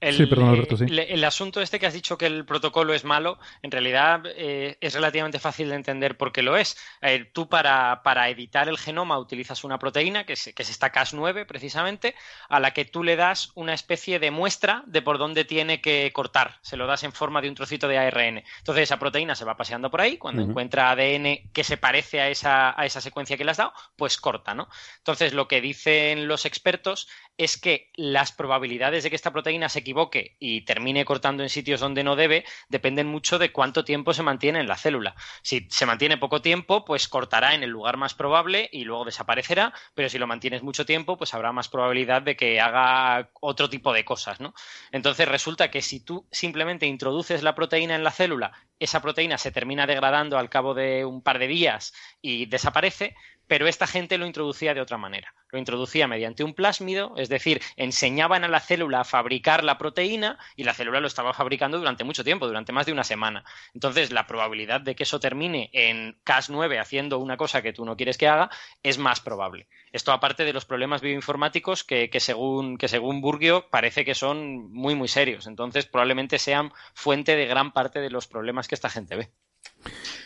S6: el, asunto este que has dicho que el protocolo es malo, en realidad eh, es relativamente fácil de entender por qué lo es. Eh, tú para, editar el genoma utilizas una proteína, que es, que es esta Cas9 precisamente, a la que tú le das una especie de muestra de por dónde tiene que cortar. Se lo das en forma de un trocito de ARN. Entonces esa proteína se va paseando por ahí, cuando encuentra ADN que se parece a esa, a esa secuencia que le has dado, pues corta, ¿no? Entonces lo que dicen los expertos es que las probabilidades de que esta proteína se equivoque y termine cortando en sitios donde no debe dependen mucho de cuánto tiempo se mantiene en la célula. Si se mantiene poco tiempo, pues cortará en el lugar más probable y luego desaparecerá, pero si lo mantienes mucho tiempo, pues habrá más probabilidad de que haga otro tipo de cosas, ¿no? Entonces resulta que si tú simplemente introduces la proteína en la célula, esa proteína se termina degradando al cabo de un par de días y desaparece, pero esta gente lo introducía de otra manera. Lo introducía mediante un plásmido, es decir, enseñaban a la célula a fabricar la proteína y la célula lo estaba fabricando durante mucho tiempo, durante más de una semana. Entonces, la probabilidad de que eso termine en Cas9 haciendo una cosa que tú no quieres que haga es más probable. Esto aparte de los problemas bioinformáticos que, según, que según Burgio parece que son muy, muy serios. Entonces, probablemente sean fuente de gran parte de los problemas que esta gente ve.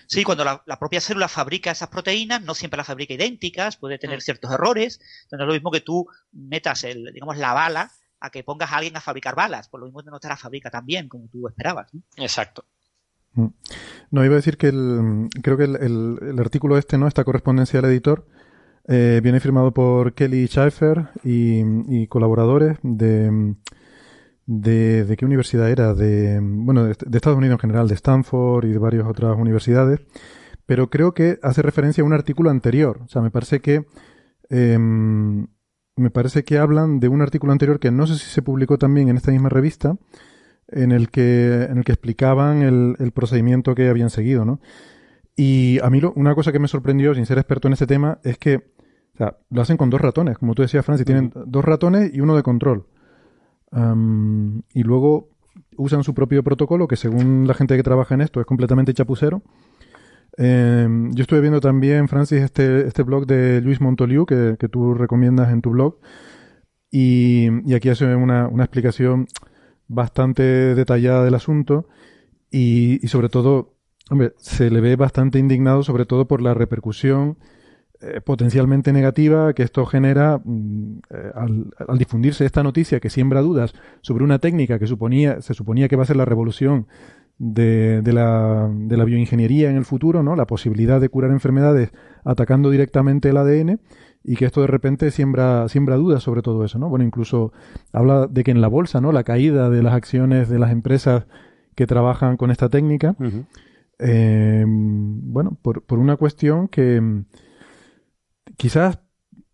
S3: Sí, cuando la, propia célula fabrica esas proteínas, no siempre las fabrica idénticas, puede tener mm. ciertos errores. Entonces no es lo mismo que tú metas el, digamos, la bala a que pongas a alguien a fabricar balas. Por lo mismo no te la fabrica tan bien como tú esperabas.
S6: Exacto.
S1: Mm. No, iba a decir que el, creo que el, artículo este, ¿no? Esta correspondencia al editor, eh, viene firmado por Kelly Schaeffer y colaboradores de de, qué universidad era, de, bueno, de, Estados Unidos en general, de Stanford y de varias otras universidades, pero creo que hace referencia a un artículo anterior. O sea, me parece que em, me parece que hablan de un artículo anterior que no sé si se publicó también en esta misma revista, en el que, en el que explicaban el, el procedimiento que habían seguido, ¿no? Y a mí lo, una cosa que me sorprendió, sin ser experto en este tema, es que o sea, lo hacen con dos ratones, como tú decías, Francis, tienen dos ratones y uno de control y luego usan su propio protocolo, que según la gente que trabaja en esto es completamente chapucero. Em, yo estuve viendo también, Francis, este, este blog de Luis Montoliu, que, tú recomiendas en tu blog, y, aquí hace una, una, explicación bastante detallada del asunto, y, y sobre todo, se le ve bastante indignado, sobre todo por la repercusión eh, potencialmente negativa que esto genera mm, eh, al, difundirse esta noticia que siembra dudas sobre una técnica que suponía, se suponía que va a ser la revolución de, de, la, de la bioingeniería en el futuro, ¿no? La posibilidad de curar enfermedades atacando directamente el ADN y que esto de repente siembra, siembra dudas sobre todo eso, ¿no? Bueno, incluso habla de que en la bolsa, ¿no? La caída de las acciones de las empresas que trabajan con esta técnica, eh, bueno, por, por una cuestión que, quizás,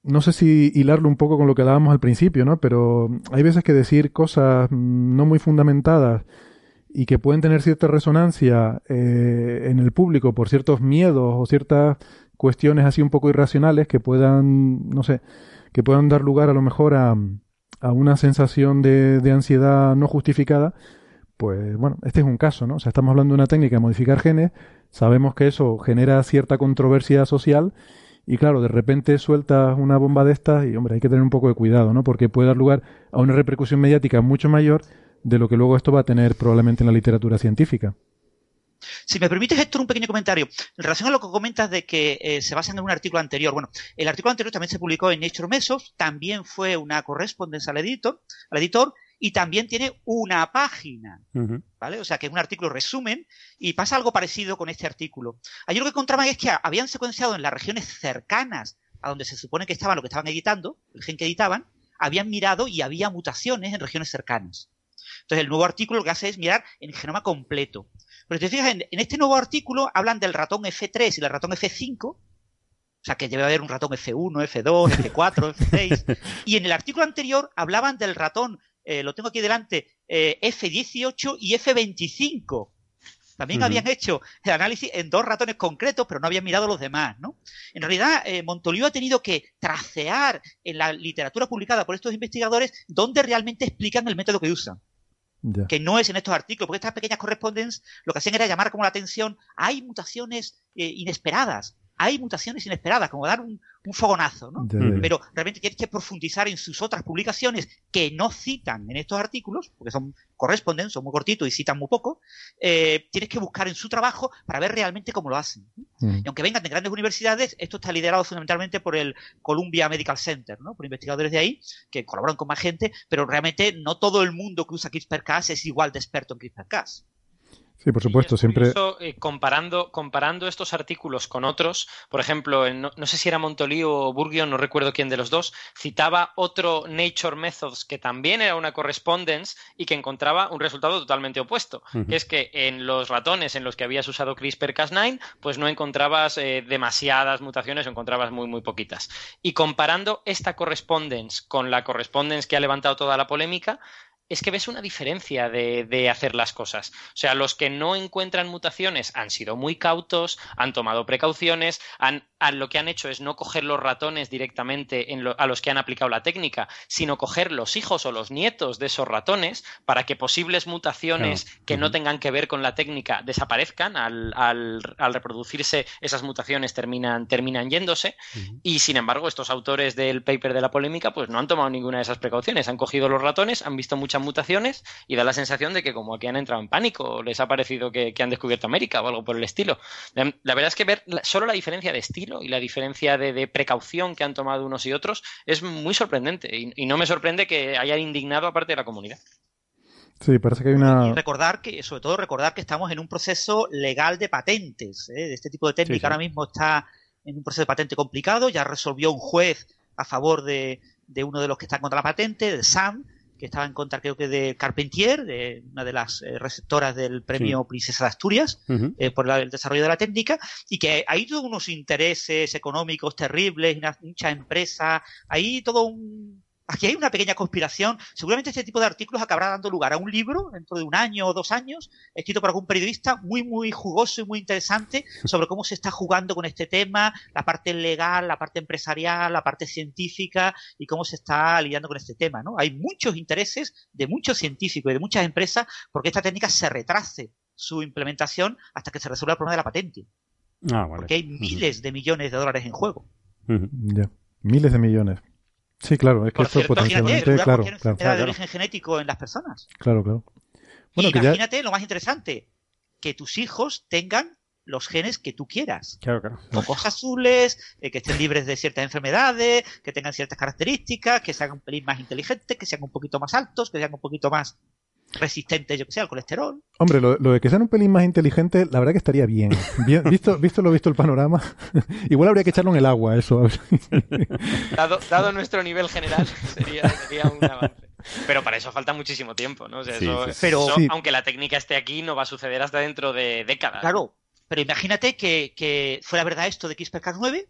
S1: no sé si hilarlo un poco con lo que hablábamos al principio, ¿no? Pero hay veces que decir cosas no muy fundamentadas y que pueden tener cierta resonancia eh, en el público por ciertos miedos o ciertas cuestiones así un poco irracionales que puedan, no sé, que puedan dar lugar a lo mejor a, a una sensación de, de ansiedad no justificada, pues bueno, este es un caso, ¿no? O sea, estamos hablando de una técnica de modificar genes, sabemos que eso genera cierta controversia social y claro, de repente sueltas una bomba de estas y hombre, hay que tener un poco de cuidado, ¿no? Porque puede dar lugar a una repercusión mediática mucho mayor de lo que luego esto va a tener probablemente en la literatura científica.
S3: Si me permites, Héctor, un pequeño comentario. En relación a lo que comentas de que eh, se basan en un artículo anterior. Bueno, el artículo anterior también se publicó en Nature Mesos, también fue una correspondencia al editor, al editor y también tiene una página, ¿vale? O sea, que es un artículo resumen y pasa algo parecido con este artículo. Allí lo que encontraban es que habían secuenciado en las regiones cercanas a donde se supone que estaban lo que estaban editando, el gen que editaban, habían mirado y había mutaciones en regiones cercanas. Entonces, el nuevo artículo lo que hace es mirar en el genoma completo. Pero te fijas, en, este nuevo artículo hablan del ratón F3 y del ratón F5, o sea, que debe haber un ratón F1, F2, F4, F6. Y en el artículo anterior hablaban del ratón eh, lo tengo aquí delante, eh, F18 y F25. También habían hecho el análisis en dos ratones concretos, pero no habían mirado los demás, ¿no? En realidad, eh, Montoliu ha tenido que tracear en la literatura publicada por estos investigadores dónde realmente explican el método que usan. Que no es en estos artículos, porque estas pequeñas correspondencias lo que hacían era llamar como la atención, hay mutaciones inesperadas, hay mutaciones inesperadas, como dar un, fogonazo, ¿no? Pero realmente tienes que profundizar en sus otras publicaciones que no citan en estos artículos, porque son corresponden, son muy cortitos y citan muy poco, eh, tienes que buscar en su trabajo para ver realmente cómo lo hacen. Y aunque vengan de grandes universidades, esto está liderado fundamentalmente por el Columbia Medical Center, ¿no? Por investigadores de ahí que colaboran con más gente, pero realmente no todo el mundo que usa CRISPR-Cas es igual de experto en CRISPR-Cas.
S1: Sí, por supuesto, siempre.
S6: Eh, comparando, comparando estos artículos con otros, por ejemplo, no, sé si era Montolí o Burgio, no recuerdo quién de los dos, citaba otro Nature Methods que también era una correspondence y que encontraba un resultado totalmente opuesto, que es que en los ratones en los que habías usado CRISPR-Cas9, pues no encontrabas eh, demasiadas mutaciones o encontrabas muy, muy poquitas. Y comparando esta correspondence con la correspondence que ha levantado toda la polémica, es que ves una diferencia de, hacer las cosas. O sea, los que no encuentran mutaciones han sido muy cautos, han tomado precauciones, han, lo que han hecho es no coger los ratones directamente a los que han aplicado la técnica, sino coger los hijos o los nietos de esos ratones para que posibles mutaciones que no tengan que ver con la técnica desaparezcan. Al, reproducirse, esas mutaciones terminan, terminan yéndose. Y sin embargo, estos autores del paper de la polémica, pues no han tomado ninguna de esas precauciones. Han cogido los ratones, han visto muchas mutaciones y da la sensación de que como aquí han entrado en pánico, les ha parecido que, han descubierto América o algo por el estilo. La, verdad es que ver solo la diferencia de estilo y la diferencia de, precaución que han tomado unos y otros es muy sorprendente y, no me sorprende que hayan indignado a parte de la comunidad.
S1: Sí, parece que hay una.
S3: Y recordar que, sobre todo, recordar que estamos en un proceso legal de patentes. ¿eh? De este tipo de técnica ahora mismo está en un proceso de patente complicado. Ya resolvió un juez a favor de, de uno de los que están contra la patente, de SAM, que estaba en contra creo que de Carpentier, de una de las eh, receptoras del premio Princesa de Asturias, eh, por el desarrollo de la técnica, y que hay todos unos intereses económicos terribles, mucha empresa, hay todo un aquí hay una pequeña conspiración. Seguramente este tipo de artículos acabará dando lugar a un libro dentro de un año o dos años, escrito por algún periodista muy, muy jugoso y muy interesante sobre cómo se está jugando con este tema, la parte legal, la parte empresarial, la parte científica y cómo se está lidiando con este tema. ¿no? Hay muchos intereses de muchos científicos y de muchas empresas porque esta técnica se retrase su implementación hasta que se resuelva el problema de la patente. Ah, porque hay miles de millones de dólares en juego.
S1: Ya, miles de millones. Sí, claro, es que esto potencialmente, claro, claro,
S3: de origen genético en las personas.
S1: Claro, claro.
S3: Bueno, imagínate lo más interesante, que tus hijos tengan los genes que tú quieras.
S1: Claro, claro.
S3: Ojos azules, eh, que estén libres de ciertas enfermedades, que tengan ciertas características, que sean un pelín más inteligentes, que sean un poquito más altos, que sean un poquito más resistentes, yo que sé, al colesterol.
S1: Hombre, lo, de que sean un pelín más inteligentes, la verdad que estaría bien. visto, visto lo visto el panorama, igual habría que echarlo en el agua, eso.
S6: dado, dado nuestro nivel general, sería, un avance. Pero para eso falta muchísimo tiempo, ¿no? Pero, aunque la técnica esté aquí, no va a suceder hasta dentro de décadas.
S3: Claro, pero imagínate que, que fuera verdad esto de CRISPR-Cas9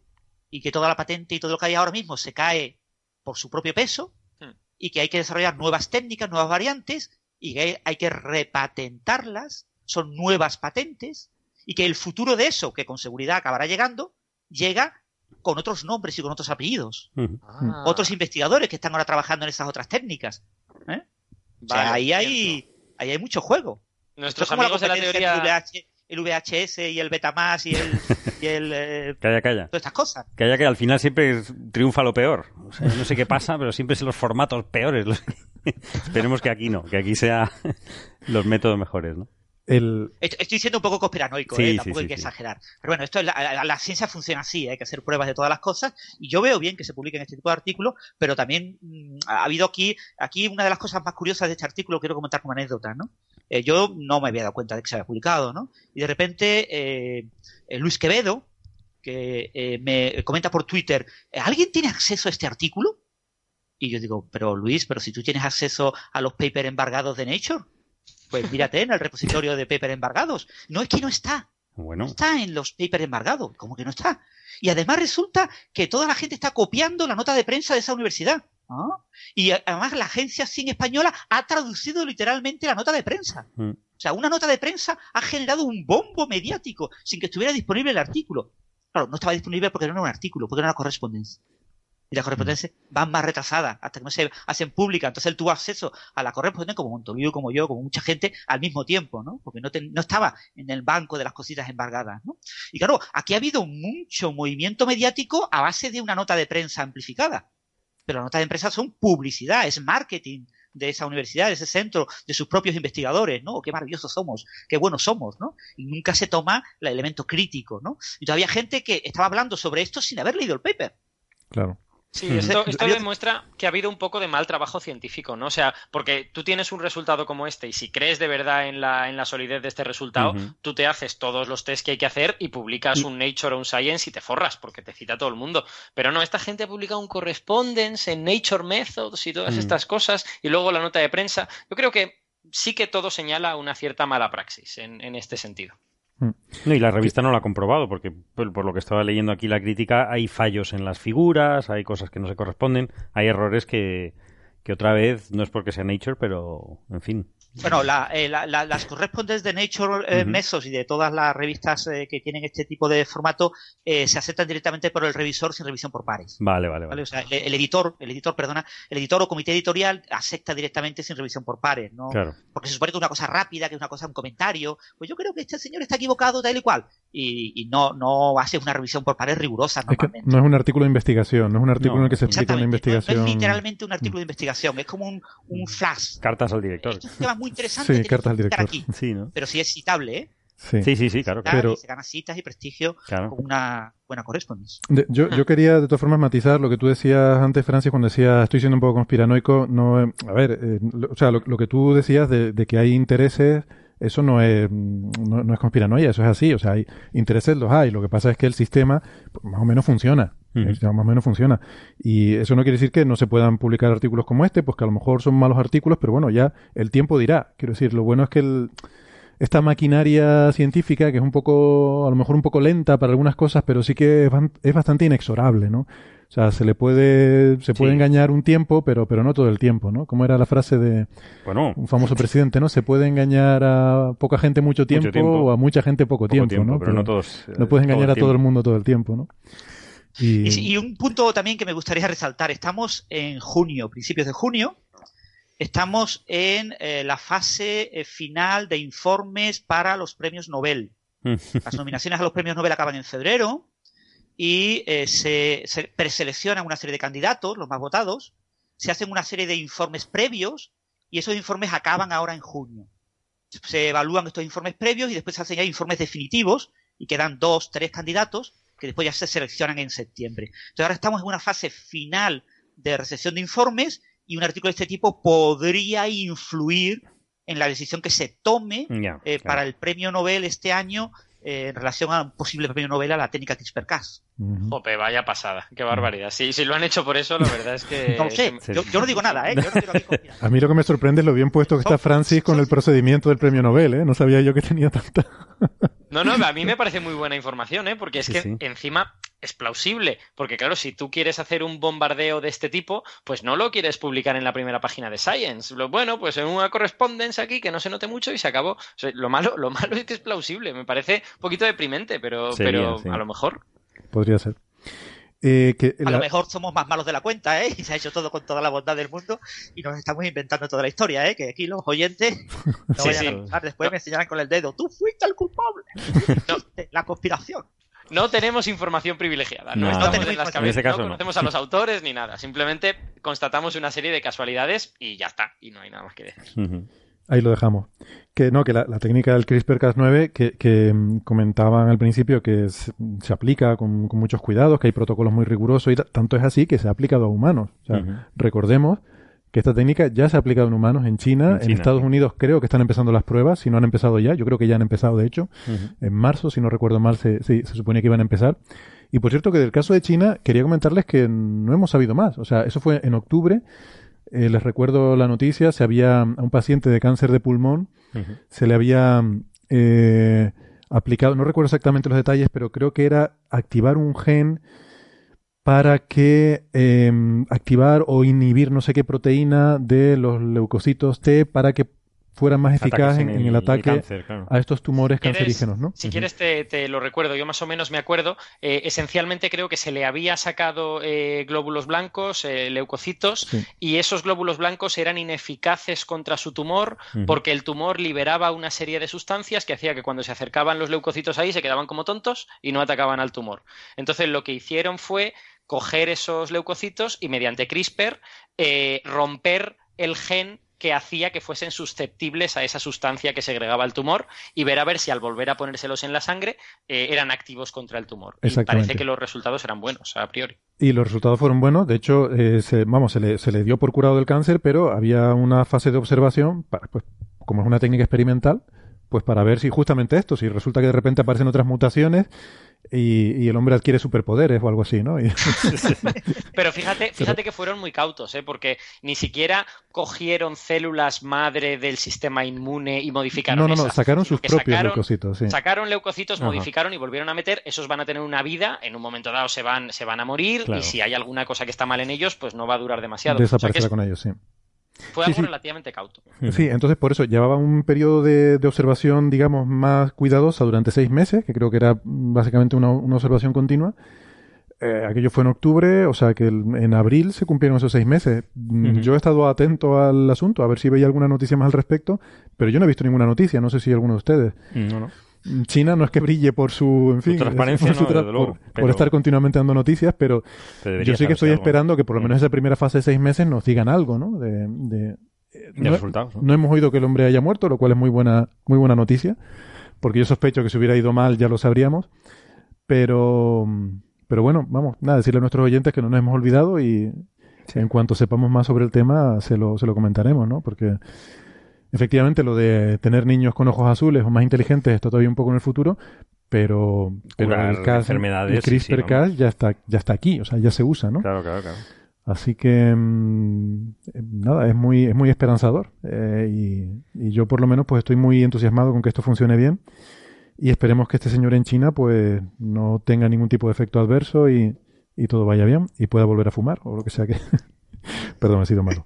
S3: y que toda la patente y todo lo que hay ahora mismo se cae por su propio peso hmm. y que hay que desarrollar nuevas técnicas, nuevas variantes y que hay que repatentarlas, son nuevas patentes, y que el futuro de eso, que con seguridad acabará llegando, llega con otros nombres y con otros apellidos. Ah. Otros investigadores que están ahora trabajando en esas otras técnicas. ¿eh? o sea, ahí hay, ahí hay mucho juego.
S6: Nuestros amigos de la teoría
S3: el VHS y el Betamax y el... Y el
S2: eh, calla, calla.
S3: Todas estas cosas.
S2: Calla que al final siempre triunfa lo peor. no sé qué pasa, pero siempre son los formatos peores. Esperemos que aquí no, que aquí sean los métodos mejores, ¿no?
S3: Estoy siendo un poco conspiranoico, ¿eh? tampoco hay que exagerar. Pero bueno, esto la, ciencia funciona así, ¿eh? hay que hacer pruebas de todas las cosas. Y yo veo bien que se publiquen este tipo de artículos, pero también mm, ha habido aquí, aquí una de las cosas más curiosas de este artículo, quiero comentar como anécdota, ¿no? Eh, yo no me había dado cuenta de que se había publicado, ¿no? Y de repente, Luis Quevedo, que me comenta por Twitter, ¿alguien tiene acceso a este artículo? Y yo digo, pero Luis, pero si tú tienes acceso a los papers embargados de Nature. Pues mírate en el repositorio de paper embargados. No es que no está. No está en los papers embargados. ¿Cómo que no está? Y además resulta que toda la gente está copiando la nota de prensa de esa universidad. Y además la agencia SIN española ha traducido literalmente la nota de prensa. Mm. O sea, una nota de prensa ha generado un bombo mediático sin que estuviera disponible el artículo. Claro, no estaba disponible porque no era un artículo, porque no era correspondencia y las correspondencias van más retrasadas hasta que no se hacen públicas. Entonces él tuvo acceso a la correspondencia como Montoliu, como yo, como mucha gente al mismo tiempo, ¿no? Porque no, no estaba en el banco de las cositas embargadas, ¿no? Y claro, aquí ha habido mucho movimiento mediático a base de una nota de prensa amplificada. Pero las notas de prensa son publicidad, es marketing de esa universidad, de ese centro, de sus propios investigadores, ¿no? Qué maravillosos somos, qué buenos somos, ¿no? Y nunca se toma el elemento crítico, ¿no? Y todavía gente que estaba hablando sobre esto sin haber leído el paper.
S1: Claro.
S6: Sí, esto, demuestra que ha habido un poco de mal trabajo científico, ¿no? O sea, porque tú tienes un resultado como este y si crees de verdad en la, en la solidez de este resultado, tú te haces todos los test que hay que hacer y publicas un Nature o un Science y te forras porque te cita todo el mundo. Pero no, esta gente ha publicado un Correspondence en Nature Methods y todas mm. estas cosas y luego la nota de prensa. Yo creo que sí que todo señala una cierta mala praxis en, en este sentido.
S2: Mm. No, y la revista no lo ha comprobado, porque por, lo que estaba leyendo aquí la crítica, hay fallos en las figuras, hay cosas que no se corresponden, hay errores que, que otra vez no es porque sea Nature, pero en fin,
S3: bueno, eh, las correspondes de Nature eh, Mesos y de todas las revistas eh, que tienen este tipo de formato se aceptan directamente por el revisor sin revisión por pares.
S2: Vale, vale, vale.
S3: O sea, el, editor, el editor, perdona, el editor o comité editorial acepta directamente sin revisión por pares, ¿no?
S2: Claro.
S3: Porque se supone que es una cosa rápida, que es una cosa, un comentario. Pues yo creo que este señor está equivocado tal y cual. Y, no, no hace una revisión por pares rigurosa normalmente.
S1: no es un artículo de investigación, no es un artículo en el que se explica una investigación.
S3: No, es literalmente un artículo de investigación, es como un, un flash.
S2: Cartas al director
S3: muy interesante.
S1: Sí, cartas al director. Aquí,
S3: Pero sí es citable, ¿eh?
S2: Sí, sí, sí, claro.
S3: Pero... se gana citas y prestigio con una buena correspondencia.
S1: yo, yo quería, de todas formas, matizar lo que tú decías antes, Francis, cuando decías estoy siendo un poco conspiranoico. No, eh, a ver, eh, o sea, lo, que tú decías de, que hay intereses, eso no es, no, es conspiranoia, eso es así. O sea, hay intereses los hay. Lo que pasa es que el sistema pues, más o menos funciona. El sistema más o menos funciona. Y eso no quiere decir que no se puedan publicar artículos como este, pues que a lo mejor son malos artículos, pero bueno, ya el tiempo dirá. Quiero decir, lo bueno es que el esta maquinaria científica, que es un poco, a lo mejor un poco lenta para algunas cosas, pero sí que es bastante inexorable, ¿no? O sea, se le puede, se puede engañar un tiempo, pero, pero no todo el tiempo, ¿no? Como era la frase de un famoso presidente, ¿no? Se puede engañar a poca gente mucho tiempo, o a mucha gente poco, tiempo, ¿no?
S2: Pero, no todos.
S1: No puedes engañar a todo el mundo todo el tiempo, ¿no?
S3: y un punto también que me gustaría resaltar, estamos en junio, principios de junio, Estamos en eh, la fase eh, final de informes para los premios Nobel. Las nominaciones a los premios Nobel acaban en febrero y eh, se, preseleccionan una serie de candidatos, los más votados, se hacen una serie de informes previos y esos informes acaban ahora en junio. Se evalúan estos informes previos y después se hacen ya informes definitivos y quedan dos, tres candidatos que después ya se seleccionan en septiembre. Entonces ahora estamos en una fase final de recepción de informes y un artículo de este tipo podría influir en la decisión que se tome eh, para el premio Nobel este año eh, en relación a un posible premio Nobel a la técnica CRISPR-Cas.
S6: Jope, vaya pasada, qué barbaridad. Si, si lo han hecho por eso, la verdad es que...
S3: no sé, yo, no digo nada, ¿eh?
S1: a mí lo que me sorprende es lo bien puesto que está Francis con el procedimiento del premio Nobel, ¿eh? No sabía yo que tenía tanta...
S6: no, no, a mí me parece muy buena información, ¿eh? Porque es que encima es plausible, porque claro, si tú quieres hacer un bombardeo de este tipo, pues no lo quieres publicar en la primera página de Science. Lo bueno, pues en una correspondencia aquí que no se note mucho y se acabó. lo malo, lo malo es que es plausible. Me parece un poquito deprimente, pero, pero a lo mejor.
S1: Podría ser.
S3: Eh, que a lo mejor somos más malos de la cuenta, ¿eh? Y se ha hecho todo con toda la bondad del mundo y nos estamos inventando toda la historia, ¿eh? Que aquí los oyentes no vayan a después me señalan con el dedo, tú fuiste el culpable. La conspiración.
S6: No tenemos información privilegiada, no, estamos en las cabezas, no conocemos a los autores ni nada, simplemente constatamos una serie de casualidades y ya está, y no hay nada más que decir.
S1: Ahí lo dejamos. Que no, que la, técnica del CRISPR-Cas9 que, que, mm, comentaban al principio que se, aplica con, muchos cuidados, que hay protocolos muy rigurosos y tanto es así que se ha aplicado a humanos. O sea, recordemos que esta técnica ya se ha aplicado en humanos en China, en, Estados Unidos creo que están empezando las pruebas, si no han empezado ya, yo creo que ya han empezado de hecho, en marzo, si no recuerdo mal, se, se, se suponía que iban a empezar. Y por cierto que del caso de China, quería comentarles que no hemos sabido más. O sea, eso fue en octubre eh, les recuerdo la noticia, se había a un paciente de cáncer de pulmón, se le había eh, aplicado, no recuerdo exactamente los detalles, pero creo que era activar un gen para que em, activar o inhibir no sé qué proteína de los leucocitos T para que fuera más eficaz en, el, ataque a estos tumores cancerígenos, ¿no?
S6: Si quieres te, lo recuerdo, yo más o menos me acuerdo, eh, esencialmente creo que se le había sacado eh, glóbulos blancos, eh, leucocitos, y esos glóbulos blancos eran ineficaces contra su tumor porque el tumor liberaba una serie de sustancias que hacía que cuando se acercaban los leucocitos ahí se quedaban como tontos y no atacaban al tumor. Entonces lo que hicieron fue coger esos leucocitos y mediante CRISPR romper el gen que hacía que fuesen susceptibles a esa sustancia que segregaba el tumor y ver a ver si al volver a ponérselos en la sangre eh, eran activos contra el tumor. Y parece que los resultados eran buenos a priori.
S1: Y los resultados fueron buenos. De hecho, eh, se, vamos, se le, se le, dio por curado del cáncer, pero había una fase de observación, para, pues, como es una técnica experimental, pues para ver si justamente esto, si resulta que de repente aparecen otras mutaciones y, el hombre adquiere superpoderes o algo así, ¿no?
S6: Pero fíjate, fíjate que fueron muy cautos, ¿eh? porque ni siquiera cogieron células madre del sistema inmune y modificaron.
S1: No, no, no, sacaron sus propios leucocitos. Sí.
S6: Sacaron leucocitos, modificaron y volvieron a meter. Esos van a tener una vida, en un momento dado se van, se van a morir y si hay alguna cosa que está mal en ellos, pues no va a durar demasiado.
S1: Desaparecerá con ellos, sí.
S6: Fue algo relativamente cauto.
S1: Sí, entonces por eso llevaba un periodo de, observación, digamos, más cuidadosa durante seis meses, que creo que era básicamente una, observación continua. Eh, aquello fue en octubre, o sea que en abril se cumplieron esos seis meses. Mm, yo he estado atento al asunto, a ver si veía alguna noticia más al respecto, pero yo no he visto ninguna noticia, no sé si alguno de ustedes.
S2: No, no.
S1: China no es que brille por su, en fin,
S2: transparencia,
S1: por, estar continuamente dando noticias, pero yo sí que estoy esperando que por lo menos esa primera fase de seis meses nos digan algo, ¿no? De,
S2: no, resultados.
S1: No hemos oído que el hombre haya muerto, lo cual es muy buena, muy buena noticia, porque yo sospecho que si hubiera ido mal ya lo sabríamos, pero, pero bueno, vamos, nada, decirle a nuestros oyentes que no nos hemos olvidado y en cuanto sepamos más sobre el tema se lo, se lo comentaremos, ¿no? Porque Efectivamente, lo de tener niños con ojos azules o más inteligentes está todavía un poco en el futuro, pero, pero el, CRISPR-Cas ya está, ya está aquí, o sea, ya se usa, ¿no?
S2: Claro, claro, claro.
S1: Así que, mm, nada, es muy, es muy esperanzador. Eh, y, y, yo por lo menos pues estoy muy entusiasmado con que esto funcione bien. Y esperemos que este señor en China pues no tenga ningún tipo de efecto adverso y, y todo vaya bien y pueda volver a fumar o lo que sea que... Perdón, ha sido malo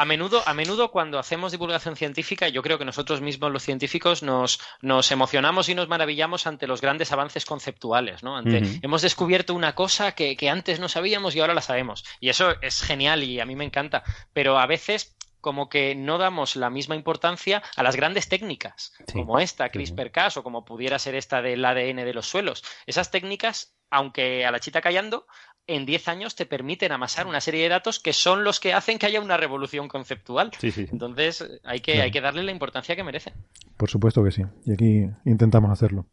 S6: a menudo, a menudo cuando hacemos divulgación científica, yo creo que nosotros mismos los científicos nos, nos emocionamos y nos maravillamos ante los grandes avances conceptuales, ¿no? Hemos descubierto una cosa que, antes no sabíamos y ahora la sabemos. Y eso es genial y a mí me encanta. Pero a veces como que no damos la misma importancia a las grandes técnicas, como esta, CRISPR-Cas, o como pudiera ser esta del ADN de los suelos. Esas técnicas, aunque a la chita callando, en 10 años te permiten amasar una serie de datos que son los que hacen que haya una revolución conceptual. Entonces hay que, hay que darle la importancia que merece.
S1: Por supuesto que sí. Y aquí intentamos hacerlo.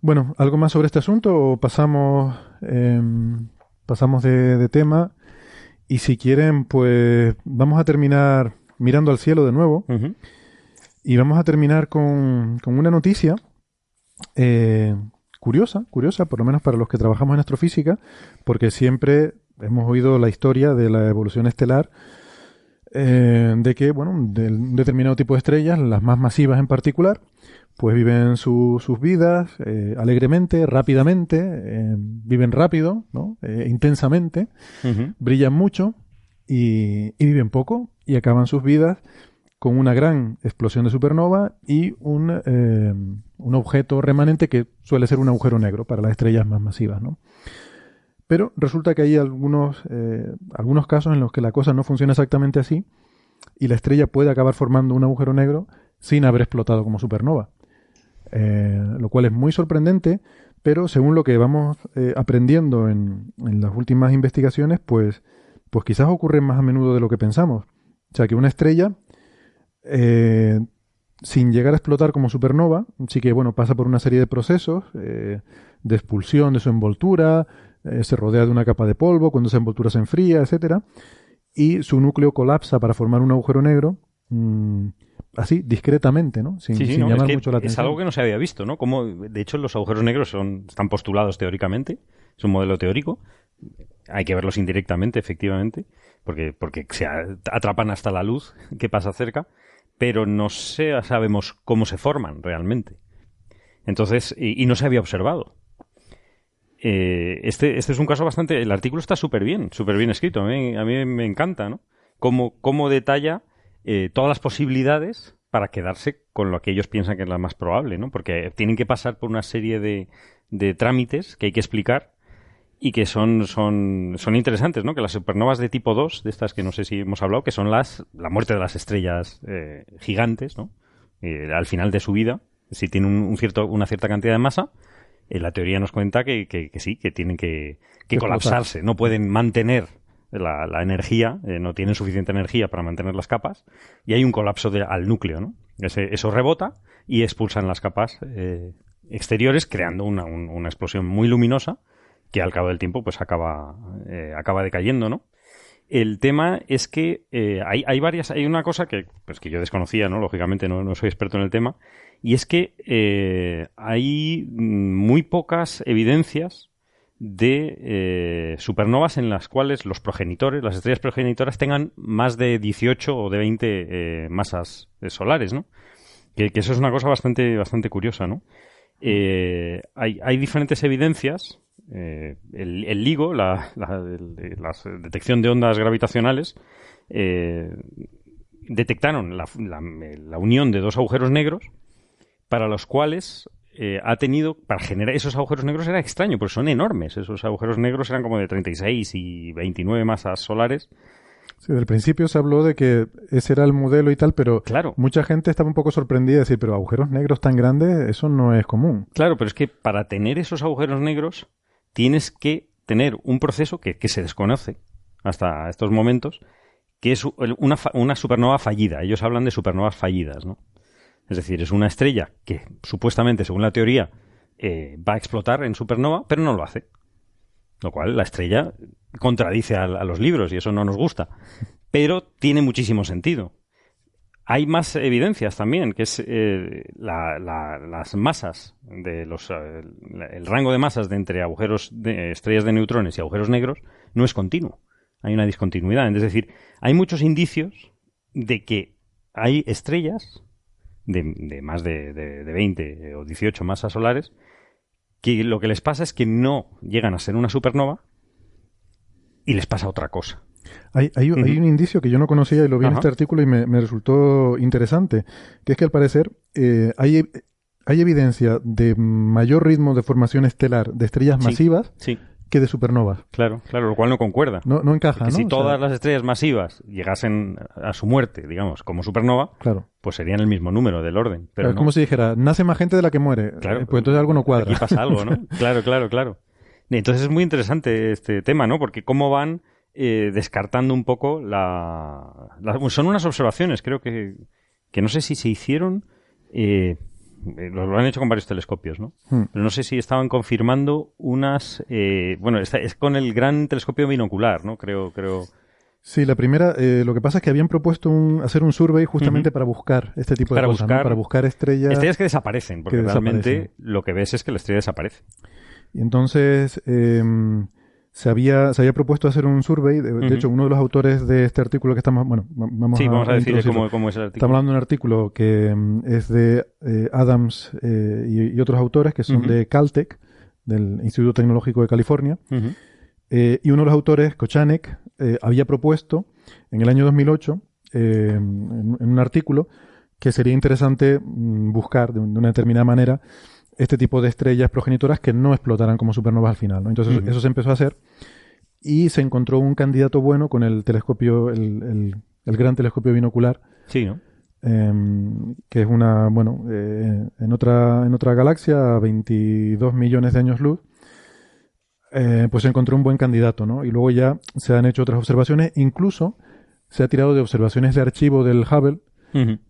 S1: Bueno, ¿algo más sobre este asunto o pasamos, em, pasamos de, tema? Y si quieren, pues vamos a terminar mirando al cielo de nuevo. Y vamos a terminar con, con una noticia eh, curiosa, curiosa, por lo menos para los que trabajamos en astrofísica, porque siempre hemos oído la historia de la evolución estelar, eh, de que, bueno, de un determinado tipo de estrellas, las más masivas en particular, pues viven sus vidas eh, alegremente, rápidamente, eh, viven rápido, ¿no? intensamente, brillan mucho y, y, viven poco y acaban sus vidas con una gran explosión de supernova y un, un objeto remanente que suele ser un agujero negro para las estrellas más masivas, ¿no? Pero resulta que hay algunos, eh, algunos casos en los que la cosa no funciona exactamente así y la estrella puede acabar formando un agujero negro sin haber explotado como supernova. Eh, lo cual es muy sorprendente, pero según lo que vamos eh, aprendiendo en, las últimas investigaciones, pues, pues quizás ocurre más a menudo de lo que pensamos. O sea, que una estrella, sin llegar a explotar como supernova, sí que bueno, pasa por una serie de procesos de expulsión de su envoltura, eh, se rodea de una capa de polvo, cuando esa envoltura se enfría, etcétera, y su núcleo colapsa para formar un agujero negro. Mm, así, discretamente, ¿no?
S2: Sin, llamar mucho la atención. Es algo que no se había visto, ¿no? Como, de hecho, los agujeros negros son, están postulados teóricamente, es un modelo teórico. Hay que verlos indirectamente, efectivamente, porque, porque se atrapan hasta la luz que pasa cerca, pero no sabemos cómo se forman realmente. Entonces, y no se había observado. Eh, este, este es un caso bastante. El artículo está súper bien, súper bien escrito. A mí, a me encanta, ¿no? Cómo, cómo detalla eh, todas las posibilidades para quedarse con lo que ellos piensan que es la más probable, ¿no? Porque tienen que pasar por una serie de, de trámites que hay que explicar y que son, son, son interesantes, ¿no? Que las supernovas de tipo 2, de estas que no sé si hemos hablado, que son las, la muerte de las estrellas eh, gigantes, ¿no? al final de su vida, si tienen un cierto, una cierta cantidad de masa, eh, la teoría nos cuenta que, que, sí, que tienen que, colapsarse, no pueden mantener la, energía, eh, no tienen suficiente energía para mantener las capas, y hay un colapso al núcleo, ¿no? eso rebota y expulsan las capas eh, exteriores, creando una, una, explosión muy luminosa que al cabo del tiempo pues acaba, acaba decayendo, ¿no? El tema es que hay, hay, varias, hay una cosa que, pues que yo desconocía, ¿no? Lógicamente no, no soy experto en el tema, y es que eh, hay muy pocas evidencias de eh, supernovas en las cuales los progenitores, las estrellas progenitoras, tengan más de 18 o de 20 eh, masas solares, ¿no? Que, eso es una cosa bastante, bastante curiosa, ¿no? hay, diferentes evidencias. El, LIGO, la, detección de ondas gravitacionales, detectaron la unión de dos agujeros negros para los cuales eh, ha tenido, para generar esos agujeros negros era extraño, porque son enormes. Esos agujeros negros eran como de 36 y 29 masas solares.
S1: Sí, del principio se habló de que ese era el modelo y tal, pero
S2: claro.
S1: mucha gente estaba un poco sorprendida de decir, pero agujeros negros tan grandes, eso no es común.
S2: Claro, pero es que para tener esos agujeros negros tienes que tener un proceso que, se desconoce hasta estos momentos, que es una, una supernova fallida. Ellos hablan de supernovas fallidas, ¿no? Es decir, es una estrella que supuestamente, según la teoría, eh, va a explotar en supernova, pero no lo hace. Lo cual la estrella contradice a, los libros y eso no nos gusta. Pero tiene muchísimo sentido. Hay más evidencias también, que es eh, las masas de los, eh, el rango de masas de entre agujeros de estrellas de neutrones y agujeros negros no es continuo. Hay una discontinuidad. Es decir, hay muchos indicios de que hay estrellas de, más de, de, 20 o 18 masas solares, que lo que les pasa es que no llegan a ser una supernova y les pasa otra cosa.
S1: Hay, hay, un indicio que yo no conocía y lo vi en este artículo y me, resultó interesante, que es que al parecer eh, hay, hay evidencia de mayor ritmo de formación estelar de estrellas masivas
S2: sí
S1: que de supernovas.
S2: Claro, claro, lo cual no concuerda.
S1: No, no encaja, ¿no?
S2: Si todas las estrellas masivas llegasen a su muerte, digamos, como supernova,
S1: claro.
S2: pues serían el mismo número del orden. Pero
S1: es como si dijera, nace más gente de la que muere. Claro. Eh, pues entonces algo no cuadra.
S2: Aquí pasa algo, ¿no? claro, claro, claro. Entonces es muy interesante este tema, ¿no? Porque cómo van eh, descartando un poco la, Son unas observaciones, creo que, que no sé si se hicieron... Eh, eh, lo, han hecho con varios telescopios, ¿no? Hmm. Pero no sé si estaban confirmando unas, eh, bueno, es con el gran telescopio binocular, ¿no? Creo, creo.
S1: Sí, la primera, eh, lo que pasa es que habían propuesto un, hacer un survey justamente para buscar este tipo de
S2: para
S1: cosas, para buscar estrellas.
S2: Estrellas que desaparecen, porque realmente lo que ves es que la estrella desaparece.
S1: Y entonces, em, se había, se había propuesto hacer un survey. De, hecho, uno de los autores de este artículo que estamos. Bueno, vamos,
S2: sí, vamos a, decir cómo, cómo, es el artículo.
S1: Estamos hablando de un artículo que mm, es de eh, Adams eh, y, otros autores que son de Caltech, del Instituto Tecnológico de California. Eh, y uno de los autores, Kochanek, había propuesto en el año 2008, en, un artículo, que sería interesante mm, buscar de, una determinada manera este tipo de estrellas progenitoras que no explotaran como supernovas al final. ¿no? Entonces eso se empezó a hacer y se encontró un candidato bueno con el telescopio, el, el, gran telescopio binocular.
S2: Sí, ¿no?
S1: Em, que es una, bueno, eh, en, otra, en otra galaxia, a 22 millones de años luz, eh, pues se encontró un buen candidato, ¿no? Y luego ya se han hecho otras observaciones, incluso se ha tirado de observaciones de archivo del Hubble,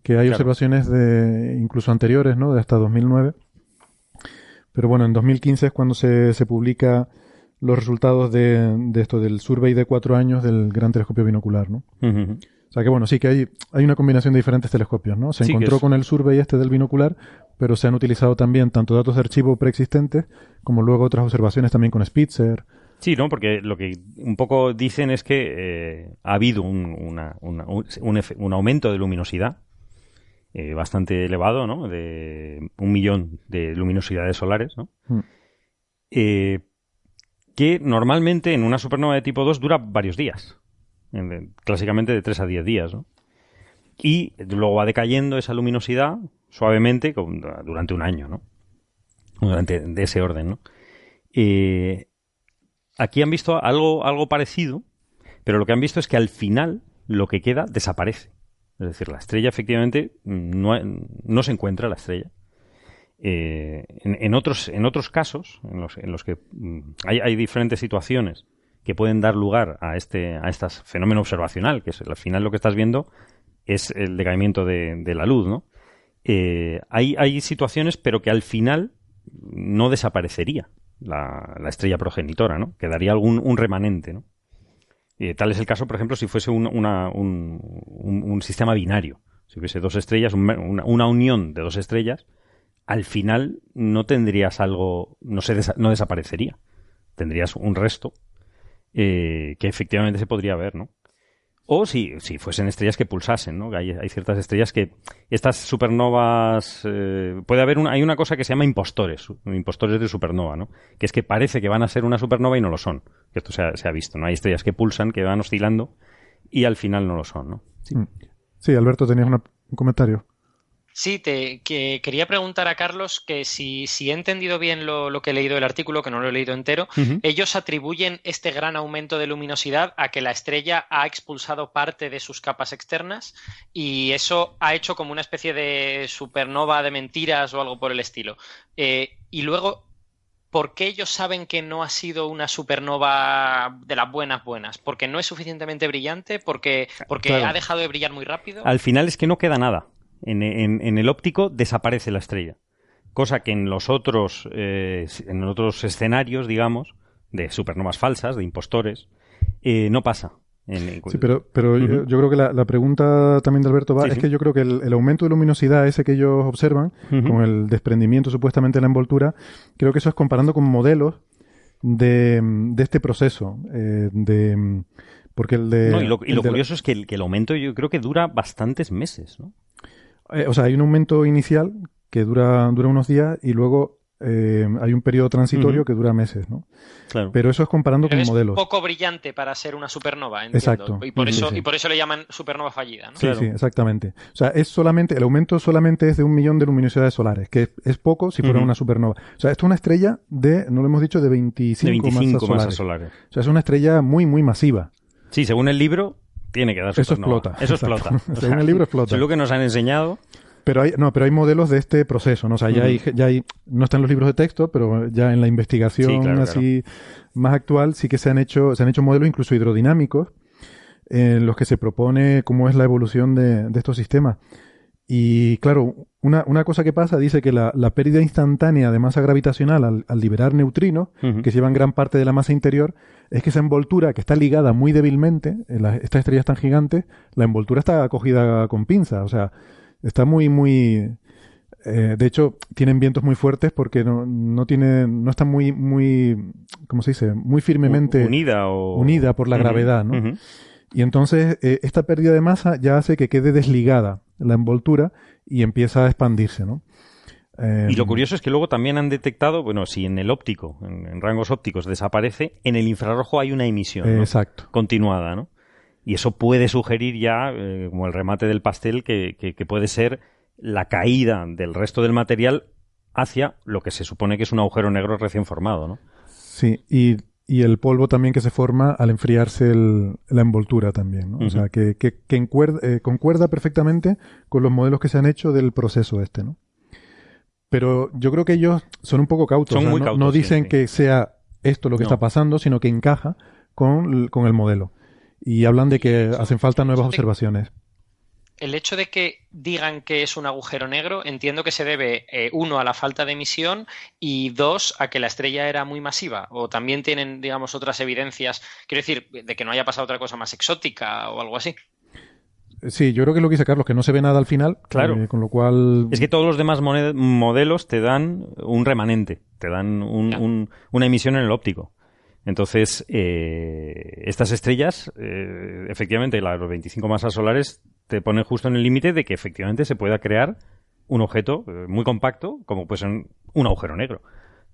S1: que hay observaciones de incluso anteriores, ¿no? De hasta 2009. Pero bueno, en 2015 es cuando se, se publica los resultados de, de, esto, del survey de cuatro años del Gran Telescopio Binocular, ¿no? O sea que bueno, sí que hay, hay una combinación de diferentes telescopios, ¿no? Se encontró con el survey este del binocular, pero se han utilizado también tanto datos de archivo preexistentes como luego otras observaciones también con Spitzer.
S2: Sí, ¿no? Porque lo que un poco dicen es que eh, ha habido un, un, aumento de luminosidad eh, bastante elevado, ¿no? De un millón de luminosidades solares, ¿no? Hmm. Eh, que normalmente en una supernova de tipo 2 dura varios días. clásicamente de 3 a 10 días, ¿no? Y luego va decayendo esa luminosidad suavemente durante un año, ¿no? Durante de ese orden, ¿no? Eh, aquí han visto algo, algo parecido, pero lo que han visto es que al final lo que queda desaparece. Es decir, la estrella efectivamente no, no se encuentra la estrella. Eh, en, otros, en otros casos, en los, en los que mm, hay, hay, diferentes situaciones que pueden dar lugar a este, a este fenómeno observacional, que es al final lo que estás viendo es el decaimiento de, de la luz, ¿no? Eh, hay, hay situaciones, pero que al final no desaparecería la, estrella progenitora, ¿no? Quedaría algún un remanente, ¿no? Tal es el caso, por ejemplo, si fuese un, una, un, un, sistema binario. Si hubiese dos estrellas, una, una, unión de dos estrellas, al final no tendrías algo, no, se no desaparecería. Tendrías un resto eh, que efectivamente se podría ver, ¿no? O si, si fuesen estrellas que pulsasen, ¿no? Hay, hay ciertas estrellas que estas supernovas eh, puede haber una, hay una cosa que se llama impostores, impostores de supernova, ¿no? Que es que parece que van a ser una supernova y no lo son. Que esto se ha, se ha visto, ¿no? Hay estrellas que pulsan, que van oscilando y al final no lo son, ¿no?
S1: Sí, sí Alberto, tenías un comentario.
S6: Sí, te que quería preguntar a Carlos que si, si he entendido bien lo, que he leído del artículo, que no lo he leído entero, ellos atribuyen este gran aumento de luminosidad a que la estrella ha expulsado parte de sus capas externas y eso ha hecho como una especie de supernova de mentiras o algo por el estilo. Eh, y luego, ¿por qué ellos saben que no ha sido una supernova de las buenas buenas? ¿Porque no es suficientemente brillante? ¿Porque, porque ha dejado de brillar muy rápido?
S2: Al final es que no queda nada en, el óptico desaparece la estrella. Cosa que en los otros, eh, en otros escenarios, digamos, de supernovas falsas, de impostores, eh, no pasa.
S1: sí, pero, pero yo, creo que la, pregunta también de Alberto va es que yo creo que el, aumento de luminosidad ese que ellos observan, con el desprendimiento supuestamente de la envoltura, creo que eso es comparando con modelos de, de este proceso. Eh, de, porque el de.
S2: y lo, curioso es que el, que el aumento yo creo que dura bastantes meses, ¿no?
S1: Eh, o sea, hay un aumento inicial que dura, dura unos días y luego eh, hay un periodo transitorio que dura meses, ¿no? Claro. Pero eso es comparando con modelos.
S6: Es poco brillante para ser una supernova, entiendo. Exacto. Y por, eso, y por eso le llaman supernova fallida, ¿no?
S1: Sí, sí, exactamente. O sea, es solamente, el aumento solamente es de un millón de luminosidades solares, que es poco si fuera una supernova. O sea, esto es una estrella de, no lo hemos dicho, de 25, de 25 masas, solares. O sea, es una estrella muy, muy masiva.
S2: Sí, según el libro, tiene que dar
S1: Eso explota.
S2: Eso explota.
S1: en el libro explota.
S2: Es lo que nos han enseñado.
S1: Pero hay, no, pero hay modelos de este proceso, ¿no? O sea, ya, hay, ya hay, no están los libros de texto, pero ya en la investigación así más actual sí que se han hecho, se han hecho modelos incluso hidrodinámicos en los que se propone cómo es la evolución de, de estos sistemas. Y claro, una, una, cosa que pasa dice que la, la pérdida instantánea de masa gravitacional al, al liberar neutrinos, que llevan gran parte de la masa interior, es que esa envoltura que está ligada muy débilmente, en estas estrellas tan gigantes, la envoltura está acogida con pinza, o sea, está muy, muy... Eh, de hecho, tienen vientos muy fuertes porque no, no tiene, no está muy, muy, ¿cómo se dice? Muy firmemente
S2: unida, o...
S1: unida por la gravedad, ¿no? Y entonces eh, esta pérdida de masa ya hace que quede desligada la envoltura y empieza a expandirse, ¿no?
S2: y lo em, curioso es que luego también han detectado, bueno, si en el óptico, en, rangos ópticos desaparece, en el infrarrojo hay una emisión
S1: Exacto.
S2: continuada, ¿no? Y eso puede sugerir ya, eh, como el remate del pastel, que, que, puede ser la caída del resto del material hacia lo que se supone que es un agujero negro recién formado, ¿no?
S1: Sí, y, el polvo también que se forma al enfriarse la envoltura también, ¿no? O sea, que, que, eh, concuerda perfectamente con los modelos que se han hecho del proceso este, ¿no? Pero yo creo que ellos son un poco cautos.
S2: Son muy
S1: no,
S2: cautos,
S1: no, dicen que sea esto lo que está pasando, sino que encaja con, con el modelo. Y hablan de que hacen falta nuevas observaciones
S6: el hecho de que digan que es un agujero negro, entiendo que se debe, eh, uno, a la falta de emisión y dos, a que la estrella era muy masiva. O también tienen, digamos, otras evidencias, quiero decir, de que no haya pasado otra cosa más exótica o algo así.
S1: Sí, yo creo que es lo que dice Carlos, que no se ve nada al final.
S2: Claro.
S1: Eh, con lo cual.
S2: Es que todos los demás modelos te dan un remanente, te dan una emisión en el óptico. Entonces, eh, estas estrellas, efectivamente, los 25 masas solares te pone justo en el límite de que efectivamente se pueda crear un objeto eh, muy compacto, como pues un agujero negro.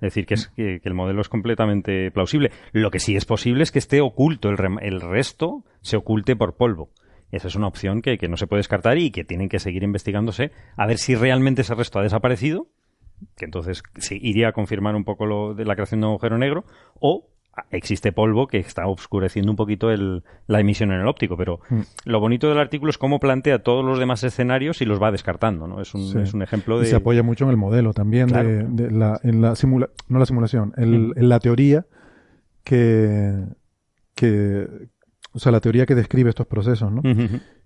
S2: Es decir, que, es, que, el modelo es completamente plausible. Lo que sí es posible es que esté oculto, el, resto se oculte por polvo. Esa es una opción que, que, no se puede descartar y que tienen que seguir investigándose a ver si realmente ese resto ha desaparecido, que entonces sí, iría a confirmar un poco lo de la creación de un agujero negro, o existe polvo que está oscureciendo un poquito el, la emisión en el óptico, pero mm. lo bonito del artículo es cómo plantea todos los demás escenarios y los va descartando, ¿no? Es un, es un ejemplo de...
S1: Y se apoya mucho en el modelo también, de, la, en la simula... no la simulación, en la teoría que, que... O sea, la teoría que describe estos procesos, ¿no?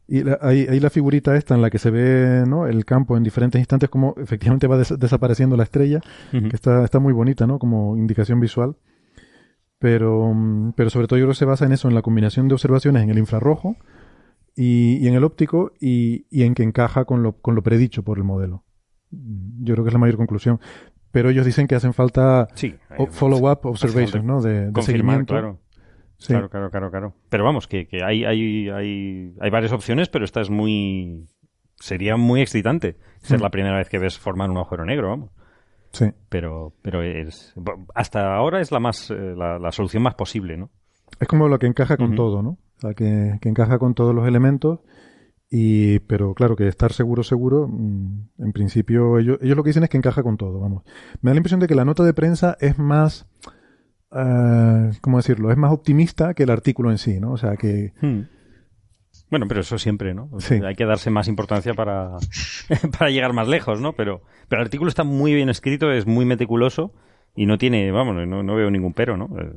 S1: Y hay, la figurita esta en la que se ve ¿no? el campo en diferentes instantes, como efectivamente va desapareciendo la estrella, que está, está muy bonita, ¿no? Como indicación visual. Pero, mm, pero sobre todo yo creo que se basa en eso, en la combinación de observaciones en el infrarrojo y, en el óptico y, y, en que encaja con lo, con lo predicho por el modelo. Yo creo que es la mayor conclusión. Pero ellos dicen que hacen falta follow-up observations, ¿no? De, de seguimiento.
S2: Claro. Claro, claro, claro, claro. Pero vamos, que, que hay, hay, hay, hay varias opciones, pero esta es muy... Sería muy excitante ser mm. la primera vez que ves formar un agujero negro, vamos.
S1: Sí.
S2: Pero, pero es, hasta ahora es la más, eh, la, solución más posible, ¿no?
S1: Es como lo que encaja con todo, ¿no? O sea, que, encaja con todos los elementos. Y, pero claro, que estar seguro, seguro, mm, en principio, ellos, ellos lo que dicen es que encaja con todo, vamos. Me da la impresión de que la nota de prensa es más, uh, ¿cómo decirlo? Es más optimista que el artículo en sí, ¿no? O sea, que,
S2: hmm. Bueno, pero eso siempre, ¿no? Hay que darse más importancia para, para llegar más lejos, ¿no? Pero, pero el artículo está muy bien escrito, es muy meticuloso y no tiene, vamos, no, no veo ningún pero, ¿no? Eh,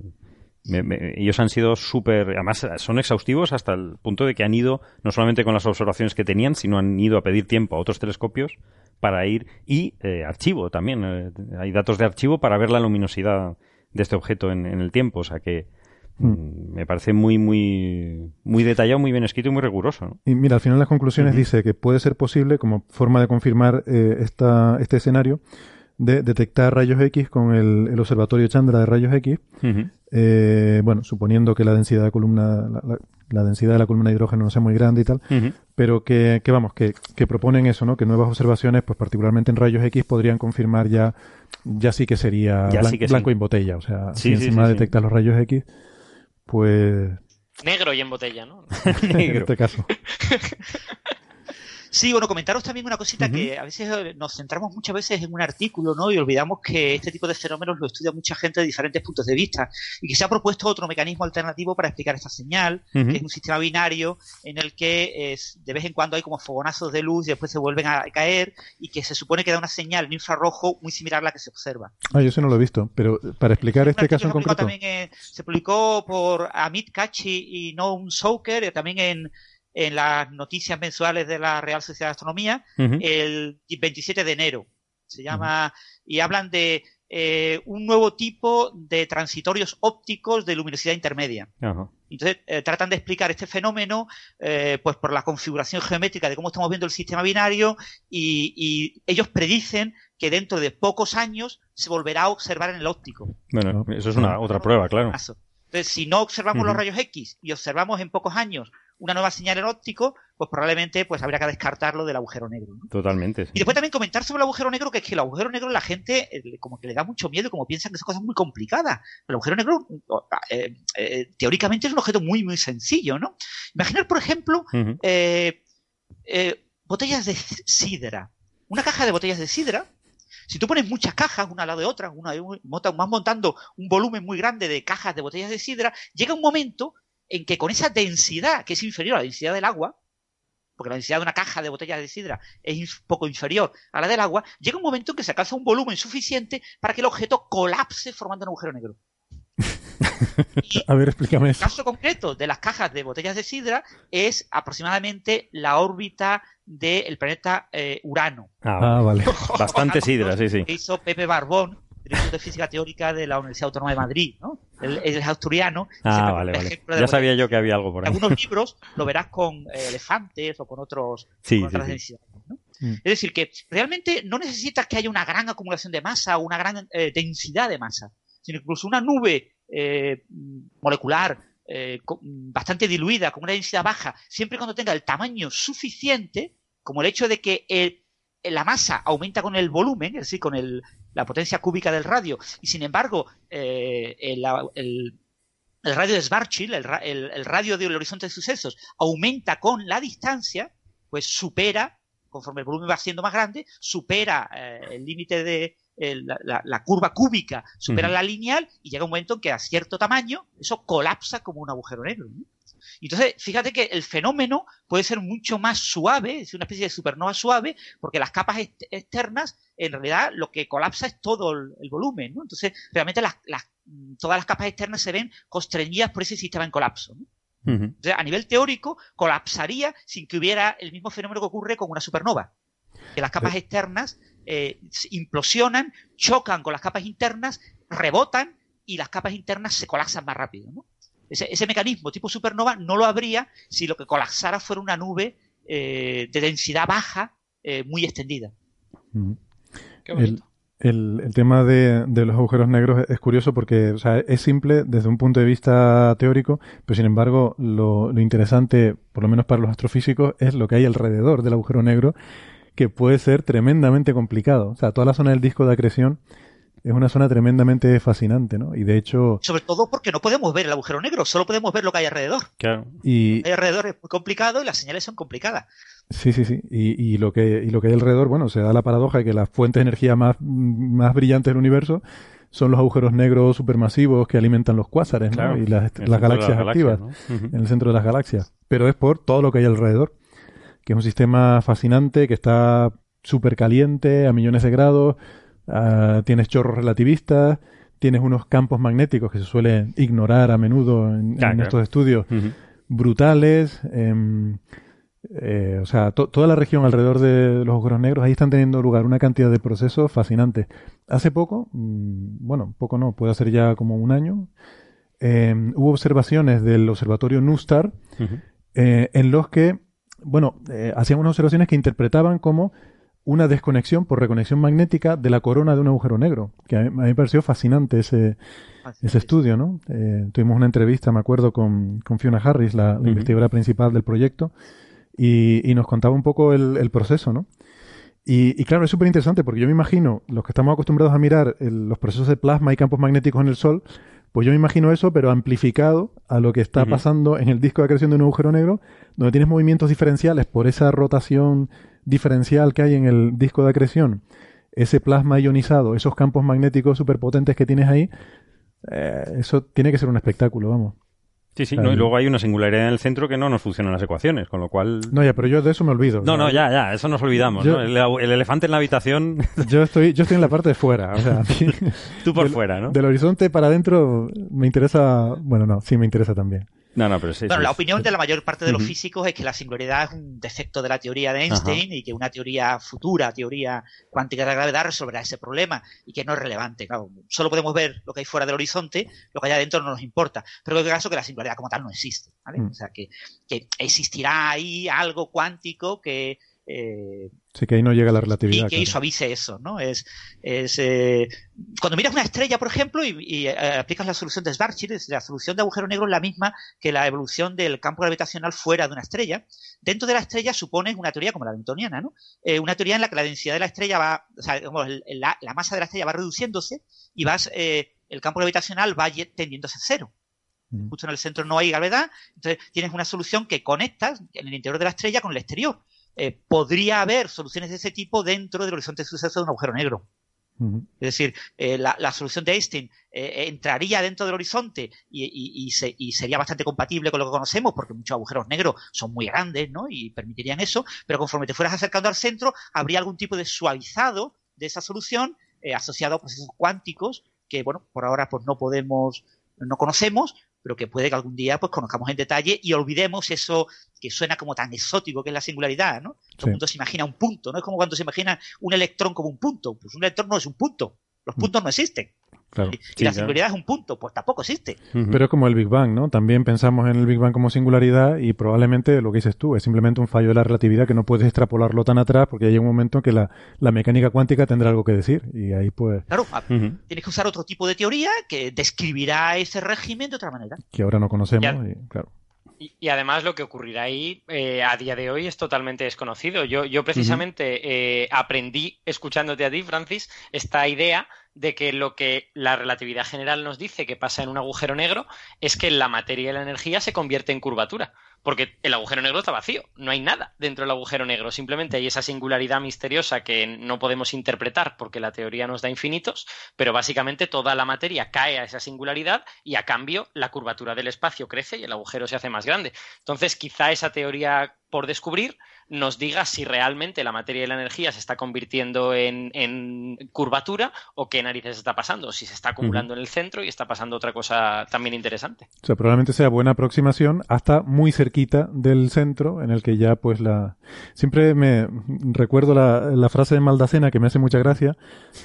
S2: ellos han sido súper, además son exhaustivos hasta el punto de que han ido, no solamente con las observaciones que tenían, sino han ido a pedir tiempo a otros telescopios para ir y eh, archivo también. Eh, hay datos de archivo para ver la luminosidad de este objeto en, en el tiempo, o sea que Mm. Me parece muy, muy, muy detallado, muy bien escrito y muy riguroso.
S1: Y mira, al final las conclusiones dice que puede ser posible, como forma de confirmar eh, esta, este escenario, de detectar rayos X con el, observatorio Chandra de rayos X. Eh, bueno, suponiendo que la densidad de columna, la, densidad de la columna de hidrógeno no sea muy grande y tal, pero que, que vamos, que, que, proponen eso, ¿no? Que nuevas observaciones, pues particularmente en rayos X, podrían confirmar ya, ya sí que sería blanco en botella. O sea, si encima detecta los rayos X, pues...
S6: Negro y en botella, ¿no?
S1: en este caso.
S3: Sí, bueno, comentaros también una cosita que a veces eh, nos centramos muchas veces en un artículo, ¿no? Y olvidamos que este tipo de fenómenos lo estudia mucha gente de diferentes puntos de vista y que se ha propuesto otro mecanismo alternativo para explicar esta señal, que es un sistema binario en el que es, de vez en cuando hay como fogonazos de luz y después se vuelven a caer y que se supone que da una señal en infrarrojo muy similar a la que se observa.
S1: Ah, yo eso no lo he visto, pero para explicar este caso en concreto.
S3: También, eh, se publicó por Amit Kachi y Noam Souker, eh, también en en las noticias mensuales de la Real Sociedad de Astronomía el 27 de enero. Se llama, y hablan de eh, un nuevo tipo de transitorios ópticos de luminosidad intermedia. Entonces, eh, tratan de explicar este fenómeno eh, pues por la configuración geométrica de cómo estamos viendo el sistema binario y, ellos predicen que dentro de pocos años se volverá a observar en el óptico.
S2: Bueno, eso es una otra prueba, claro.
S3: Entonces, si no observamos los rayos X y observamos en pocos años una nueva señal en óptico, pues probablemente pues habría que descartarlo del agujero negro.
S2: Totalmente.
S3: Y después también comentar sobre el agujero negro, que es que el agujero negro la gente eh, como que le da mucho miedo, como piensan que son cosas muy complicadas. el agujero negro eh, eh, teóricamente es un objeto muy, muy sencillo, ¿no? Imaginar, por ejemplo, botellas de sidra. Una caja de botellas de sidra Si tú pones muchas cajas una al lado de otra, una, vas montando un volumen muy grande de cajas de botellas de sidra, llega un momento en que con esa densidad, que es inferior a la densidad del agua, porque la densidad de una caja de botellas de sidra es un poco inferior a la del agua, llega un momento en que se alcanza un volumen suficiente para que el objeto colapse formando un agujero negro.
S1: a ver, explícame eso.
S3: El caso concreto de las cajas de botellas de sidra es aproximadamente la órbita del planeta eh, Urano.
S1: Ah, vale.
S2: Bastante sidra, sí, sí.
S3: Que hizo Pepe Barbón, de Física Teórica de la Universidad Autónoma de Madrid, ¿no? Él, es asturiano.
S2: Ah, vale, vale. Ya sabía yo que había algo por ahí.
S3: En algunos libros lo verás con eh, elefantes o con otros
S2: sí,
S3: otras densidades. Mm. Es decir, que realmente no necesitas que haya una gran acumulación de masa o una gran eh, densidad de masa, sino incluso una nube eh, molecular bastante diluida, con una densidad baja, siempre cuando tenga el tamaño suficiente, como el hecho de que la masa aumenta con el volumen, es decir, con el, la potencia cúbica del radio, y sin embargo, eh, el, radio de Schwarzschild, el, radio del horizonte de sucesos, aumenta con la distancia, pues supera, conforme el volumen va siendo más grande, supera eh, el límite de la, curva cúbica, supera la lineal y llega un momento en que a cierto tamaño eso colapsa como un agujero negro. Entonces, fíjate que el fenómeno puede ser mucho más suave, es una especie de supernova suave, porque las capas externas, en realidad, lo que colapsa es todo el, volumen, ¿no? Entonces, realmente las, todas las capas externas se ven constreñidas por ese sistema en colapso. a nivel teórico, colapsaría sin que hubiera el mismo fenómeno que ocurre con una supernova. Que las capas externas eh, implosionan, chocan con las capas internas, rebotan y las capas internas se colapsan más rápido. ¿no? Ese, mecanismo tipo supernova no lo habría si lo que colapsara fuera una nube eh, de densidad baja eh, muy extendida.
S1: el, tema de, los agujeros negros es curioso porque es simple desde un punto de vista teórico, pero sin embargo lo, lo interesante, por lo menos para los astrofísicos, es lo que hay alrededor del agujero negro, que puede ser tremendamente complicado. O sea, toda la zona del disco de acreción es una zona tremendamente fascinante, ¿no? Y de hecho...
S3: Sobre todo porque no podemos ver el agujero negro, solo podemos ver lo que hay alrededor.
S2: Claro.
S1: Y...
S3: Lo que hay alrededor es muy complicado y las señales son complicadas.
S1: Sí, sí, sí. Y, lo que, y lo que hay alrededor, bueno, se da la paradoja de que las fuentes de energía más, más brillantes del universo son los agujeros negros supermasivos que alimentan los cuásares ¿no? y las, galaxias activas en el centro de las galaxias. Pero es por todo lo que hay alrededor, que es un sistema fascinante, que está súper caliente, a millones de grados, Ah, tienes chorros relativistas, tienes unos campos magnéticos que se suelen ignorar a menudo en, estos estudios, brutales. Em, eh, o sea, toda la región alrededor de los agujeros negros, ahí están teniendo lugar una cantidad de procesos fascinantes. Hace poco, mm, bueno, poco no, puede ser ya como un año, em, hubo observaciones del observatorio NUSTAR eh, en los que, bueno, eh, hacían unas observaciones que interpretaban como una desconexión por reconexión magnética de la corona de un agujero negro, que a mí, me pareció fascinante ese, ese estudio, ¿no? Eh, tuvimos una entrevista, me acuerdo, con, con Fiona Harris, la, investigadora principal del proyecto, y, y, nos contaba un poco el, el proceso, ¿no? Y, y claro, es súper interesante porque yo me imagino, los que estamos acostumbrados a mirar los procesos de plasma y campos magnéticos en el Sol, pues yo me imagino eso, pero amplificado a lo que está pasando en el disco de creación de un agujero negro, donde tienes movimientos diferenciales por esa rotación diferencial que hay en el disco de acreción, ese plasma ionizado, esos campos magnéticos superpotentes que tienes ahí, eh, eso tiene que ser un espectáculo, vamos.
S2: Sí, sí, y luego hay una singularidad en el centro que no nos funcionan las ecuaciones, con lo cual...
S1: No, ya, pero yo de eso me olvido.
S2: No, no, ya, ya, eso nos olvidamos, el, elefante en la habitación...
S1: Yo estoy, yo estoy en la parte de fuera, o sea...
S2: Tú por fuera, ¿no?
S1: Del horizonte para adentro me interesa... Bueno, no, sí me interesa también.
S2: No, no, pero sí,
S3: bueno, la opinión de la mayor parte de los físicos es que la singularidad es un defecto de la teoría de Einstein y que una teoría futura, teoría cuántica de la gravedad, resolverá ese problema y que no es relevante. Claro, solo podemos ver lo que hay fuera del horizonte, lo que hay adentro no nos importa. Pero en el caso que la singularidad como tal no existe. ¿vale? Mm. O sea, que, que existirá ahí algo cuántico que
S1: eh, sí, que ahí no llega la relatividad.
S3: Y que suavice eso, ¿no? Es, es eh, cuando miras una estrella, por ejemplo, y, eh, aplicas la solución de Schwarzschild, la solución de agujero negro es la misma que la evolución del campo gravitacional fuera de una estrella. Dentro de la estrella supones una teoría como la newtoniana, ¿no? Eh, una teoría en la que la densidad de la estrella va, o sea, la, la, masa de la estrella va reduciéndose y vas, el campo gravitacional va tendiendo a cero. Justo en el centro no hay gravedad, entonces tienes una solución que conectas en el interior de la estrella con el exterior. Eh, podría haber soluciones de ese tipo dentro del horizonte de suceso de un agujero negro. Es decir, eh, la, solución de Einstein eh, entraría dentro del horizonte y, sería bastante compatible con lo que conocemos, porque muchos agujeros negros son muy grandes, ¿no? Y permitirían eso, pero conforme te fueras acercando al centro, habría algún tipo de suavizado de esa solución eh, asociado a procesos cuánticos que, bueno, por ahora pues no podemos, no conocemos, pero que puede que algún día pues conozcamos en detalle y olvidemos eso que suena como tan exótico que es la singularidad, ¿no? Todo el mundo se imagina un punto, ¿no? Es como cuando se imagina un electrón como un punto. Pues un electrón no es un punto. Los mm. puntos no existen. Y, la singularidad es un punto, pues tampoco existe.
S1: Pero es como el Big Bang, ¿no? También pensamos en el Big Bang como singularidad y probablemente lo que dices tú es simplemente un fallo de la relatividad que no puedes extrapolarlo tan atrás porque hay un momento en que la, mecánica cuántica tendrá algo que decir y ahí pues...
S3: Claro, tienes que usar otro tipo de teoría que describirá ese régimen de otra manera.
S1: Que ahora no conocemos y, claro.
S6: Y, además lo que ocurrirá ahí eh, a día de hoy es totalmente desconocido. Yo, yo precisamente eh, aprendí, escuchándote a ti, Francis, esta idea de que lo que la relatividad general nos dice que pasa en un agujero negro es que la materia y la energía se convierte en curvatura, porque el agujero negro está vacío, no hay nada dentro del agujero negro, simplemente hay esa singularidad misteriosa que no podemos interpretar porque la teoría nos da infinitos, pero básicamente toda la materia cae a esa singularidad y a cambio la curvatura del espacio crece y el agujero se hace más grande. Entonces, quizá esa teoría por descubrir nos diga si realmente la materia y la energía se está convirtiendo en, curvatura o qué narices está pasando, si se está acumulando en el centro y está pasando otra cosa también interesante.
S1: O sea, probablemente sea buena aproximación hasta muy cerquita del centro en el que ya pues la... Siempre me recuerdo la, la frase de Maldacena que me hace mucha gracia,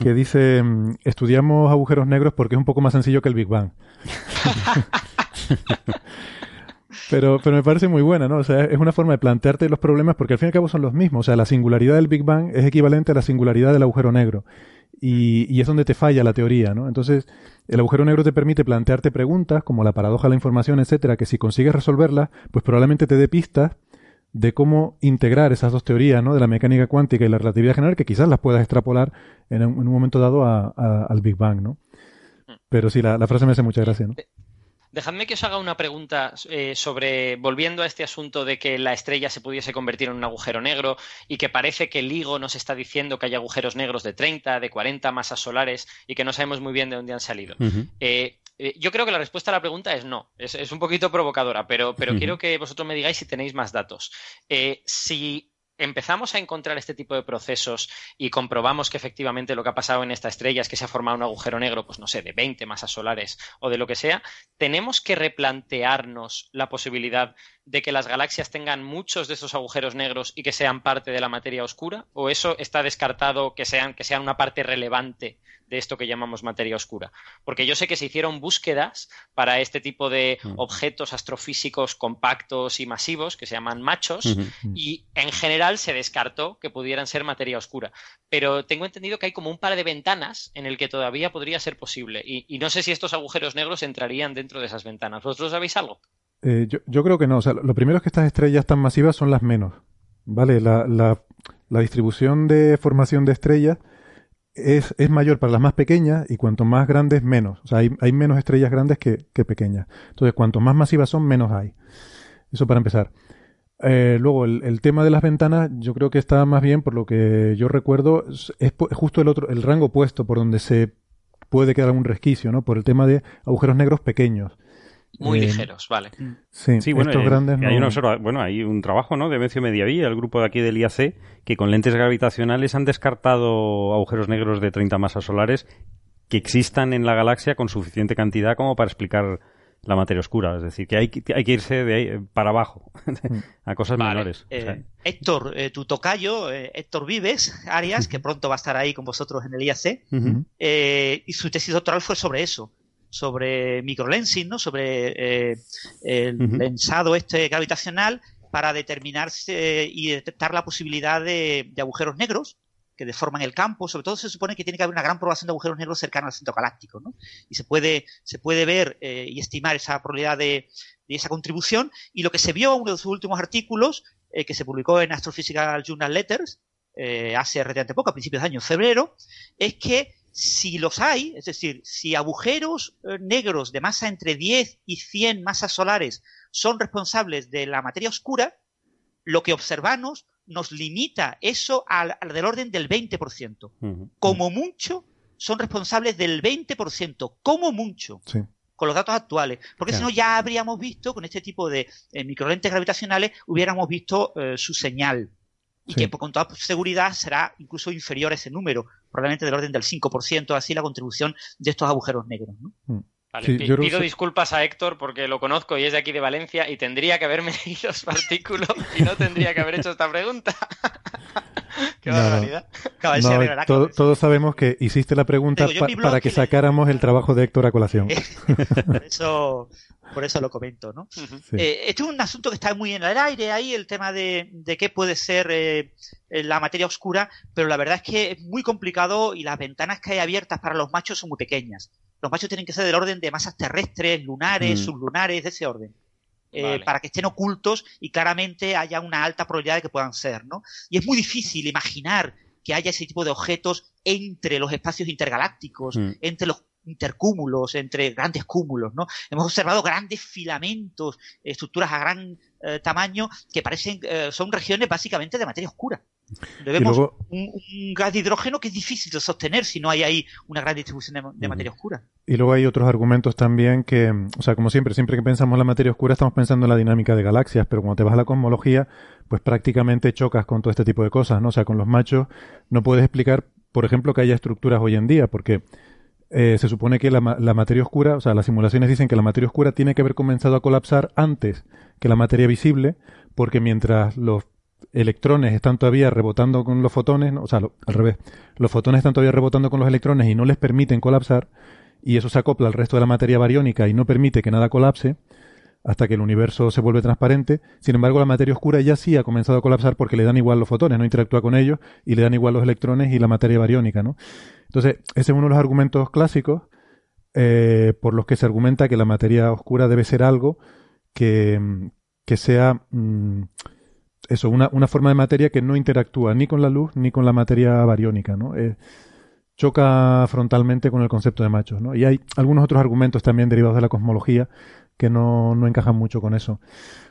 S1: que dice, mm, estudiamos agujeros negros porque es un poco más sencillo que el Big Bang. Pero, pero me parece muy buena, ¿no? O sea, es una forma de plantearte los problemas porque al fin y al cabo son los mismos. O sea, la singularidad del Big Bang es equivalente a la singularidad del agujero negro. Y, y es donde te falla la teoría, ¿no? Entonces, el agujero negro te permite plantearte preguntas como la paradoja de la información, etcétera, que si consigues resolverlas, pues probablemente te dé pistas de cómo integrar esas dos teorías, ¿no? De la mecánica cuántica y la relatividad general, que quizás las puedas extrapolar en un, momento dado al Big Bang, ¿no? Mm. Pero sí, la, la frase me hace mucha gracia, ¿no?
S6: Dejadme que os haga una pregunta eh, sobre, volviendo a este asunto de que la estrella se pudiese convertir en un agujero negro y que parece que el LIGO nos está diciendo que hay agujeros negros de 30, de 40 masas solares y que no sabemos muy bien de dónde han salido. Eh, eh, yo creo que la respuesta a la pregunta es no. Es, un poquito provocadora, pero, pero quiero que vosotros me digáis si tenéis más datos. si empezamos a encontrar este tipo de procesos y comprobamos que efectivamente lo que ha pasado en esta estrella es que se ha formado un agujero negro, pues no sé, de 20 masas solares o de lo que sea, tenemos que replantearnos la posibilidad de que las galaxias tengan muchos de esos agujeros negros y que sean parte de la materia oscura? ¿O eso está descartado que sean, que sean una parte relevante de esto que llamamos materia oscura? Porque yo sé que se hicieron búsquedas para este tipo de mm. objetos astrofísicos compactos y masivos que se llaman machos y en general se descartó que pudieran ser materia oscura. Pero tengo entendido que hay como un par de ventanas en el que todavía podría ser posible y, y no sé si estos agujeros negros entrarían dentro de esas ventanas. ¿Vosotros sabéis algo?
S1: Eh, yo, creo que no. O sea, lo primero es que estas estrellas tan masivas son las menos. ¿Vale? La, la, la distribución de formación de estrellas es, es, mayor para las más pequeñas y cuanto más grandes, menos. O sea, hay, hay menos estrellas grandes que, que, pequeñas. Entonces, cuanto más masivas son, menos hay. Eso para empezar. Eh, luego, el, el, tema de las ventanas, yo creo que está más bien, por lo que yo recuerdo, es, es justo el otro, el rango opuesto por donde se puede quedar algún resquicio, ¿no? Por el tema de agujeros negros pequeños.
S6: Muy eh, ligeros, vale.
S1: Sí, bueno, estos grandes
S2: hay bueno, hay un trabajo, ¿no? De Mencio Mediaví, el grupo de aquí del IAC, que con lentes gravitacionales han descartado agujeros negros de 30 masas solares que existan en la galaxia con suficiente cantidad como para explicar la materia oscura. Es decir, que hay, hay que irse de ahí para abajo a cosas menores.
S3: Eh, Héctor, eh, tu tocayo, Héctor Vives, Arias, que pronto va a estar ahí con vosotros en el IAC, y su tesis doctoral fue sobre eso sobre microlensing, ¿no? sobre eh, el lensado este gravitacional para determinarse y detectar la posibilidad de, agujeros negros que deforman el campo. Sobre todo se supone que tiene que haber una gran población de agujeros negros cercanos al centro galáctico. ¿no? Y se puede, se puede ver eh, y estimar esa probabilidad de, esa contribución. Y lo que se vio en uno de sus últimos artículos, eh, que se publicó en Astrophysical Journal Letters, hace relativamente poco, a principios de año, febrero, es que si los hay, es decir, si agujeros eh, negros de masa entre 10 y 100 masas solares son responsables de la materia oscura, lo que observamos nos limita eso al, del orden del 20%. Como mucho, son responsables del 20%, como mucho. con los datos actuales. Porque si no, ya habríamos visto, con este tipo de eh, microlentes gravitacionales, hubiéramos visto eh, su señal. Y que con toda seguridad será incluso inferior a ese número, probablemente del orden del 5%, así la contribución de estos agujeros negros. ¿no?
S6: Mm. Vale, pido disculpas a Héctor porque lo conozco y es de aquí de Valencia y tendría que haberme leído su artículo y no tendría que haber hecho esta pregunta. Qué barbaridad.
S1: todos sabemos que hiciste la pregunta para que, sacáramos el trabajo de Héctor a colación.
S3: por, eso, por eso lo comento, ¿no? Eh, este es un asunto que está muy en el aire ahí, el tema de, qué puede ser eh, la materia oscura, pero la verdad es que es muy complicado y las ventanas que hay abiertas para los machos son muy pequeñas los machos tienen que ser del orden de masas terrestres, lunares, mm. sublunares, de ese orden. Eh, para que estén ocultos y claramente haya una alta probabilidad de que puedan ser, ¿no? Y es muy difícil imaginar que haya ese tipo de objetos entre los espacios intergalácticos, mm. entre los intercúmulos, entre grandes cúmulos, ¿no? Hemos observado grandes filamentos, estructuras a gran eh, tamaño que parecen, eh, son regiones básicamente de materia oscura. Vemos un, gas de hidrógeno que es difícil de sostener si no hay ahí una gran distribución de, materia oscura.
S1: Y luego hay otros argumentos también que, o sea, como siempre, siempre que pensamos en la materia oscura estamos pensando en la dinámica de galaxias, pero cuando te vas a la cosmología, pues prácticamente chocas con todo este tipo de cosas, ¿no? O sea, con los machos no puedes explicar, por ejemplo, que haya estructuras hoy en día, porque eh, se supone que la, materia oscura, o sea, las simulaciones dicen que la materia oscura tiene que haber comenzado a colapsar antes que la materia visible, porque mientras los electrones están todavía rebotando con los fotones, o sea, al revés, los fotones están todavía rebotando con los electrones y no les permiten colapsar, y eso se acopla al resto de la materia bariónica y no permite que nada colapse, hasta que el universo se vuelve transparente. Sin embargo, la materia oscura ya sí ha comenzado a colapsar porque le dan igual los fotones, no interactúa con ellos y le dan igual los electrones y la materia bariónica, ¿no? Entonces, ese es uno de los argumentos clásicos eh, por los que se argumenta que la materia oscura debe ser algo que, que sea mm, eso, una, una, forma de materia que no interactúa ni con la luz ni con la materia bariónica, ¿no? Eh, choca frontalmente con el concepto de machos, ¿no? Y hay algunos otros argumentos también derivados de la cosmología que no, no encajan mucho con eso.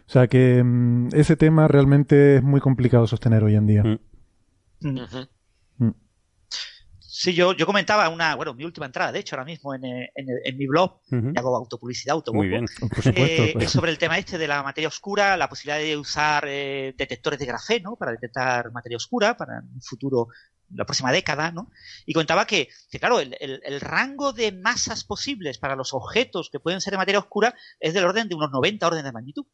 S1: O sea que mm, ese tema realmente es muy complicado sostener hoy en día.
S3: Mm. Mm. Sí, yo, yo comentaba una, bueno, mi última entrada, de hecho, ahora mismo en, en, mi blog, hago autopublicidad, autobús.
S2: Muy
S3: eh, pues. sobre el tema este de la materia oscura, la posibilidad de usar eh, detectores de grafeno para detectar materia oscura para un futuro la próxima década, ¿no? Y contaba que, que claro, el, el, rango de masas posibles para los objetos que pueden ser de materia oscura es del orden de unos 90 órdenes de magnitud.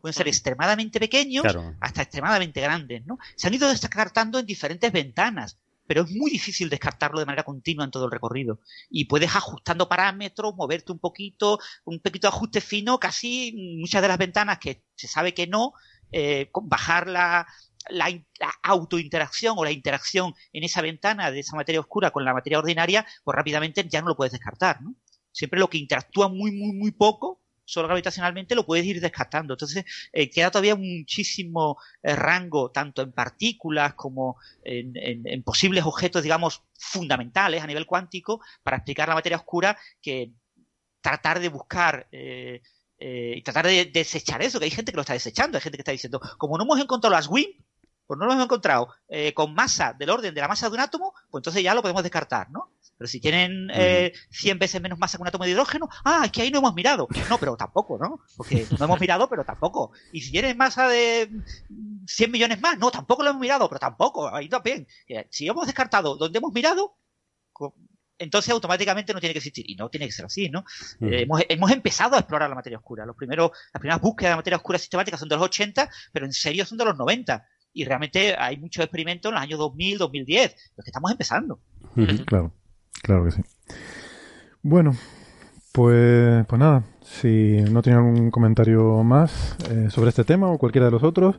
S3: Pueden ser extremadamente pequeños hasta extremadamente grandes, ¿no? Se han ido descartando en diferentes ventanas, pero es muy difícil descartarlo de manera continua en todo el recorrido. Y puedes ajustando parámetros, moverte un poquito, un poquito de ajuste fino, casi muchas de las ventanas que se sabe que no, eh, bajar la, la, autointeracción o la interacción en esa ventana de esa materia oscura con la materia ordinaria, pues rápidamente ya no lo puedes descartar, ¿no? Siempre lo que interactúa muy, muy, muy poco, solo gravitacionalmente, lo puedes ir descartando. Entonces, eh, queda todavía muchísimo eh, rango, tanto en partículas como en, posibles objetos, digamos, fundamentales a nivel cuántico, para explicar la materia oscura, que tratar de buscar eh, y tratar de desechar eso, que hay gente que lo está desechando, hay gente que está diciendo, como no hemos encontrado las WIMP, pues no lo hemos encontrado eh, con masa del orden de la masa de un átomo, pues entonces ya lo podemos descartar, ¿no? Pero si tienen eh, 100 veces menos masa que un átomo de hidrógeno, ah, es que ahí no hemos mirado. No, pero tampoco, ¿no? Porque no hemos mirado, pero tampoco. Y si tienen masa de 100 millones más, no, tampoco lo hemos mirado, pero tampoco. Ahí también. Si hemos descartado donde hemos mirado, entonces automáticamente no tiene que existir. Y no tiene que ser así, ¿no? Eh, hemos, hemos, empezado a explorar la materia oscura. Los primeros, las primeras búsquedas de materia oscura sistemática son de los 80, pero en serio son de los 90 y realmente hay muchos experimentos en los años 2000, 2010, los que estamos empezando.
S1: Claro, claro que sí. Bueno, pues, pues nada, si no tiene algún comentario más eh, sobre este tema o cualquiera de los otros,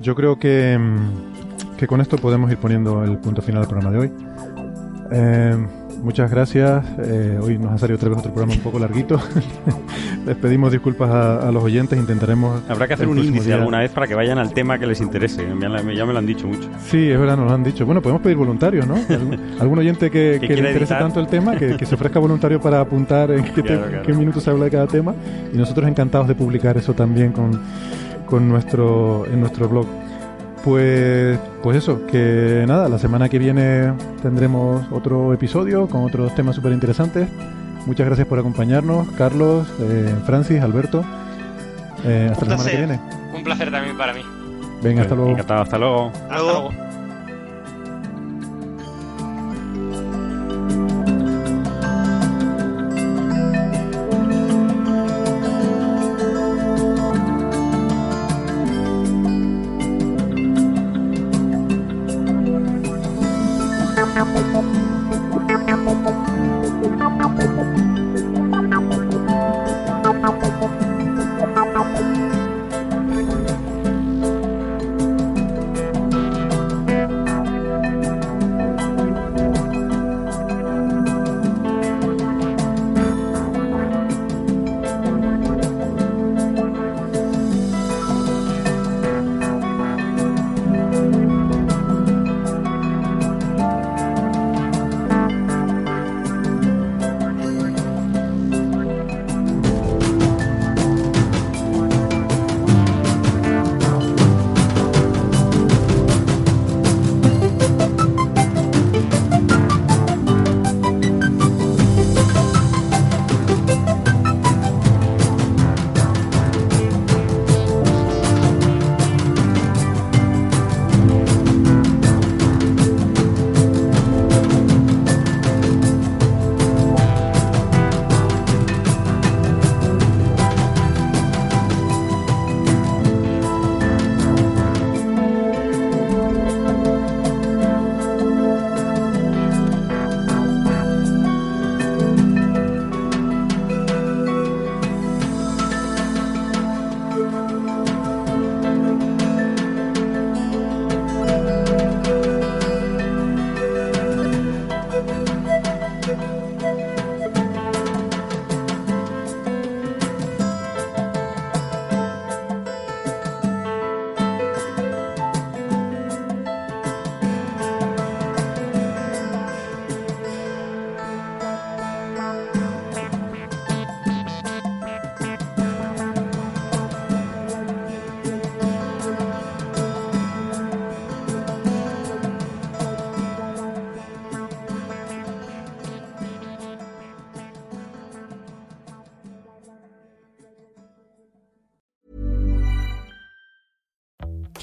S1: yo creo que, mm, que con esto podemos ir poniendo el punto final del programa de hoy. Eh, muchas gracias. Eh, hoy nos ha salido otra vez otro programa un poco larguito. les pedimos disculpas a, los oyentes, intentaremos...
S2: Habrá que hacer un índice alguna vez para que vayan al tema que les interese, ya, me lo han dicho mucho.
S1: Sí, es verdad, nos lo han dicho. Bueno, podemos pedir voluntarios, ¿no? ¿Algún, oyente que, le interese tanto el tema, que, se ofrezca voluntario para apuntar en qué, minutos se habla de cada tema. Y nosotros encantados de publicar eso también con, con nuestro, en nuestro blog. Pues, pues eso, que nada, la semana que viene tendremos otro episodio con otros temas súper interesantes. Muchas gracias por acompañarnos, Carlos, eh, Francis, Alberto. Eh, hasta la semana que viene.
S6: Un placer también para mí.
S1: Venga, hasta luego.
S2: Encantado, hasta luego.
S6: Hasta luego.